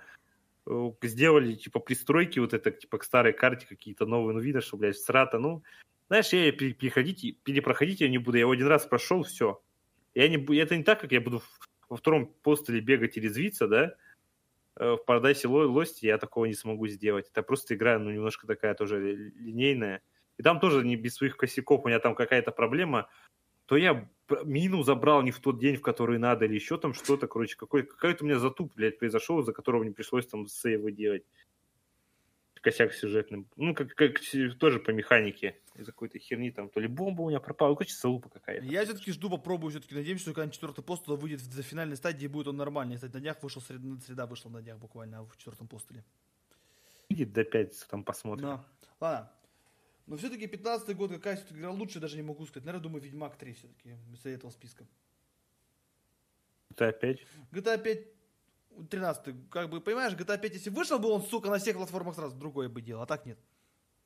э, сделали типа пристройки вот это типа к старой карте какие-то новые. Ну видно, что, блядь, срата. Ну, знаешь, я переходить, перепроходить я не буду. Я его один раз прошел, все. Я не, это не так, как я буду во втором постеле бегать и резвиться, да, э, в Paradise Lost я такого не смогу сделать. Это просто игра, ну, немножко такая тоже линейная. И там тоже не без своих косяков, у меня там какая-то проблема, то я мину забрал не в тот день, в который надо, или еще там что-то, короче, какой, какой-то у меня затуп, блядь, произошел, за которого мне пришлось там сейвы делать. Косяк сюжетным. Ну, как, как тоже по механике. Из-за какой-то херни там, то ли бомба у меня пропала, ну, короче, залупа какая-то. Я все-таки жду, попробую все-таки, надеемся, что когда четвертый пост туда выйдет в финальной стадии, будет он нормальный. Кстати, на днях вышел, среда, среда вышла на днях буквально в четвертом постуле. Видит до пятницы, там посмотрим. Но. Ладно, но все-таки 15-й год, какая все-таки игра лучше, даже не могу сказать. Наверное, думаю, Ведьмак 3 все-таки из этого списка. GTA 5? GTA 5 13 как бы, понимаешь, GTA 5, если вышел бы он, сука, на всех платформах сразу, другое бы дело, а так нет.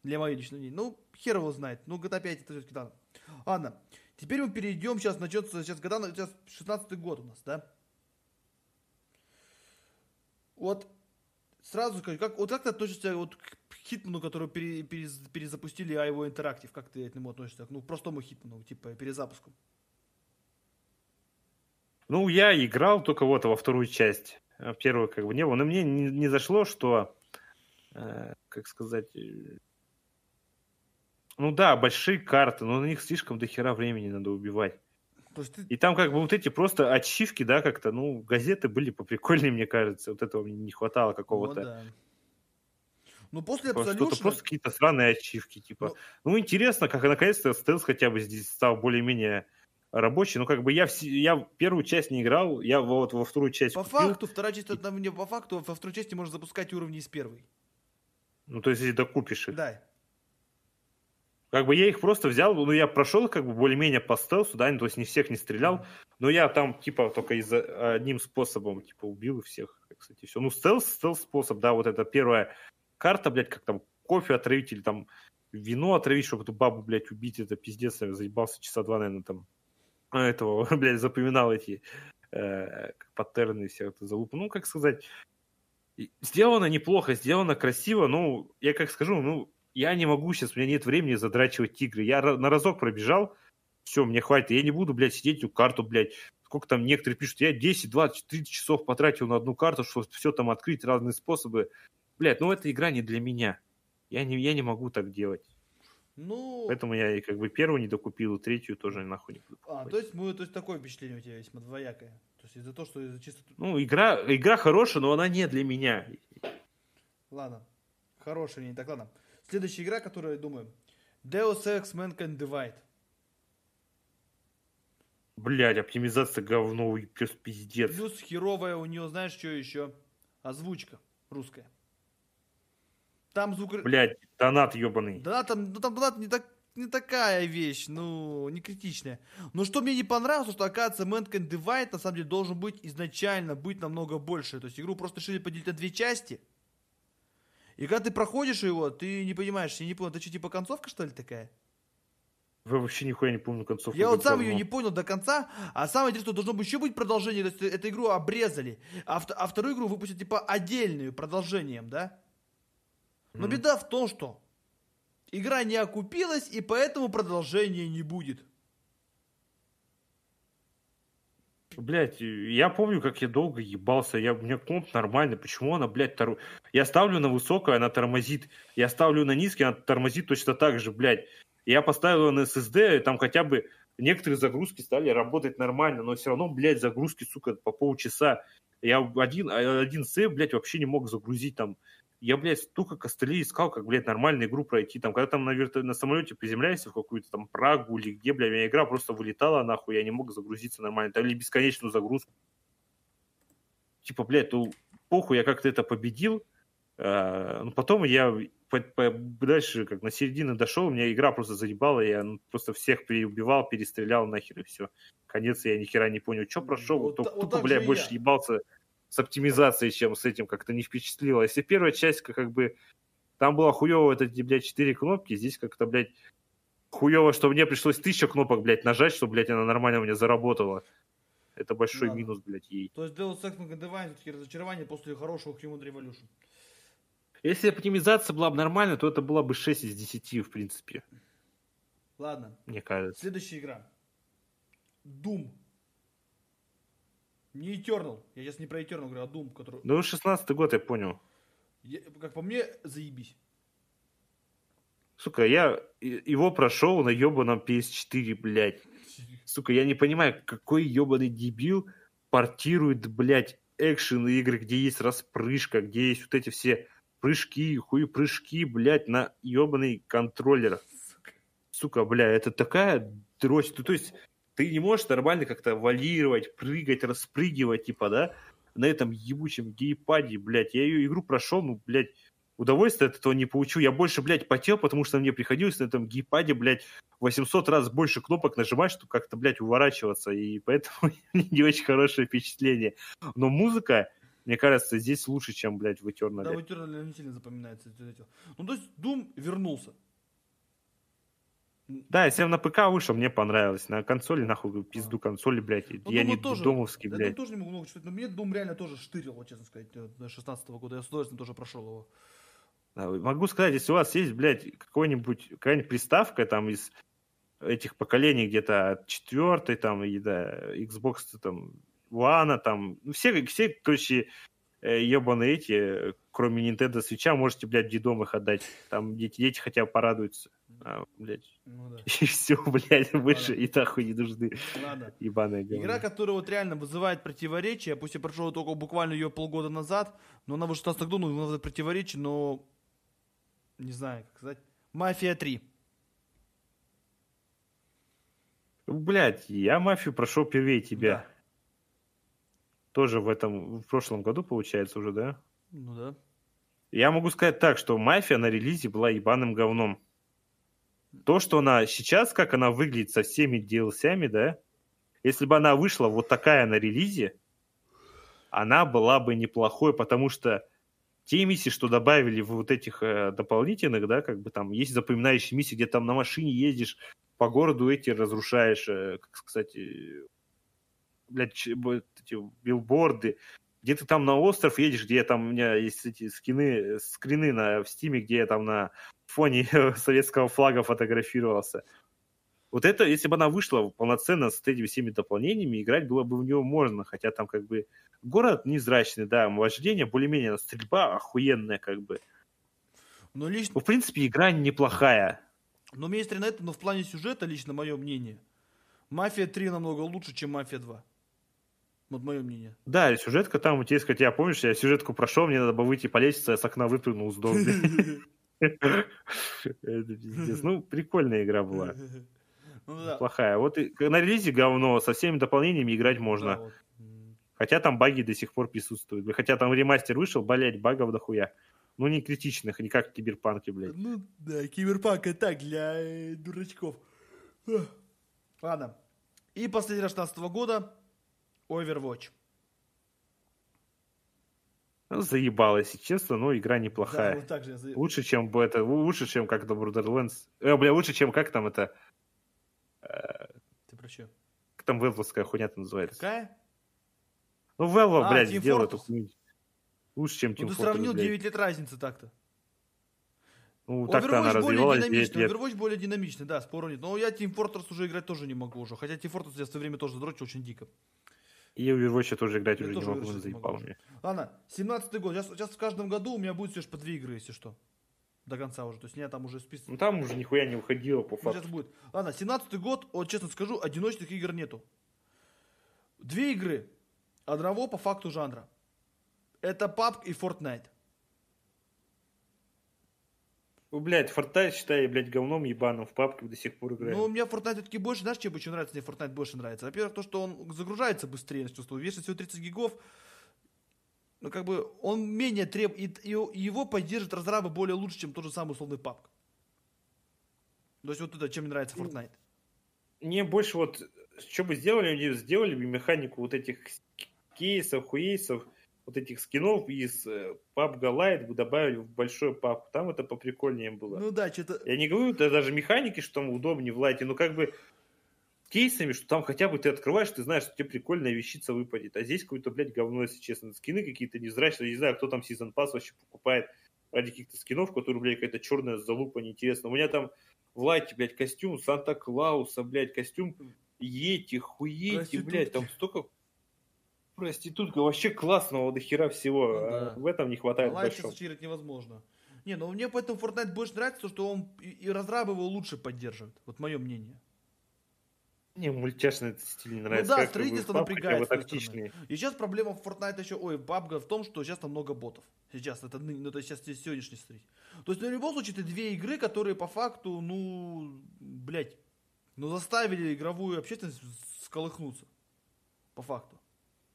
Для моей личной мнения. Ну, хер его знает. Ну, GTA 5 это все-таки да. Ладно. Теперь мы перейдем, сейчас начнется, сейчас года, сейчас 16 год у нас, да? Вот, сразу скажу, как, вот как ты относишься вот к Хитману, который пере, пере, перезапустили IO Interactive, как ты к нему относишься? Ну, простому Хитману, типа, перезапуску. Ну, я играл только вот во вторую часть. А первую как бы не было. Но мне не, не зашло, что, э, как сказать, э, ну да, большие карты, но на них слишком до хера времени надо убивать. Ты... И там как бы вот эти просто ачивки, да, как-то, ну, газеты были поприкольнее, мне кажется. Вот этого мне не хватало какого-то. Ну, да. Ну, после Absolution... Просто какие-то странные ачивки, типа. Ну... ну, интересно, как наконец-то стелс хотя бы здесь стал более-менее рабочий. Ну, как бы я, в, я первую часть не играл, я вот во вторую часть По купил. факту, вторая часть, это, мне по факту, во второй части можно запускать уровни из первой. Ну, то есть, если докупишь их. Да. Как бы я их просто взял, ну, я прошел как бы более-менее по стелсу, да, ну, то есть не всех не стрелял, но я там, типа, только из одним способом, типа, убил всех, кстати, все. Ну, стелс, стелс-способ, да, вот это первая карта, блядь, как там кофе отравить или там вино отравить, чтобы эту бабу, блядь, убить, это пиздец, я заебался часа два, наверное, там этого, <laughs> блядь, запоминал эти э, паттерны все это залупы. Ну, как сказать, сделано неплохо, сделано красиво, ну, я как скажу, ну, я не могу сейчас, у меня нет времени задрачивать тигры. Я на разок пробежал, все, мне хватит. Я не буду, блядь, сидеть эту карту, блядь. Сколько там некоторые пишут, я 10, 20, 30 часов потратил на одну карту, чтобы все там открыть, разные способы. Блядь, ну эта игра не для меня. Я не, я не могу так делать. Ну... Поэтому я и как бы первую не докупил, и третью тоже нахуй не буду А, то есть, мы, то есть такое впечатление у тебя весьма двоякое. То есть из-за того, что из-за чисто... Ну, игра, игра хорошая, но она не для меня. Ладно. Хорошая, не так, ладно. Следующая игра, которую я думаю. Deus Ex Mankind Divide. Блять, оптимизация говно, плюс пиздец. Плюс херовая у нее, знаешь, что еще? Озвучка русская. Там звук... Блять, донат ебаный. Донат, там, ну, там донат не, так, не такая вещь, ну, не критичная. Но что мне не понравилось, что, оказывается, Mankind Divide, на самом деле, должен быть изначально быть намного больше. То есть игру просто решили поделить на две части – и когда ты проходишь его, ты не понимаешь, я не понял, это что, типа концовка, что ли, такая? Вы вообще нихуя не помню концовку. Я вот сам ее не понял до конца, а самое интересное, должно быть еще быть продолжение, то есть эту игру обрезали, а, а вторую игру выпустят типа отдельную, продолжением, да? Но mm. беда в том, что Игра не окупилась, и поэтому продолжения не будет. Блять, я помню, как я долго ебался. Я, у меня комп нормальный. Почему она, блядь, тор... Я ставлю на высокую, она тормозит. Я ставлю на низкий, она тормозит точно так же, блядь. Я поставил на SSD, там хотя бы некоторые загрузки стали работать нормально, но все равно, блядь, загрузки, сука, по полчаса. Я один, один сейв, блядь, вообще не мог загрузить там. Я, блядь, столько костылей искал, как, блядь, нормальную игру пройти. Там, когда там на, верто... на самолете приземляешься в какую-то там Прагу или где, блядь, у меня игра просто вылетала, нахуй, я не мог загрузиться нормально. Там или бесконечную загрузку. Типа, блядь, ну, похуй, я как-то это победил. А, ну, потом я по, по, дальше, как на середину дошел, у меня игра просто заебала, я ну, просто всех переубивал, перестрелял нахер, и все. Конец я ни хера не понял, что прошел, вот, тупо, вот тупо бля, больше я. ебался с оптимизацией, чем с этим, как-то не впечатлило. Если первая часть, как бы, там было хуево, это, блядь, четыре кнопки, здесь как-то, блядь, хуево, что мне пришлось тысяча кнопок, блядь, нажать, чтобы, блядь, она нормально у меня заработала. Это большой Ладно. минус, блядь, ей. То есть Deus Ex Divine все-таки разочарование после хорошего Human Revolution. Если оптимизация была бы нормальная, то это была бы 6 из 10, в принципе. Ладно. Мне кажется. Следующая игра. Doom. Не Eternal. Я сейчас не про Eternal говорю, а Doom, который... Ну, 16 год, я понял. Я, как по мне, заебись. Сука, я его прошел на ебаном PS4, блядь. Сука, я не понимаю, какой ебаный дебил портирует, блядь, экшен игры, где есть распрыжка, где есть вот эти все прыжки, хуй прыжки, блядь, на ебаный контроллер. Сука, бля, это такая дрочь. Ну, то есть ты не можешь нормально как-то валировать, прыгать, распрыгивать, типа, да, на этом ебучем гейпаде, блядь. Я ее игру прошел, ну, блядь, удовольствия от этого не получу. Я больше, блядь, потел, потому что мне приходилось на этом гейпаде, блядь, 800 раз больше кнопок нажимать, чтобы как-то, блядь, уворачиваться. И поэтому <laughs> не очень хорошее впечатление. Но музыка, мне кажется, здесь лучше, чем, блядь, в Eternal. Да, в Eternal не сильно запоминается. Ну, то есть Doom вернулся. Да, если на ПК вышел, мне понравилось. На консоли, нахуй, пизду консоли, блядь. Ну, я не тоже, домовский, блядь. Я тоже не могу много читать, но мне Doom реально тоже штырил, вот, честно сказать, э, до 16 -го года. Я с удовольствием тоже прошел его. Да, могу сказать, если у вас есть, блядь, какой-нибудь, какая-нибудь приставка там из этих поколений где-то от четвертой там и да, Xbox там One, там, ну, все, все, короче, э, ебаные эти, кроме Nintendo Switch, можете, блядь, дедом их отдать. Там дети, дети хотя бы порадуются. А, блядь. Ну, да. <laughs> И все, блядь, выше Ладно. и нахуй не нужны. Ладно. Ебаная говно. Игра, которая вот реально вызывает противоречия, пусть я прошел только буквально ее полгода назад, но она в 16 году вызывает противоречия, но не знаю, как сказать. Мафия 3. Блять, я мафию прошел первее тебя. Да. Тоже в этом, в прошлом году, получается, уже, да? Ну да. Я могу сказать так, что мафия на релизе была ебаным говном. То, что она сейчас, как она выглядит со всеми DLC, да, если бы она вышла вот такая на релизе, она была бы неплохой, потому что те миссии, что добавили в вот этих э, дополнительных, да, как бы там есть запоминающие миссии, где там на машине ездишь, по городу эти разрушаешь, э, как сказать, э, блядь, эти билборды, где ты там на остров едешь, где там у меня есть эти скины, скрины на, в стиме, где я там на фоне <laughs> советского флага фотографировался. Вот это, если бы она вышла полноценно с этими всеми дополнениями, играть было бы в него можно, хотя там как бы город незрачный, да, вождение, более-менее стрельба охуенная как бы. Но лично... Ну, в принципе, игра неплохая. Но мне есть на это, но в плане сюжета, лично мое мнение, Мафия 3 намного лучше, чем Мафия 2. Вот мое мнение. Да, сюжетка там, у тебя, я помнишь, я сюжетку прошел, мне надо было выйти по лестнице, я с окна выпрыгнул с дома. <laughs> <laughs> Это пиздец. Ну, прикольная игра была. <laughs> Ну, Плохая. Вот на релизе говно, со всеми дополнениями играть можно. Хотя там баги до сих пор присутствуют. Хотя там ремастер вышел, блять, багов дохуя. Ну, не критичных, не как в киберпанке, блядь. Ну, да, киберпанк это так, для э, дурачков. Ладно. И последний раз 16 года Overwatch. Ну, заебало, если честно, но игра неплохая. Да, вот так же за... Лучше, чем это, лучше, чем как то Borderlands. Э, бля, лучше, чем как там это... Э, Ты про что? Как там велвовская хуйня там называется? Какая? Ну, Велва, а, блядь, сделал эту хуйню. Лучше, чем Team ну, ты сравнил блядь. 9 лет разницы так-то. Ну, так-то она более развивалась 9 динамичный. Overwatch более динамичный, да, спору нет. Но я Team Fortress уже играть тоже не могу уже. Хотя Team Fortress я в свое время тоже задрочил очень дико. И Overwatch тоже играть Я уже не тоже могу, не заебал могу. мне. Ладно, 17 год. Сейчас, сейчас в каждом году у меня будет все же по две игры, если что. До конца уже. То есть у меня там уже список. Ну там уже нихуя не выходило по Ну, факту. сейчас будет. Ладно, 17 год, вот честно скажу, одиночных игр нету. Две игры. Одного по факту жанра. Это PUBG и Fortnite. Ну, блядь, Fortnite считай, блядь, говном ебаным в папке до сих пор играю. Ну, мне Fortnite все-таки больше, знаешь, чем еще нравится? Мне Fortnite больше нравится. Во-первых, то, что он загружается быстрее, на чувство. Вешает всего 30 гигов. Ну, как бы, он менее треб... И, и его поддержит разрабы более лучше, чем тот же самый условный PUBG. То есть вот это, чем мне нравится Fortnite. Мне больше вот, что бы сделали, сделали бы механику вот этих кейсов, хуейсов, вот этих скинов из э, PUBG Lite добавили в большой PUBG. Там это поприкольнее было. Ну да, что-то... Я не говорю, это даже механики, что там удобнее в лайте, но как бы кейсами, что там хотя бы ты открываешь, ты знаешь, что тебе прикольная вещица выпадет. А здесь какое-то, блядь, говно, если честно. Скины какие-то невзрачные. Не знаю, кто там Season Pass вообще покупает ради каких-то скинов, которые, блядь, какая-то черная залупа неинтересна. У меня там в лайте, блядь, костюм Санта-Клауса, блядь, костюм Ети, хуети, блядь, там столько проститутка, вообще классного до хера всего. Ну А да. В этом не хватает Лайт большого. играть невозможно. Не, ну мне поэтому Fortnite больше нравится, то, что он и, и разрабы его лучше поддерживают. Вот мое мнение. Мне мультяшный стиль не нравится. Ну да, как строительство PUBG напрягает, тактичнее. И сейчас проблема в Fortnite еще, ой, PUBG в том, что сейчас там много ботов. Сейчас, это, ны- ну, это сейчас сегодняшний стрит. То есть, ну, в любом случае, это две игры, которые по факту, ну, блядь, ну, заставили игровую общественность сколыхнуться. По факту.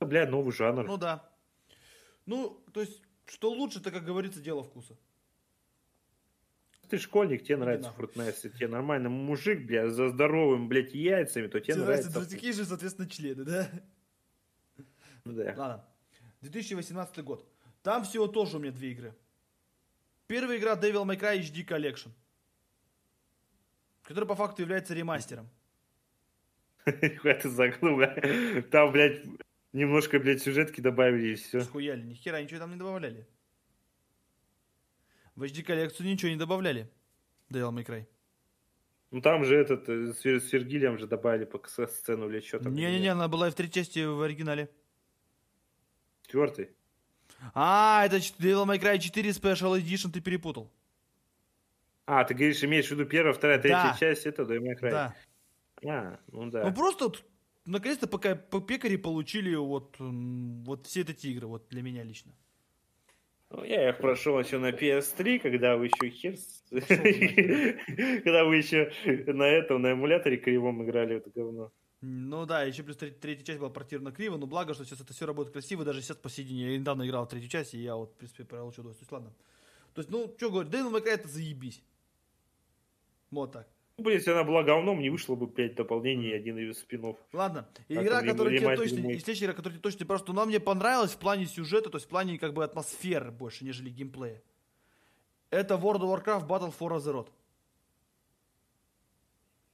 Бля, новый жанр. Ну да. Ну, то есть, что лучше, это, как говорится, дело вкуса. Ты школьник, тебе нравится. Fortnite, если тебе нормальный мужик, бля, за здоровым, блядь, яйцами, то тебе Тебе нравится. нравятся такие же, соответственно, члены, да? Ну Да. Ладно. 2018 год. Там всего тоже у меня две игры. Первая игра Devil May Cry HD Collection. Которая по факту является ремастером. <laughs> Нихуя ты загнул. Там, блядь, немножко, блядь, сюжетки добавили и все. Схуяли, ни хера ничего там не добавляли. В HD коллекцию ничего не добавляли. Devil May Cry. Ну там же этот, э, с, Вер- с Вергилием же добавили по сцену или что там. Не-не-не, она была и в третьей части в оригинале. Четвертый. А, это Devil May Cry 4 Special Edition ты перепутал. А, ты говоришь, имеешь в виду первая, вторая, третья Да. часть, это Devil May Cry. Да. А, ну Ну да. просто вот, наконец-то пока по пекари получили вот, вот все эти игры, вот для меня лично. Ну, я их прошел еще на PS3, когда вы еще хер... <laughs> Когда вы еще на этом, на эмуляторе кривом играли это говно. Ну да, еще плюс треть- третья часть была противно криво, но благо, что сейчас это все работает красиво, даже сейчас по сей день. Я недавно играл в третью часть, и я вот, в принципе, получил удовольствие. То есть, ладно. То есть, ну, что говорю, Devil May Cry это заебись. Вот так. Ну, блин, если она была говном, не вышло бы 5 дополнений и один из спинов. Ладно. И Как игра, которая тебе точно... И следующая игра, которая тебе точно просто, но она мне понравилась в плане сюжета, то есть в плане как бы атмосферы больше, нежели геймплея. Это World of Warcraft Battle for Azeroth.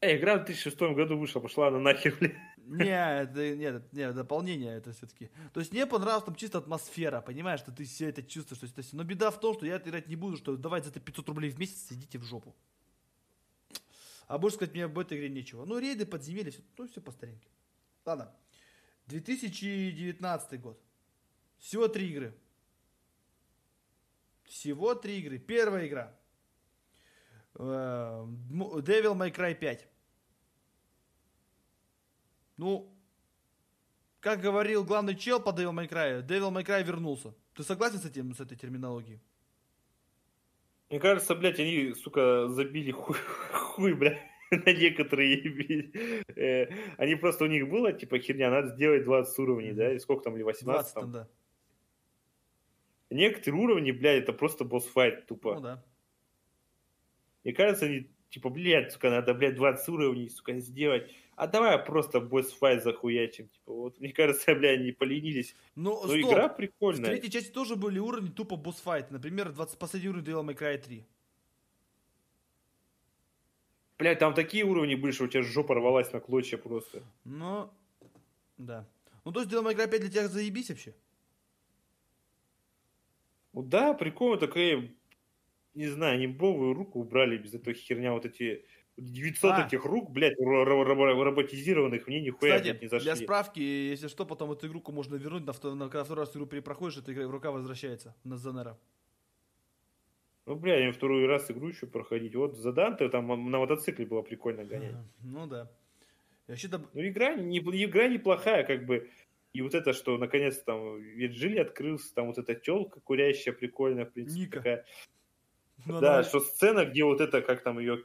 Эй, игра в 2006 году вышла, пошла она нахер, блин. Не, это, нет, нет, дополнение это все-таки. То есть мне понравилась там чисто атмосфера, понимаешь, что ты все это чувствуешь. То есть, но беда в том, что я это играть не буду, что давать за это 500 рублей в месяц, идите в жопу. А больше сказать мне об этой игре нечего. Ну, рейды, подземелья, все, ну, все по старинке. Ладно. 2019 год. Всего три игры. Всего три игры. Первая игра. Э, Devil May Cry 5. Ну, как говорил главный чел по Devil May Cry, Devil May Cry вернулся. Ты согласен с этим, с этой терминологией? Мне кажется, блядь, они, сука, забили хуй, хуй блядь, <laughs> на некоторые. э, Они просто, у них было, типа, херня, надо сделать 20 уровней, да, и сколько там, или 18 20 там. да. Некоторые уровни, блядь, это просто босс-файт, тупо. Ну да. Мне кажется, они, типа, блядь, сука, надо, блядь, 20 уровней, сука, сделать. А давай просто босс-файт захуячим. Типа, вот, мне кажется, <laughs> блядь, они поленились. Ну, Но стоп. игра В прикольная. третьей части тоже были уровни тупо босс-файт. Например, 20 последний уровень Devil May Cry 3. Блядь, там такие уровни были, что у тебя жопа рвалась на клочья просто. Ну, да. Ну, то есть Devil May Cry 5 для тебя заебись вообще? Ну да, прикольно такая не знаю, они бовую руку убрали без этой херня, вот эти 900 А. этих рук, блядь, ро- ро- ро- роботизированных, мне нихуя, Кстати, не зашли. для справки, если что, потом эту игру можно вернуть, на втор- на- когда второй раз игру перепроходишь, эта игра- рука возвращается на Занера. Ну, бля, я второй раз игру еще проходить. Вот за Данте там на мотоцикле было прикольно гонять. Ну да. Вообще, доб- Ну, игра, не, игра неплохая, как бы. И вот это, что наконец там Вирджиль открылся, там вот эта телка курящая, прикольная, в принципе, Ника. такая. Ну, да, она- что сцена, где вот это, как там ее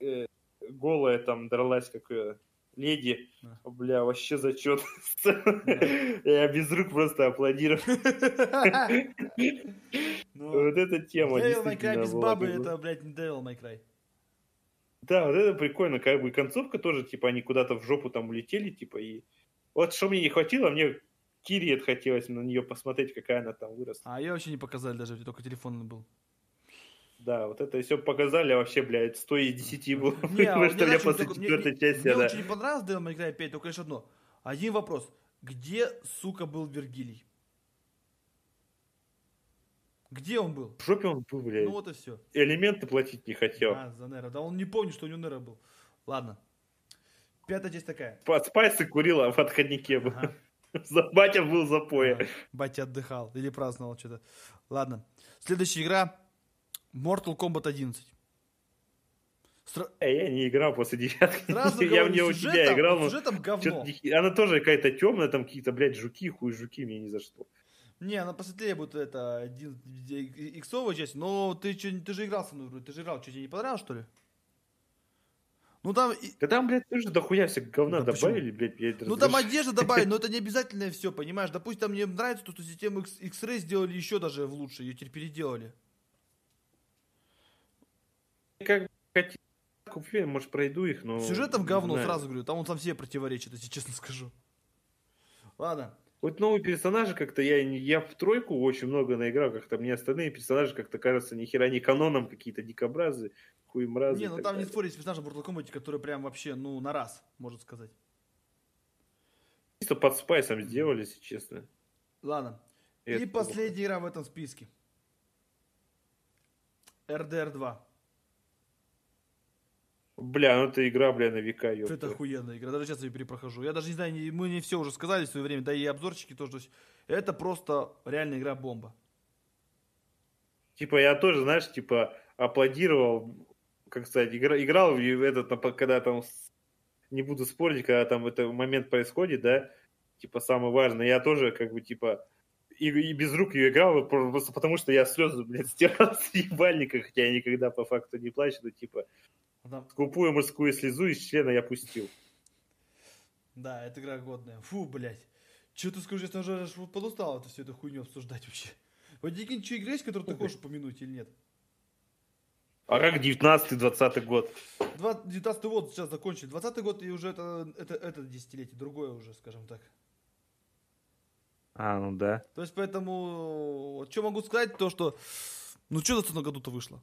э, голая там дралась, как э, леди. Да. Бля, вообще зачет. Я без рук просто аплодировал. Ну, Вот эта тема Devil May Cry без бабы, это, блядь, не Devil May Cry. Да, вот это прикольно, как бы концовка тоже, типа, они куда-то в жопу там улетели, типа, и вот что мне не хватило, мне Кириет хотелось на нее посмотреть, какая она там выросла. А ее вообще не показали даже, только телефон был. Да, вот это все показали, а вообще, блядь, 100 из 10 было. Не, <laughs> а что мне после только- четвертой мне- части, Мне да. очень не понравилось Devil May Cry 5, только лишь одно. Один вопрос. Где, сука, был Вергилий? Где он был? В жопе он был, блядь. Ну вот и все. Элементы платить не хотел. А, за Нера. Да он не помнит, что у него Нера был. Ладно. Пятая часть такая. Спайсы курил, а в отходнике был. Ага. <laughs> За- Батя был запоя. Ага. Батя отдыхал или праздновал что-то. Ладно. Следующая игра. Mortal Kombat 11. Стра- Э, Я не играл после девятки. Сразу <laughs> Я в нее у тебя играл, но сюжетом говно. Она тоже какая-то темная, там какие-то, блядь, жуки, хуй жуки, мне ни за что. Не, она посветлее будет это иксовая часть, но ты, чё, ты же играл со мной, ты же играл, что тебе не понравилось, что ли? Ну там, Да там, блядь, тоже дохуя всякого говна Да почему? добавили, блядь, я это ну там одежда добавить, но <laughs> это не обязательно все, понимаешь? Допустим, мне нравится, то, что систему X-Ray сделали еще даже в лучше, ее теперь переделали. Как бы хотел куплю, может, пройду их, но... Сюжетом не говно, знаю. сразу говорю, там он сам себе противоречит, если честно скажу. Ладно. Вот новые персонажи как-то, я, не- я в тройку очень много наиграл, как-то мне остальные персонажи как-то кажутся ни хера не каноном, какие-то дикобразы, хуемразы. не, и ну там не далее. спорить с персонажем Mortal Kombat, который прям вообще, ну, на раз, можно сказать. Чисто под спайсом сделали, если честно. Ладно. И Это последняя игра в этом списке. RDR 2. Бля, ну это игра, бля, на века, ёпта. Это охуенная игра, даже сейчас ее перепрохожу. Я даже не знаю, мы не все уже сказали в свое время, да и обзорчики тоже. то есть Это просто реальная игра бомба. Типа я тоже, знаешь, типа аплодировал, как сказать, игра, играл в этот, когда там, не буду спорить, когда там этот момент происходит, да, типа самое важное, я тоже как бы типа и, и без рук ее играл, просто потому что я слезы, блядь, <laughs> стирал с ебальника, хотя я никогда по факту не плачу, но типа А там- скупую мужскую слезу из члена я пустил. Да, эта игра годная. Фу, блядь. Че ты скажешь, я уже аж подустал это все эту хуйню обсуждать вообще. Вот какие что игры есть, которые ты хочешь упомянуть или нет? А как 19-20 год? 19 год сейчас закончили. 20 год и уже это, это, это десятилетие, другое уже, скажем так. А, ну да. То есть поэтому, что могу сказать, то что, ну что в 20 году-то вышло?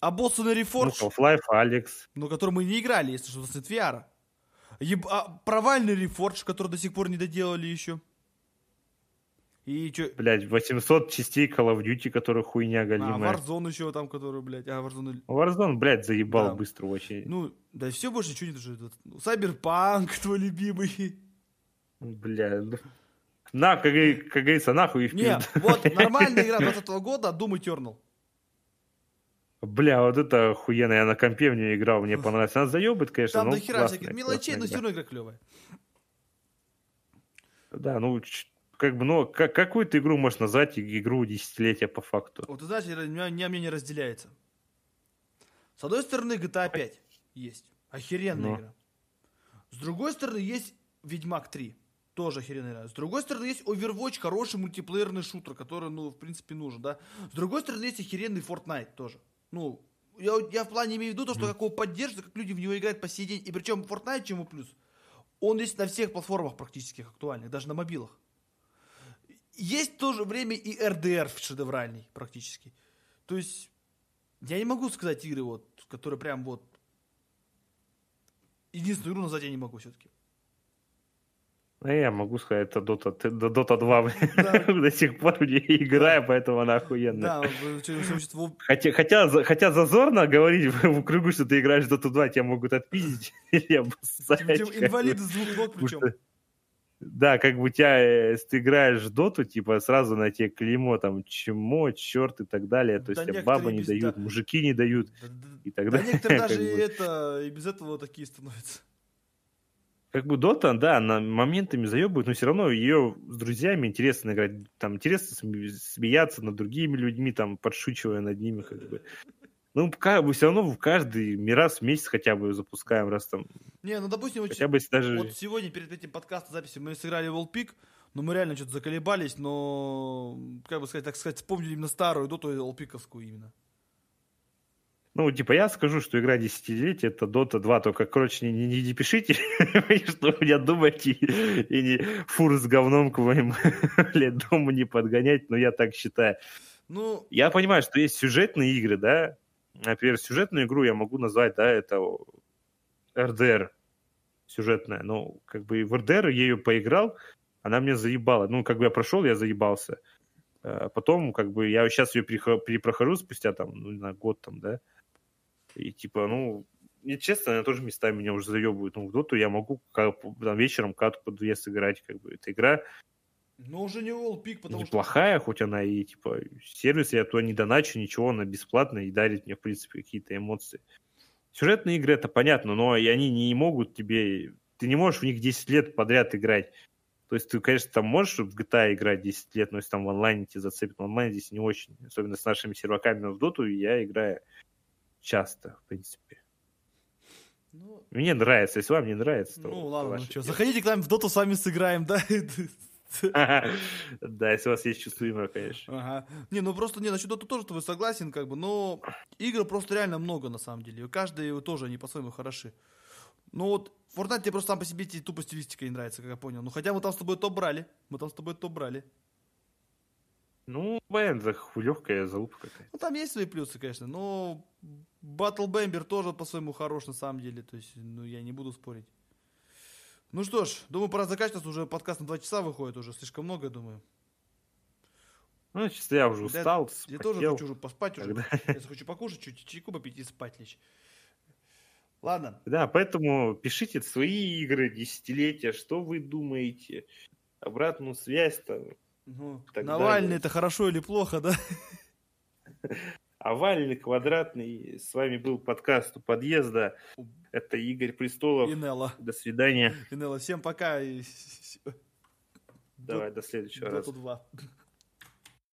А боссы на Ну, Reforged, Half-Life, Алекс. но который мы не играли, если что, с VR. Еб- а провальный Reforged, который до сих пор не доделали еще. И что? Блядь, 800 частей Call of Duty, которые хуйня А, галимая. Warzone еще там, который, блядь, а, Warzone... Warzone, блядь, заебал Да. быстро очень. Ну, да все больше ничего не. Ну, Cyberpunk, твой любимый. Бля, ну, на, как, как говорится, нахуй и в Не, вот <laughs> нормальная игра 20 года, Doom Eternal. Бля, вот это охуенно, я на компе в нее играл, мне понравилось. Она заебает, конечно, Там но до хера классная, всяких мелочей, но все равно игра клевая. Да, ну, как бы, ну, как, какую ты игру можешь назвать игру десятилетия по факту? Вот знаешь, я- у меня, у меня мнение разделяется. С одной стороны, GTA 5 есть. Охеренная Ну. игра. С другой стороны, есть Ведьмак 3. Тоже охеренная игра. С другой стороны, есть Overwatch, хороший мультиплеерный шутер, который, ну, в принципе, нужен, да. С другой стороны, есть охеренный Fortnite тоже. Ну, я, я в плане имею в виду то, что как его поддерживают, как люди в него играют по сей день. И причем Fortnite, чему плюс, он есть на всех платформах практически актуальных, даже на мобилах. Есть в то же время и RDR шедевральный практически. То есть, я не могу сказать игры, вот, которые прям вот... Единственную игру назвать я не могу все-таки. Ну, я могу сказать, это Dota, Dota 2 да. <laughs> до сих пор не играю, поэтому она охуенная. Да, хотя, хотя, хотя зазорно говорить в кругу, что ты играешь в Dota 2, тебя могут отпиздить <laughs> или обоссать. Инвалид с двух ног причем. Да, как бы тебя, э, если ты играешь в доту, типа сразу на тебе клеймо, там, чмо, черт и так далее. То да есть бабы не дают, да. мужики не дают да, и так да далее. <laughs> некоторые даже и, это, и без этого такие становятся. Как бы Дота, да, она моментами заебывает, но все равно ее с друзьями интересно играть. Там интересно смеяться над другими людьми, там, подшучивая над ними, как бы. Ну, как бы все равно в каждый раз в месяц хотя бы запускаем, раз там... Не, ну, допустим, хотя бы если даже... вот сегодня перед этим подкастом записи мы сыграли Peak, но мы реально что-то заколебались, но, как бы сказать, так сказать, вспомнили именно старую доту Волпиковскую именно. Ну, типа, я скажу, что игра десятилетия это Dota 2, только, короче, не, не, не пишите, <laughs> что вы меня думаете, и не фур с говном к моим <laughs> дому не подгонять, но я так считаю. Ну, я понимаю, что есть сюжетные игры, да, например, сюжетную игру я могу назвать, да, это РДР сюжетная, ну, как бы в РДР я ее поиграл, она мне заебала, ну, как бы я прошел, я заебался. А потом, как бы, я сейчас ее перепрохожу спустя, там, ну, на год, там, да, и типа, ну, и, честно, она тоже местами меня уже заебывает. Ну, в доту я могу как, там, вечером катку под вес играть, как бы. Эта игра но уже не Peak, потому неплохая, что... хоть она и, типа, сервис, я туда не доначу, ничего, она бесплатная и дарит мне, в принципе, какие-то эмоции. Сюжетные игры, это понятно, но и они не могут тебе... Ты не можешь в них 10 лет подряд играть. То есть ты, конечно, там можешь в GTA играть 10 лет, но если там в онлайне тебя зацепит, в онлайне здесь не очень. Особенно с нашими серваками в доту я играю часто, в принципе. Ну, Мне нравится, если вам не нравится, то... Ну ладно, ну что, заходите к нам в доту, с вами сыграем, <laughs> да? <laughs> Да, если у вас есть чувство юмора, конечно. Ага. Не, ну просто, не, насчет Доту тоже ты согласен, как бы, но игр просто реально много, на самом деле. Каждый тоже, они по-своему хороши. Ну вот, Fortnite тебе просто сам по себе тупо стилистика не нравится, как я понял. Ну хотя мы там с тобой топ брали. Мы там с тобой топ брали. Ну, Бэнд, легкая залупа какая-то. Ну, там есть свои плюсы, конечно, но Battle Bamber тоже по-своему хорош на самом деле, то есть, ну, я не буду спорить. Ну что ж, думаю, пора заканчивать, уже подкаст на два часа выходит, уже слишком много, думаю. Ну, чисто я уже устал, Я, я тоже хочу уже поспать уже. Я хочу покушать, чуть чайку попить и спать лечь. Ладно. Да, поэтому пишите свои игры, десятилетия, что вы думаете, обратную связь-то, ну, Навальный далее. это хорошо или плохо, да? <laughs> Овальный, квадратный. С вами был подкаст у подъезда. Это Игорь Престолов. Инелла. До свидания. Инелла, всем пока. Давай, до, до следующего до раза. 2.